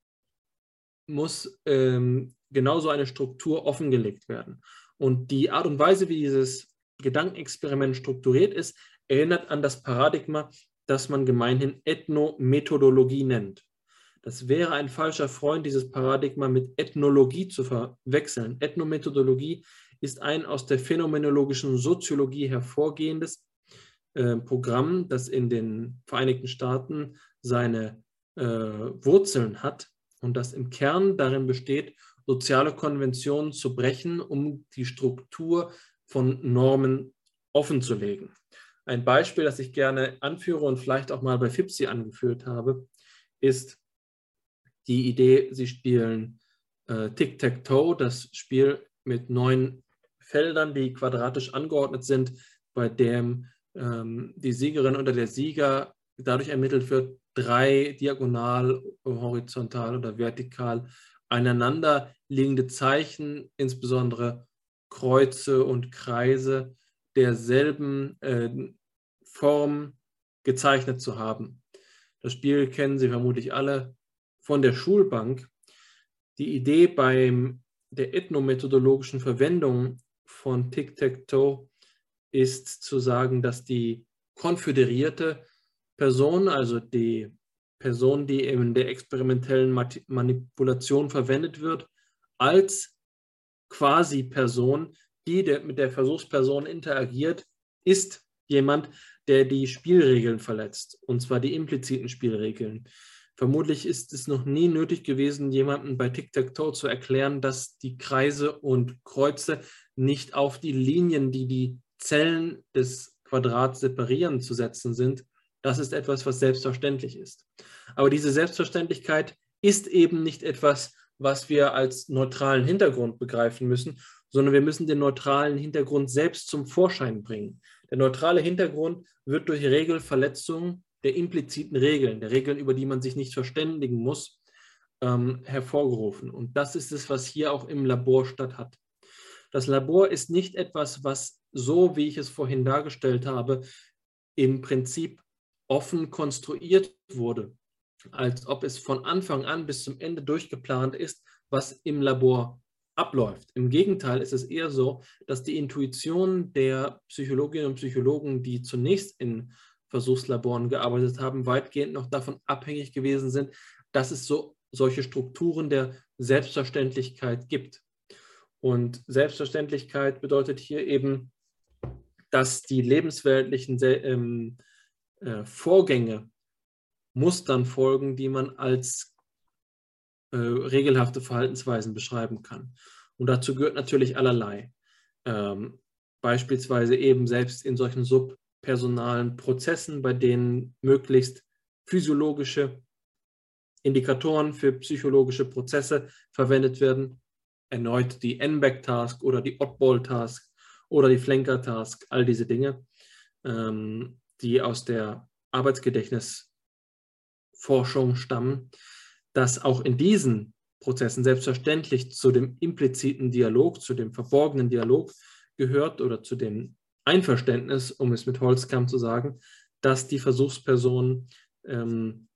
muss ähm, genauso eine Struktur offengelegt werden. Und die Art und Weise, wie dieses Gedankenexperiment strukturiert ist, erinnert an das Paradigma, das man gemeinhin Ethnomethodologie nennt. Das wäre ein falscher Freund, dieses Paradigma mit Ethnologie zu verwechseln. Ethnomethodologie ist ein aus der phänomenologischen Soziologie hervorgehendes äh, Programm, das in den Vereinigten Staaten seine äh, Wurzeln hat und das im Kern darin besteht, soziale Konventionen zu brechen, um die Struktur von Normen offenzulegen. Ein Beispiel, das ich gerne anführe und vielleicht auch mal bei FIPSI angeführt habe, ist die Idee, Sie spielen äh, Tic-Tac-Toe, das Spiel mit neun Feldern, die quadratisch angeordnet sind, bei dem ähm, die Siegerin oder der Sieger dadurch ermittelt wird, drei diagonal, horizontal oder vertikal aneinander liegende Zeichen, insbesondere Kreuze und Kreise derselben äh, Form gezeichnet zu haben. Das Spiel kennen Sie vermutlich alle von der Schulbank. Die Idee bei der ethnomethodologischen Verwendung von Tic-Tac-Toe ist zu sagen, dass die konföderierte Person, also die Person, die in der experimentellen Manipulation verwendet wird, als quasi Person, die der, mit der Versuchsperson interagiert, ist jemand, der die Spielregeln verletzt, und zwar die impliziten Spielregeln. Vermutlich ist es noch nie nötig gewesen, jemandem bei Tic-Tac-Toe zu erklären, dass die Kreise und Kreuze nicht auf die Linien, die die Zellen des Quadrats separieren, zu setzen sind. Das ist etwas, was selbstverständlich ist. Aber diese Selbstverständlichkeit ist eben nicht etwas, was wir als neutralen Hintergrund begreifen müssen, sondern wir müssen den neutralen Hintergrund selbst zum Vorschein bringen. Der neutrale Hintergrund wird durch Regelverletzungen der impliziten Regeln, der Regeln, über die man sich nicht verständigen muss, ähm, hervorgerufen. Und das ist es, was hier auch im Labor statt hat. Das Labor ist nicht etwas, was so, wie ich es vorhin dargestellt habe, im Prinzip offen konstruiert wurde, als ob es von Anfang an bis zum Ende durchgeplant ist, was im Labor abläuft. Im Gegenteil ist es eher so, dass die Intuition der Psychologinnen und Psychologen, die zunächst in Versuchslaboren gearbeitet haben, weitgehend noch davon abhängig gewesen sind, dass es so solche Strukturen der Selbstverständlichkeit gibt. Und Selbstverständlichkeit bedeutet hier eben, dass die lebensweltlichen ähm, äh, Vorgänge Mustern folgen, die man als äh, regelhafte Verhaltensweisen beschreiben kann. Und dazu gehört natürlich allerlei. Ähm, beispielsweise eben selbst in solchen subpersonalen Prozessen, bei denen möglichst physiologische Indikatoren für psychologische Prozesse verwendet werden. Erneut die NBAC-Task oder die Oddball-Task oder die Flanker-Task, all diese Dinge, ähm, die aus der Arbeitsgedächtnisforschung stammen dass auch in diesen Prozessen selbstverständlich zu dem impliziten Dialog, zu dem verborgenen Dialog gehört oder zu dem Einverständnis, um es mit Holzkamp zu sagen, dass die Versuchspersonen ähm,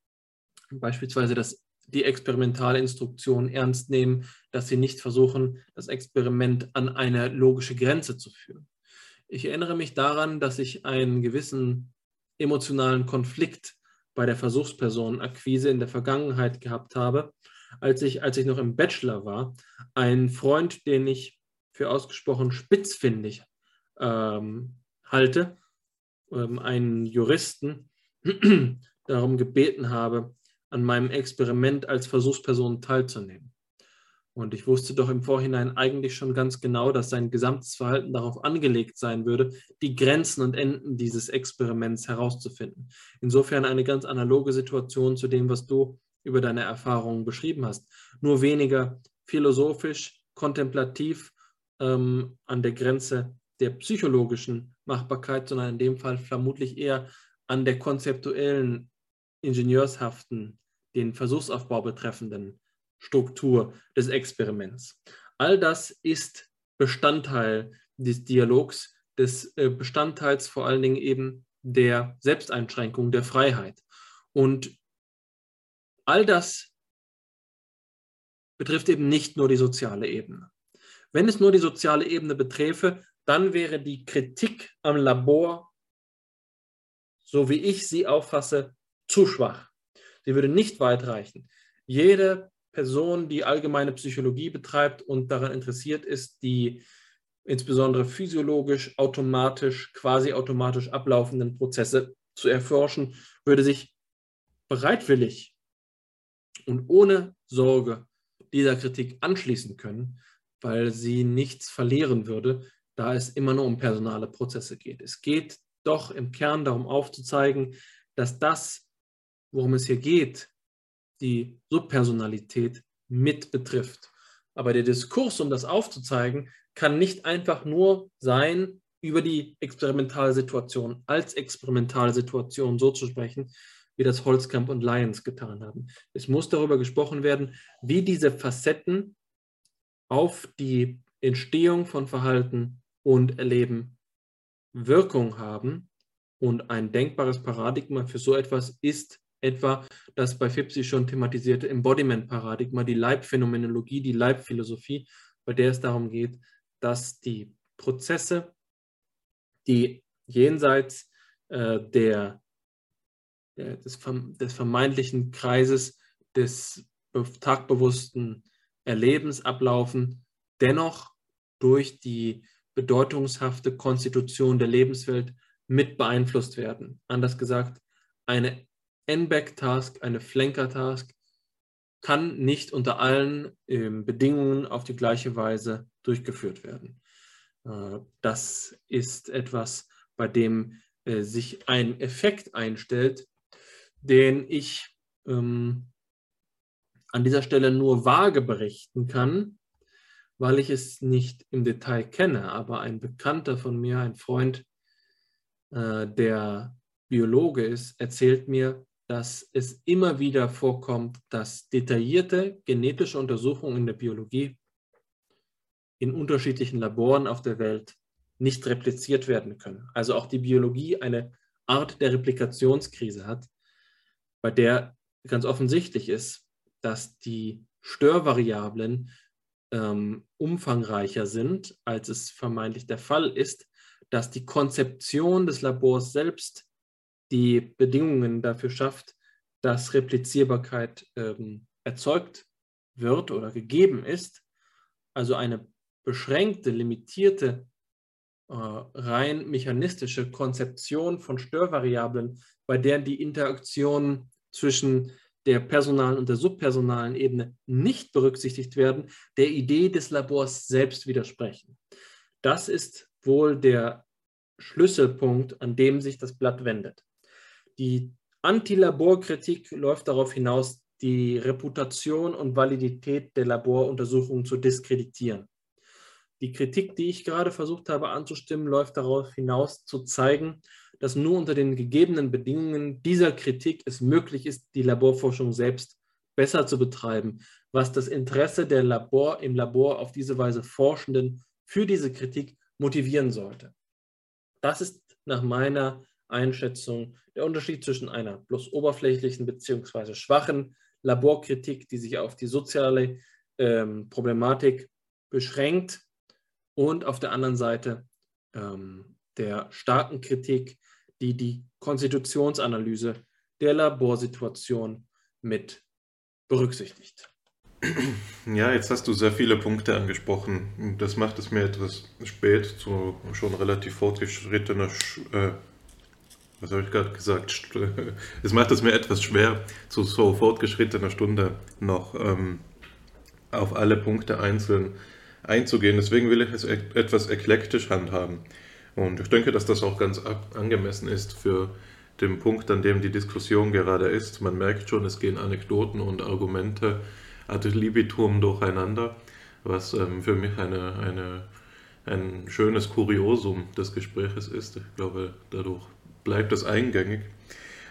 beispielsweise das, die experimentale Instruktion ernst nehmen, dass sie nicht versuchen, das Experiment an eine logische Grenze zu führen. Ich erinnere mich daran, dass ich einen gewissen emotionalen Konflikt bei der Versuchspersonenakquise in der Vergangenheit gehabt habe, als ich, als ich noch im Bachelor war, einen Freund, den ich für ausgesprochen spitzfindig ähm, halte, ähm, einen Juristen, darum gebeten habe, an meinem Experiment als Versuchsperson teilzunehmen. Und ich wusste doch im Vorhinein eigentlich schon ganz genau, dass sein gesamtes Verhalten darauf angelegt sein würde, die Grenzen und Enden dieses Experiments herauszufinden. Insofern eine ganz analoge Situation zu dem, was du über deine Erfahrungen beschrieben hast. Nur weniger philosophisch, kontemplativ ähm, an der Grenze der psychologischen Machbarkeit, sondern in dem Fall vermutlich eher an der konzeptuellen, ingenieurshaften, den Versuchsaufbau betreffenden Struktur des Experiments. All das ist Bestandteil des Dialogs, des äh, Bestandteils vor allen Dingen eben der Selbsteinschränkung, der Freiheit. Und all das betrifft eben nicht nur die soziale Ebene. Wenn es nur die soziale Ebene beträfe, dann wäre die Kritik am Labor, so wie ich sie auffasse, zu schwach. Sie würde nicht weit reichen. Jede Person, die allgemeine Psychologie betreibt und daran interessiert ist, die insbesondere physiologisch, automatisch, quasi automatisch ablaufenden Prozesse zu erforschen, würde sich bereitwillig und ohne Sorge dieser Kritik anschließen können, weil sie nichts verlieren würde, da es immer nur um personale Prozesse geht. Es geht doch im Kern darum aufzuzeigen, dass das, worum es hier geht, die Subpersonalität mit betrifft. Aber der Diskurs, um das aufzuzeigen, kann nicht einfach nur sein, über die Experimentalsituation als Experimentalsituation so zu sprechen, wie das Holzkamp und Lyons getan haben. Es muss darüber gesprochen werden, wie diese Facetten auf die Entstehung von Verhalten und Erleben Wirkung haben. Und ein denkbares Paradigma für so etwas ist etwa das bei Fipsi schon thematisierte Embodiment-Paradigma, die Leibphänomenologie, die Leibphilosophie, bei der es darum geht, dass die Prozesse, die jenseits äh, der, der des, des, vermeintlichen Kreises des tagbewussten Erlebens ablaufen, dennoch durch die bedeutungshafte Konstitution der Lebenswelt mit beeinflusst werden. Anders gesagt, eine N-Back-Task, eine Flanker-Task kann nicht unter allen äh, Bedingungen auf die gleiche Weise durchgeführt werden. Äh, das ist etwas, bei dem äh, sich ein Effekt einstellt, den ich ähm, an dieser Stelle nur vage berichten kann, weil ich es nicht im Detail kenne. Aber ein Bekannter von mir, ein Freund, äh, der Biologe ist, erzählt mir, dass es immer wieder vorkommt, dass detaillierte genetische Untersuchungen in der Biologie in unterschiedlichen Laboren auf der Welt nicht repliziert werden können. Also auch die Biologie eine Art der Replikationskrise hat, bei der ganz offensichtlich ist, dass die Störvariablen ähm, umfangreicher sind, als es vermeintlich der Fall ist, dass die Konzeption des Labors selbst die Bedingungen dafür schafft, dass Replizierbarkeit ähm, erzeugt wird oder gegeben ist. Also eine beschränkte, limitierte, äh, rein mechanistische Konzeption von Störvariablen, bei der die Interaktionen zwischen der personalen und der subpersonalen Ebene nicht berücksichtigt werden, der Idee des Labors selbst widersprechen. Das ist wohl der Schlüsselpunkt, an dem sich das Blatt wendet. Die Anti-Labor-Kritik läuft darauf hinaus, die Reputation und Validität der Laboruntersuchungen zu diskreditieren. Die Kritik, die ich gerade versucht habe anzustimmen, läuft darauf hinaus, zu zeigen, dass nur unter den gegebenen Bedingungen dieser Kritik es möglich ist, die Laborforschung selbst besser zu betreiben, was das Interesse der Labor im Labor auf diese Weise Forschenden für diese Kritik motivieren sollte. Das ist nach meiner Einschätzung der Unterschied zwischen einer bloß oberflächlichen bzw. schwachen Laborkritik, die sich auf die soziale ähm, Problematik beschränkt, und auf der anderen Seite ähm, der starken Kritik, die die Konstitutionsanalyse der Laborsituation mit berücksichtigt. Ja, jetzt hast du sehr viele Punkte angesprochen. Das macht es mir etwas spät zu schon relativ fortgeschrittener äh, was habe ich gerade gesagt? Es macht es mir etwas schwer, zu so fortgeschrittener Stunde noch ähm, auf alle Punkte einzeln einzugehen. Deswegen will ich es etwas eklektisch handhaben. Und ich denke, dass das auch ganz angemessen ist für den Punkt, an dem die Diskussion gerade ist. Man merkt schon, es gehen Anekdoten und Argumente ad libitum durcheinander, was ähm, für mich eine, eine, ein schönes Kuriosum des Gespräches ist. Ich glaube, dadurch bleibt es eingängig.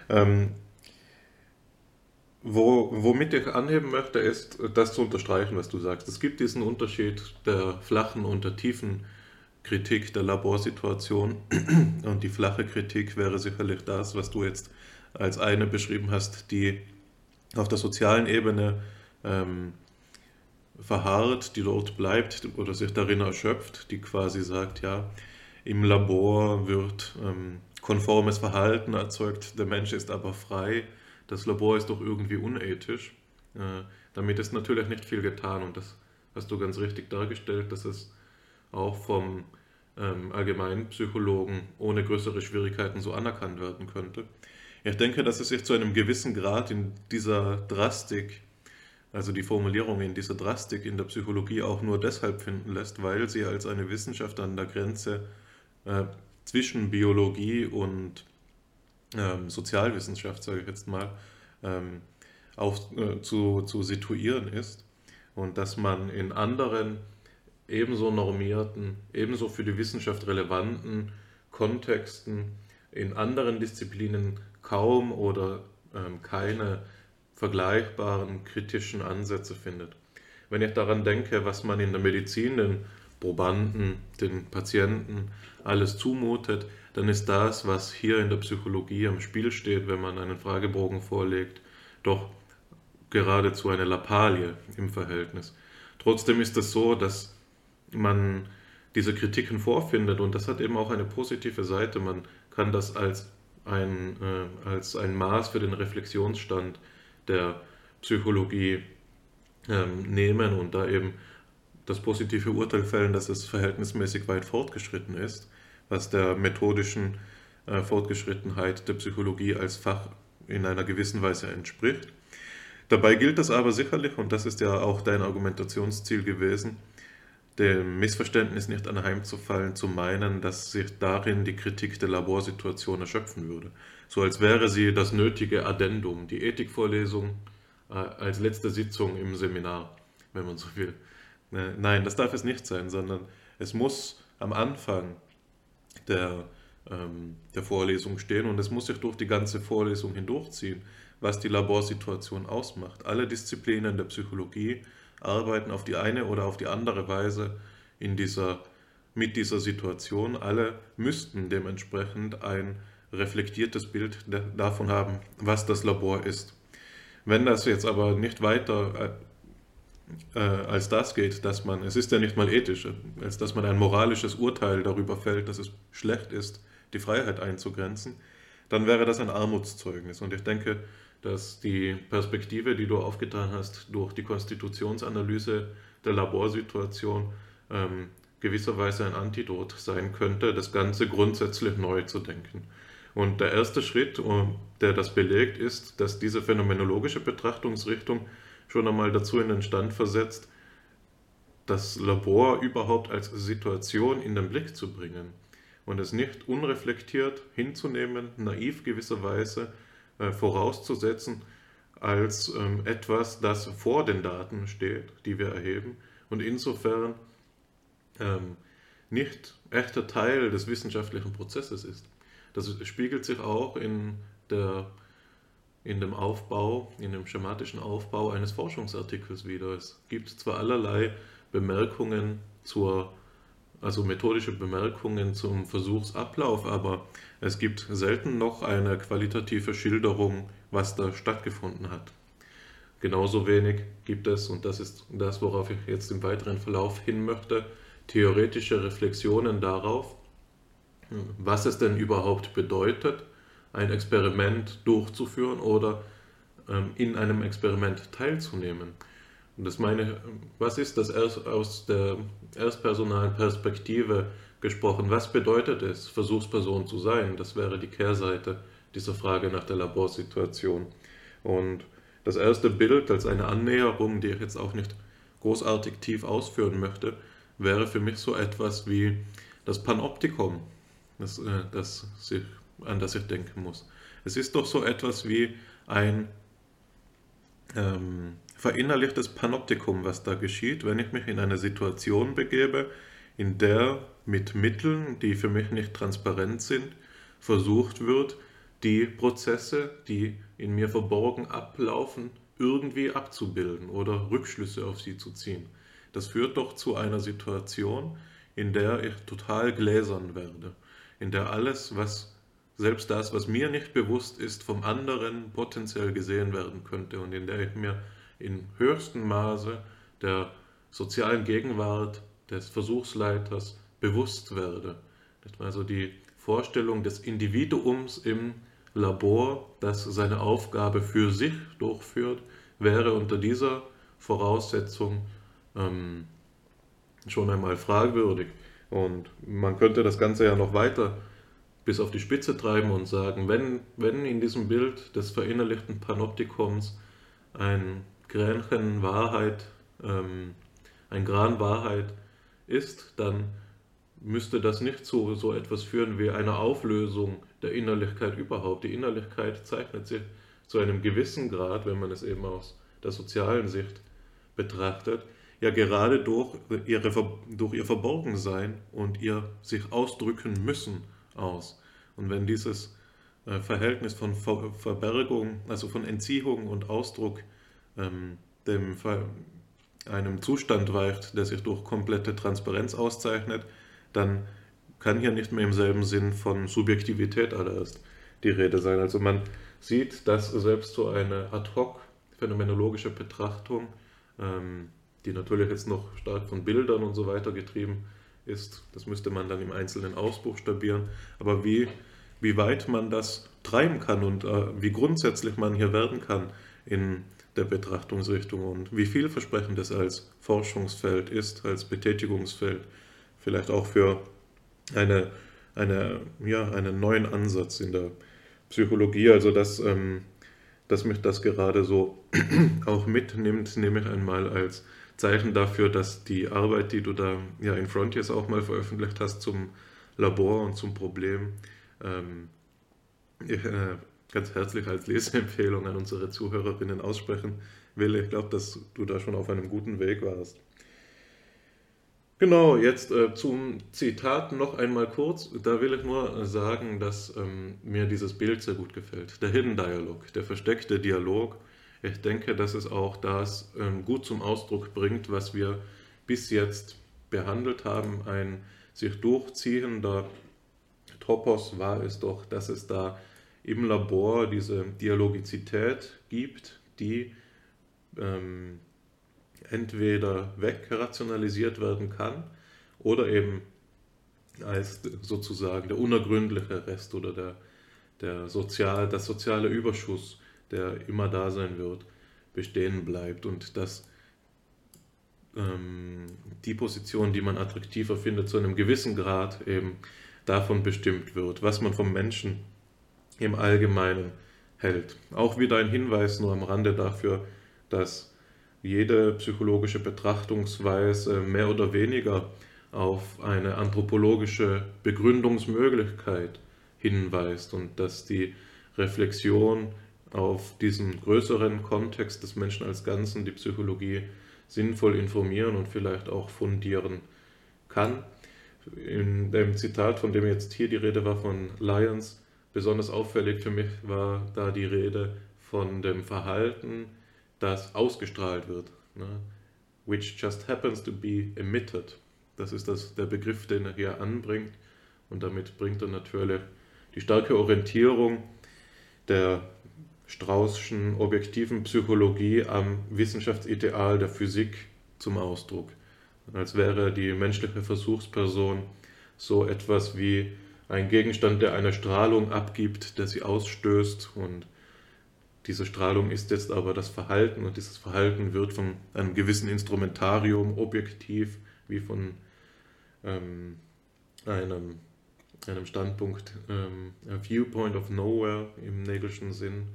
Ähm, wo, womit ich anheben möchte, ist das zu unterstreichen, was du sagst. Es gibt diesen Unterschied der flachen und der tiefen Kritik der Laborsituation. Und die flache Kritik wäre sicherlich das, was du jetzt als eine beschrieben hast, die auf der sozialen Ebene ähm, verharrt, die dort bleibt oder sich darin erschöpft, die quasi sagt, ja, im Labor wird ähm, konformes Verhalten erzeugt, der Mensch ist aber frei das Labor ist doch irgendwie unethisch. Äh, damit ist natürlich nicht viel getan und das hast du ganz richtig dargestellt, dass es auch vom ähm, Allgemeinpsychologen ohne größere Schwierigkeiten so anerkannt werden könnte. Ich denke, dass es sich zu einem gewissen Grad in dieser Drastik, also die Formulierung in dieser Drastik in der Psychologie auch nur deshalb finden lässt, weil sie als eine Wissenschaft an der Grenze äh, zwischen Biologie und ähm, Sozialwissenschaft, sage ich jetzt mal, ähm, auf, äh, zu, zu situieren ist und dass man in anderen ebenso normierten, ebenso für die Wissenschaft relevanten Kontexten in anderen Disziplinen kaum oder ähm, keine vergleichbaren kritischen Ansätze findet. Wenn ich daran denke, was man in der Medizin den Probanden, den Patienten alles zumutet, dann ist das, was hier in der Psychologie am Spiel steht, wenn man einen Fragebogen vorlegt, doch geradezu eine Lappalie im Verhältnis. Trotzdem ist es so, dass man diese Kritiken vorfindet und das hat eben auch eine positive Seite. Man kann das als ein, äh, als ein Maß für den Reflexionsstand der Psychologie ähm, nehmen und da eben das positive Urteil fällen, dass es verhältnismäßig weit fortgeschritten ist, was der methodischen äh, Fortgeschrittenheit der Psychologie als Fach in einer gewissen Weise entspricht. Dabei gilt es aber sicherlich, und das ist ja auch dein Argumentationsziel gewesen, dem Missverständnis nicht anheimzufallen, zu meinen, dass sich darin die Kritik der Laborsituation erschöpfen würde. So als wäre sie das nötige Addendum, die Ethikvorlesung äh, als letzte Sitzung im Seminar, wenn man so will. Äh, nein, das darf es nicht sein, sondern es muss am Anfang der, ähm, der Vorlesung stehen und es muss sich durch die ganze Vorlesung hindurchziehen, was die Laborsituation ausmacht. Alle Disziplinen der Psychologie arbeiten auf die eine oder auf die andere Weise in dieser, mit dieser Situation. Alle müssten dementsprechend ein reflektiertes Bild davon haben, was das Labor ist. Wenn das jetzt aber nicht weiter äh, als das geht, dass man, es ist ja nicht mal ethisch, als dass man ein moralisches Urteil darüber fällt, dass es schlecht ist, die Freiheit einzugrenzen, dann wäre das ein Armutszeugnis. Und ich denke, dass die Perspektive, die du aufgetan hast, durch die Konstitutionsanalyse der Laborsituation ähm, gewisserweise ein Antidot sein könnte, das Ganze grundsätzlich neu zu denken. Und der erste Schritt, der das belegt, ist, dass diese phänomenologische Betrachtungsrichtung schon einmal dazu in den Stand versetzt, das Labor überhaupt als Situation in den Blick zu bringen und es nicht unreflektiert hinzunehmen, naiv gewisserweise äh, vorauszusetzen als ähm, etwas, das vor den Daten steht, die wir erheben und insofern ähm, nicht echter Teil des wissenschaftlichen Prozesses ist. Das spiegelt sich auch in, der, in dem Aufbau, in dem schematischen Aufbau eines Forschungsartikels wieder. Es gibt zwar allerlei Bemerkungen zur also methodische Bemerkungen zum Versuchsablauf, aber es gibt selten noch eine qualitative Schilderung, was da stattgefunden hat. Genauso wenig gibt es, und das ist das, worauf ich jetzt im weiteren Verlauf hin möchte, theoretische Reflexionen darauf, was es denn überhaupt bedeutet, ein Experiment durchzuführen oder ähm, in einem Experiment teilzunehmen. Und das meine, was ist das aus der erstpersonalen Perspektive gesprochen? Was bedeutet es, Versuchsperson zu sein? Das wäre die Kehrseite dieser Frage nach der Laborsituation. Und das erste Bild als eine Annäherung, die ich jetzt auch nicht großartig tief ausführen möchte, wäre für mich so etwas wie das Panoptikum, das, äh, das sich, an das ich denken muss. Es ist doch so etwas wie ein ähm, verinnerlichtes Panoptikum, was da geschieht, wenn ich mich in eine Situation begebe, in der mit Mitteln, die für mich nicht transparent sind, versucht wird, die Prozesse, die in mir verborgen ablaufen, irgendwie abzubilden oder Rückschlüsse auf sie zu ziehen. Das führt doch zu einer Situation, in der ich total gläsern werde, in der alles, was selbst das, was mir nicht bewusst ist, vom anderen potenziell gesehen werden könnte und in der ich mir in höchstem Maße der sozialen Gegenwart des Versuchsleiters bewusst werde. Also die Vorstellung des Individuums im Labor, das seine Aufgabe für sich durchführt, wäre unter dieser Voraussetzung ähm, schon einmal fragwürdig. Und man könnte das Ganze ja noch weiter bis auf die Spitze treiben und sagen, wenn, wenn in diesem Bild des verinnerlichten Panoptikums ein Gränchen Wahrheit, ähm, ein Gran Wahrheit ist, dann müsste das nicht zu so etwas führen wie einer Auflösung der Innerlichkeit überhaupt. Die Innerlichkeit zeichnet sich zu einem gewissen Grad, wenn man es eben aus der sozialen Sicht betrachtet, ja gerade durch, ihre, durch ihr Verborgensein und ihr sich ausdrücken müssen aus. Und wenn dieses äh, Verhältnis von Ver Verbergung, also von Entziehung und Ausdruck ähm, dem einem Zustand weicht, der sich durch komplette Transparenz auszeichnet, dann kann hier nicht mehr im selben Sinn von Subjektivität allererst die Rede sein. Also man sieht, dass selbst so eine ad-hoc phänomenologische Betrachtung, ähm, die natürlich jetzt noch stark von Bildern und so weiter getrieben ist, das müsste man dann im Einzelnen ausbuchstabieren, aber wie, wie weit man das treiben kann und äh, wie grundsätzlich man hier werden kann in der Betrachtungsrichtung und wie vielversprechend es als Forschungsfeld ist, als Betätigungsfeld, vielleicht auch für eine, eine, ja, einen neuen Ansatz in der Psychologie. Also dass, ähm, dass mich das gerade so auch mitnimmt, nehme ich einmal als Zeichen dafür, dass die Arbeit, die du da ja in Frontiers auch mal veröffentlicht hast zum Labor und zum Problem, ähm, äh, ganz herzlich als Leseempfehlung an unsere Zuhörerinnen aussprechen will. Ich glaube, dass du da schon auf einem guten Weg warst. Genau, jetzt äh, zum Zitat noch einmal kurz. Da will ich nur sagen, dass ähm, mir dieses Bild sehr gut gefällt. Der Hidden Dialog, der versteckte Dialog. Ich denke, dass es auch das ähm, gut zum Ausdruck bringt, was wir bis jetzt behandelt haben. Ein sich durchziehender Topos war es doch, dass es da im Labor diese Dialogizität gibt, die ähm, entweder wegrationalisiert werden kann oder eben als sozusagen der unergründliche Rest oder der, der sozial, das soziale Überschuss, der immer da sein wird, bestehen bleibt und dass ähm, die Position, die man attraktiver findet, zu einem gewissen Grad eben davon bestimmt wird, was man vom Menschen im Allgemeinen hält. Auch wieder ein Hinweis nur am Rande dafür, dass jede psychologische Betrachtungsweise mehr oder weniger auf eine anthropologische Begründungsmöglichkeit hinweist und dass die Reflexion auf diesen größeren Kontext des Menschen als Ganzen die Psychologie sinnvoll informieren und vielleicht auch fundieren kann. In dem Zitat, von dem jetzt hier die Rede war von Lyons, besonders auffällig für mich war da die Rede von dem Verhalten das ausgestrahlt wird. Ne? Which just happens to be emitted. Das ist das, der Begriff, den er hier anbringt. Und damit bringt er natürlich die starke Orientierung der Straußschen objektiven Psychologie am Wissenschaftsideal der Physik zum Ausdruck. Als wäre die menschliche Versuchsperson so etwas wie ein Gegenstand, der eine Strahlung abgibt, der sie ausstößt. Und diese Strahlung ist jetzt aber das Verhalten. Und dieses Verhalten wird von einem gewissen Instrumentarium objektiv wie von ähm, einem, einem Standpunkt, ähm, a viewpoint of nowhere im Nägelschen Sinn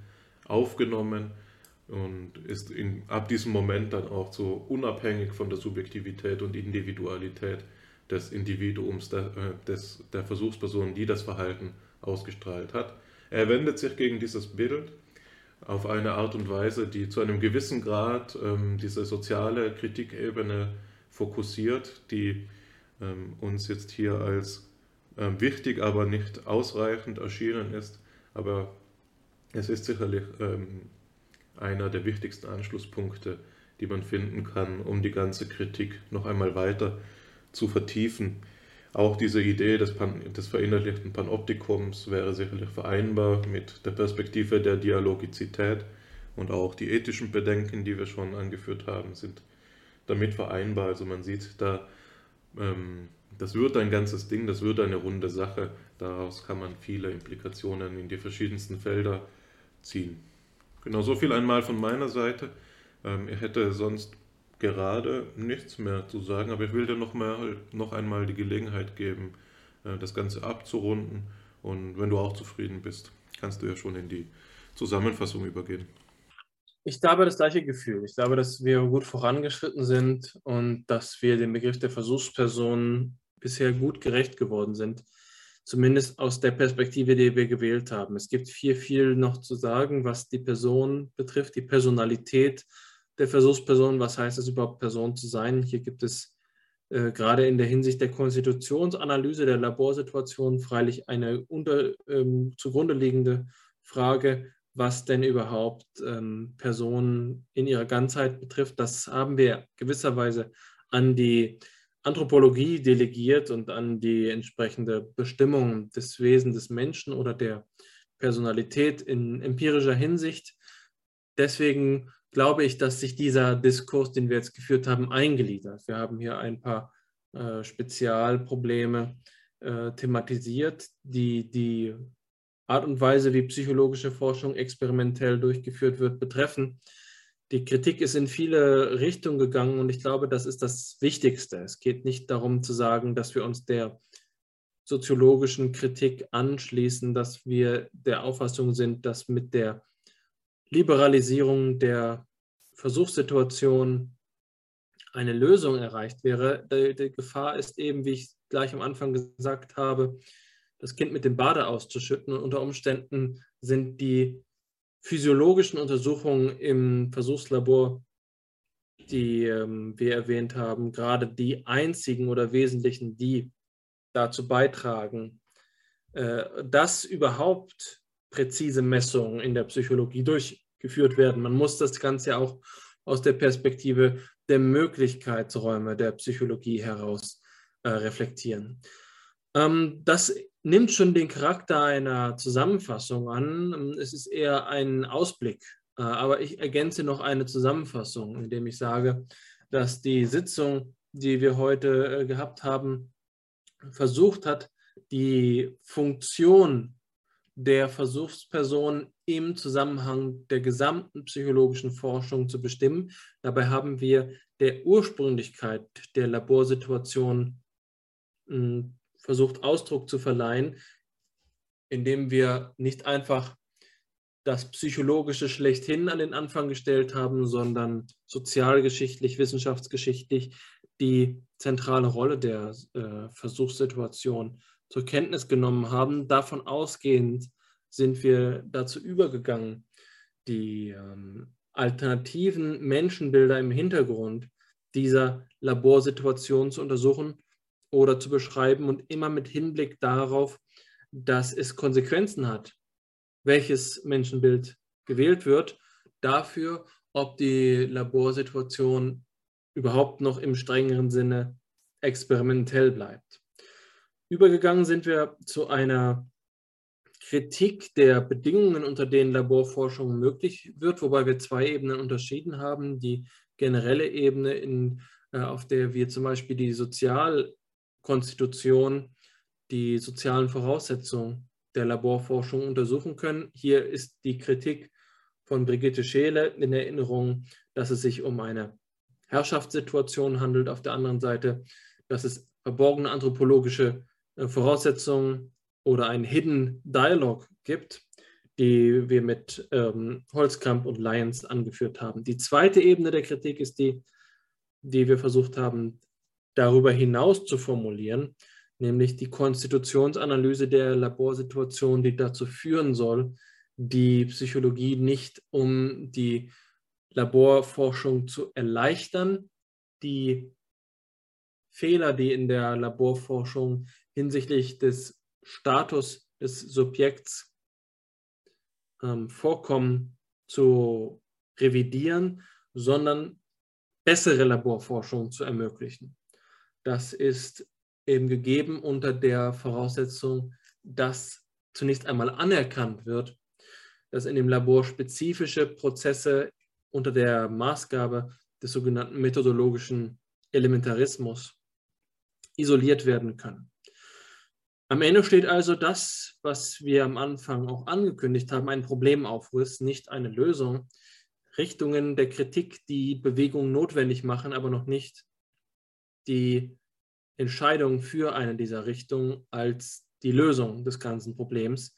aufgenommen und ist in, ab diesem Moment dann auch so unabhängig von der Subjektivität und Individualität des Individuums, der, äh, des, der Versuchsperson, die das Verhalten ausgestrahlt hat. Er wendet sich gegen dieses Bild auf eine Art und Weise, die zu einem gewissen Grad ähm, diese soziale Kritikebene fokussiert, die ähm, uns jetzt hier als ähm, wichtig, aber nicht ausreichend erschienen ist. Aber es ist sicherlich ähm, einer der wichtigsten Anschlusspunkte, die man finden kann, um die ganze Kritik noch einmal weiter zu vertiefen. Auch diese Idee des, Pan des verinnerlichten Panoptikums wäre sicherlich vereinbar mit der Perspektive der Dialogizität und auch die ethischen Bedenken, die wir schon angeführt haben, sind damit vereinbar. Also man sieht da, ähm, das wird ein ganzes Ding, das wird eine runde Sache. Daraus kann man viele Implikationen in die verschiedensten Felder ziehen. Genau so viel einmal von meiner Seite. Ähm, ich hätte sonst gerade nichts mehr zu sagen, aber ich will dir noch, mal, noch einmal die Gelegenheit geben, äh, das Ganze abzurunden. Und wenn du auch zufrieden bist, kannst du ja schon in die Zusammenfassung übergehen. Ich habe das gleiche Gefühl. Ich glaube, dass wir gut vorangeschritten sind und dass wir dem Begriff der Versuchsperson bisher gut gerecht geworden sind. Zumindest aus der Perspektive, die wir gewählt haben. Es gibt viel, viel noch zu sagen, was die Person betrifft, die Personalität der Versuchsperson, was heißt es überhaupt, Person zu sein. Hier gibt es äh, gerade in der Hinsicht der Konstitutionsanalyse der Laborsituation freilich eine unter, ähm, zugrunde liegende Frage, was denn überhaupt ähm, Personen in ihrer Ganzheit betrifft. Das haben wir gewisserweise an die Anthropologie delegiert und an die entsprechende Bestimmung des Wesens des Menschen oder der Personalität in empirischer Hinsicht. Deswegen glaube ich, dass sich dieser Diskurs, den wir jetzt geführt haben, eingliedert. Wir haben hier ein paar äh, Spezialprobleme äh, thematisiert, die die Art und Weise, wie psychologische Forschung experimentell durchgeführt wird, betreffen. Die Kritik ist in viele Richtungen gegangen und ich glaube, das ist das Wichtigste. Es geht nicht darum zu sagen, dass wir uns der soziologischen Kritik anschließen, dass wir der Auffassung sind, dass mit der Liberalisierung der Versuchssituation eine Lösung erreicht wäre. Die, Gefahr ist eben, wie ich gleich am Anfang gesagt habe, das Kind mit dem Bade auszuschütten. Und unter Umständen sind die physiologischen Untersuchungen im Versuchslabor, die ähm, wir erwähnt haben, gerade die einzigen oder wesentlichen, die dazu beitragen, äh, dass überhaupt präzise Messungen in der Psychologie durchgeführt werden. Man muss das Ganze auch aus der Perspektive der Möglichkeitsräume der Psychologie heraus äh, reflektieren. Ähm, das nimmt schon den Charakter einer Zusammenfassung an. Es ist eher ein Ausblick, äh, aber ich ergänze noch eine Zusammenfassung, indem ich sage, dass die Sitzung, die wir heute äh, gehabt haben, versucht hat, die Funktion der Versuchsperson im Zusammenhang der gesamten psychologischen Forschung zu bestimmen. Dabei haben wir der Ursprünglichkeit der Laborsituation hm, versucht Ausdruck zu verleihen, indem wir nicht einfach das Psychologische schlechthin an den Anfang gestellt haben, sondern sozialgeschichtlich, wissenschaftsgeschichtlich die zentrale Rolle der äh, Versuchssituation zur Kenntnis genommen haben. Davon ausgehend sind wir dazu übergegangen, die ähm, alternativen Menschenbilder im Hintergrund dieser Laborsituation zu untersuchen oder zu beschreiben und immer mit Hinblick darauf, dass es Konsequenzen hat, welches Menschenbild gewählt wird, dafür, ob die Laborsituation überhaupt noch im strengeren Sinne experimentell bleibt. Übergegangen sind wir zu einer Kritik der Bedingungen, unter denen Laborforschung möglich wird, wobei wir zwei Ebenen unterschieden haben. Die generelle Ebene, in, äh, auf der wir zum Beispiel die Sozialkonstitution, die sozialen Voraussetzungen der Laborforschung untersuchen können. Hier ist die Kritik von Brigitte Scheele in Erinnerung, dass es sich um eine Herrschaftssituation handelt. Auf der anderen Seite, dass es verborgene anthropologische äh, Voraussetzungen oder ein Hidden Dialog gibt, die wir mit ähm, Holzkamp und Lyons angeführt haben. Die zweite Ebene der Kritik ist die, die wir versucht haben, darüber hinaus zu formulieren, nämlich die Konstitutionsanalyse der Laborsituation, die dazu führen soll, die Psychologie nicht um die Laborforschung zu erleichtern, die Fehler, die in der Laborforschung hinsichtlich des Status des Subjekts ähm, vorkommen, zu revidieren, sondern bessere Laborforschung zu ermöglichen. Das ist eben gegeben unter der Voraussetzung, dass zunächst einmal anerkannt wird, dass in dem Labor spezifische Prozesse unter der Maßgabe des sogenannten methodologischen Elementarismus isoliert werden können. Am Ende steht also das, was wir am Anfang auch angekündigt haben, ein Problemaufriss, nicht eine Lösung. Richtungen der Kritik, die Bewegung notwendig machen, aber noch nicht die Entscheidung für eine dieser Richtungen als die Lösung des ganzen Problems.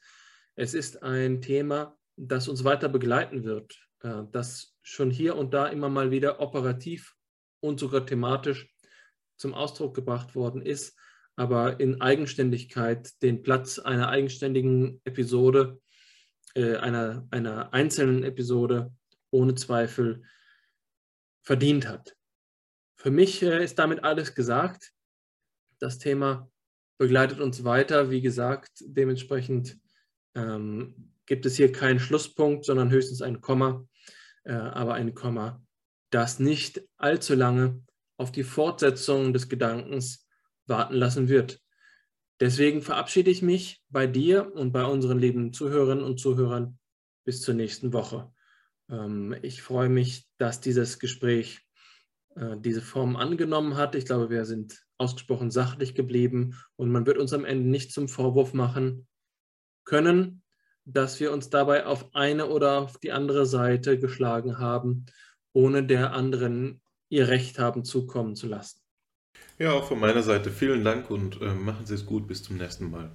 Es ist ein Thema, das uns weiter begleiten wird, äh, das schon hier und da immer mal wieder operativ und sogar thematisch zum Ausdruck gebracht worden ist, aber in Eigenständigkeit den Platz einer eigenständigen Episode, äh, einer, einer einzelnen Episode ohne Zweifel verdient hat. Für mich äh, ist damit alles gesagt. Das Thema begleitet uns weiter. Wie gesagt, dementsprechend ähm, gibt es hier keinen Schlusspunkt, sondern höchstens ein Komma, äh, aber ein Komma, das nicht allzu lange auf die Fortsetzung des Gedankens warten lassen wird. Deswegen verabschiede ich mich bei dir und bei unseren lieben Zuhörerinnen und Zuhörern bis zur nächsten Woche. Ähm, ich freue mich, dass dieses Gespräch äh, diese Form angenommen hat. Ich glaube, wir sind ausgesprochen sachlich geblieben und man wird uns am Ende nicht zum Vorwurf machen können, dass wir uns dabei auf eine oder auf die andere Seite geschlagen haben, ohne der anderen ihr Recht haben zukommen zu lassen. Ja, auch von meiner Seite vielen Dank und äh, machen Sie es gut. Bis zum nächsten Mal.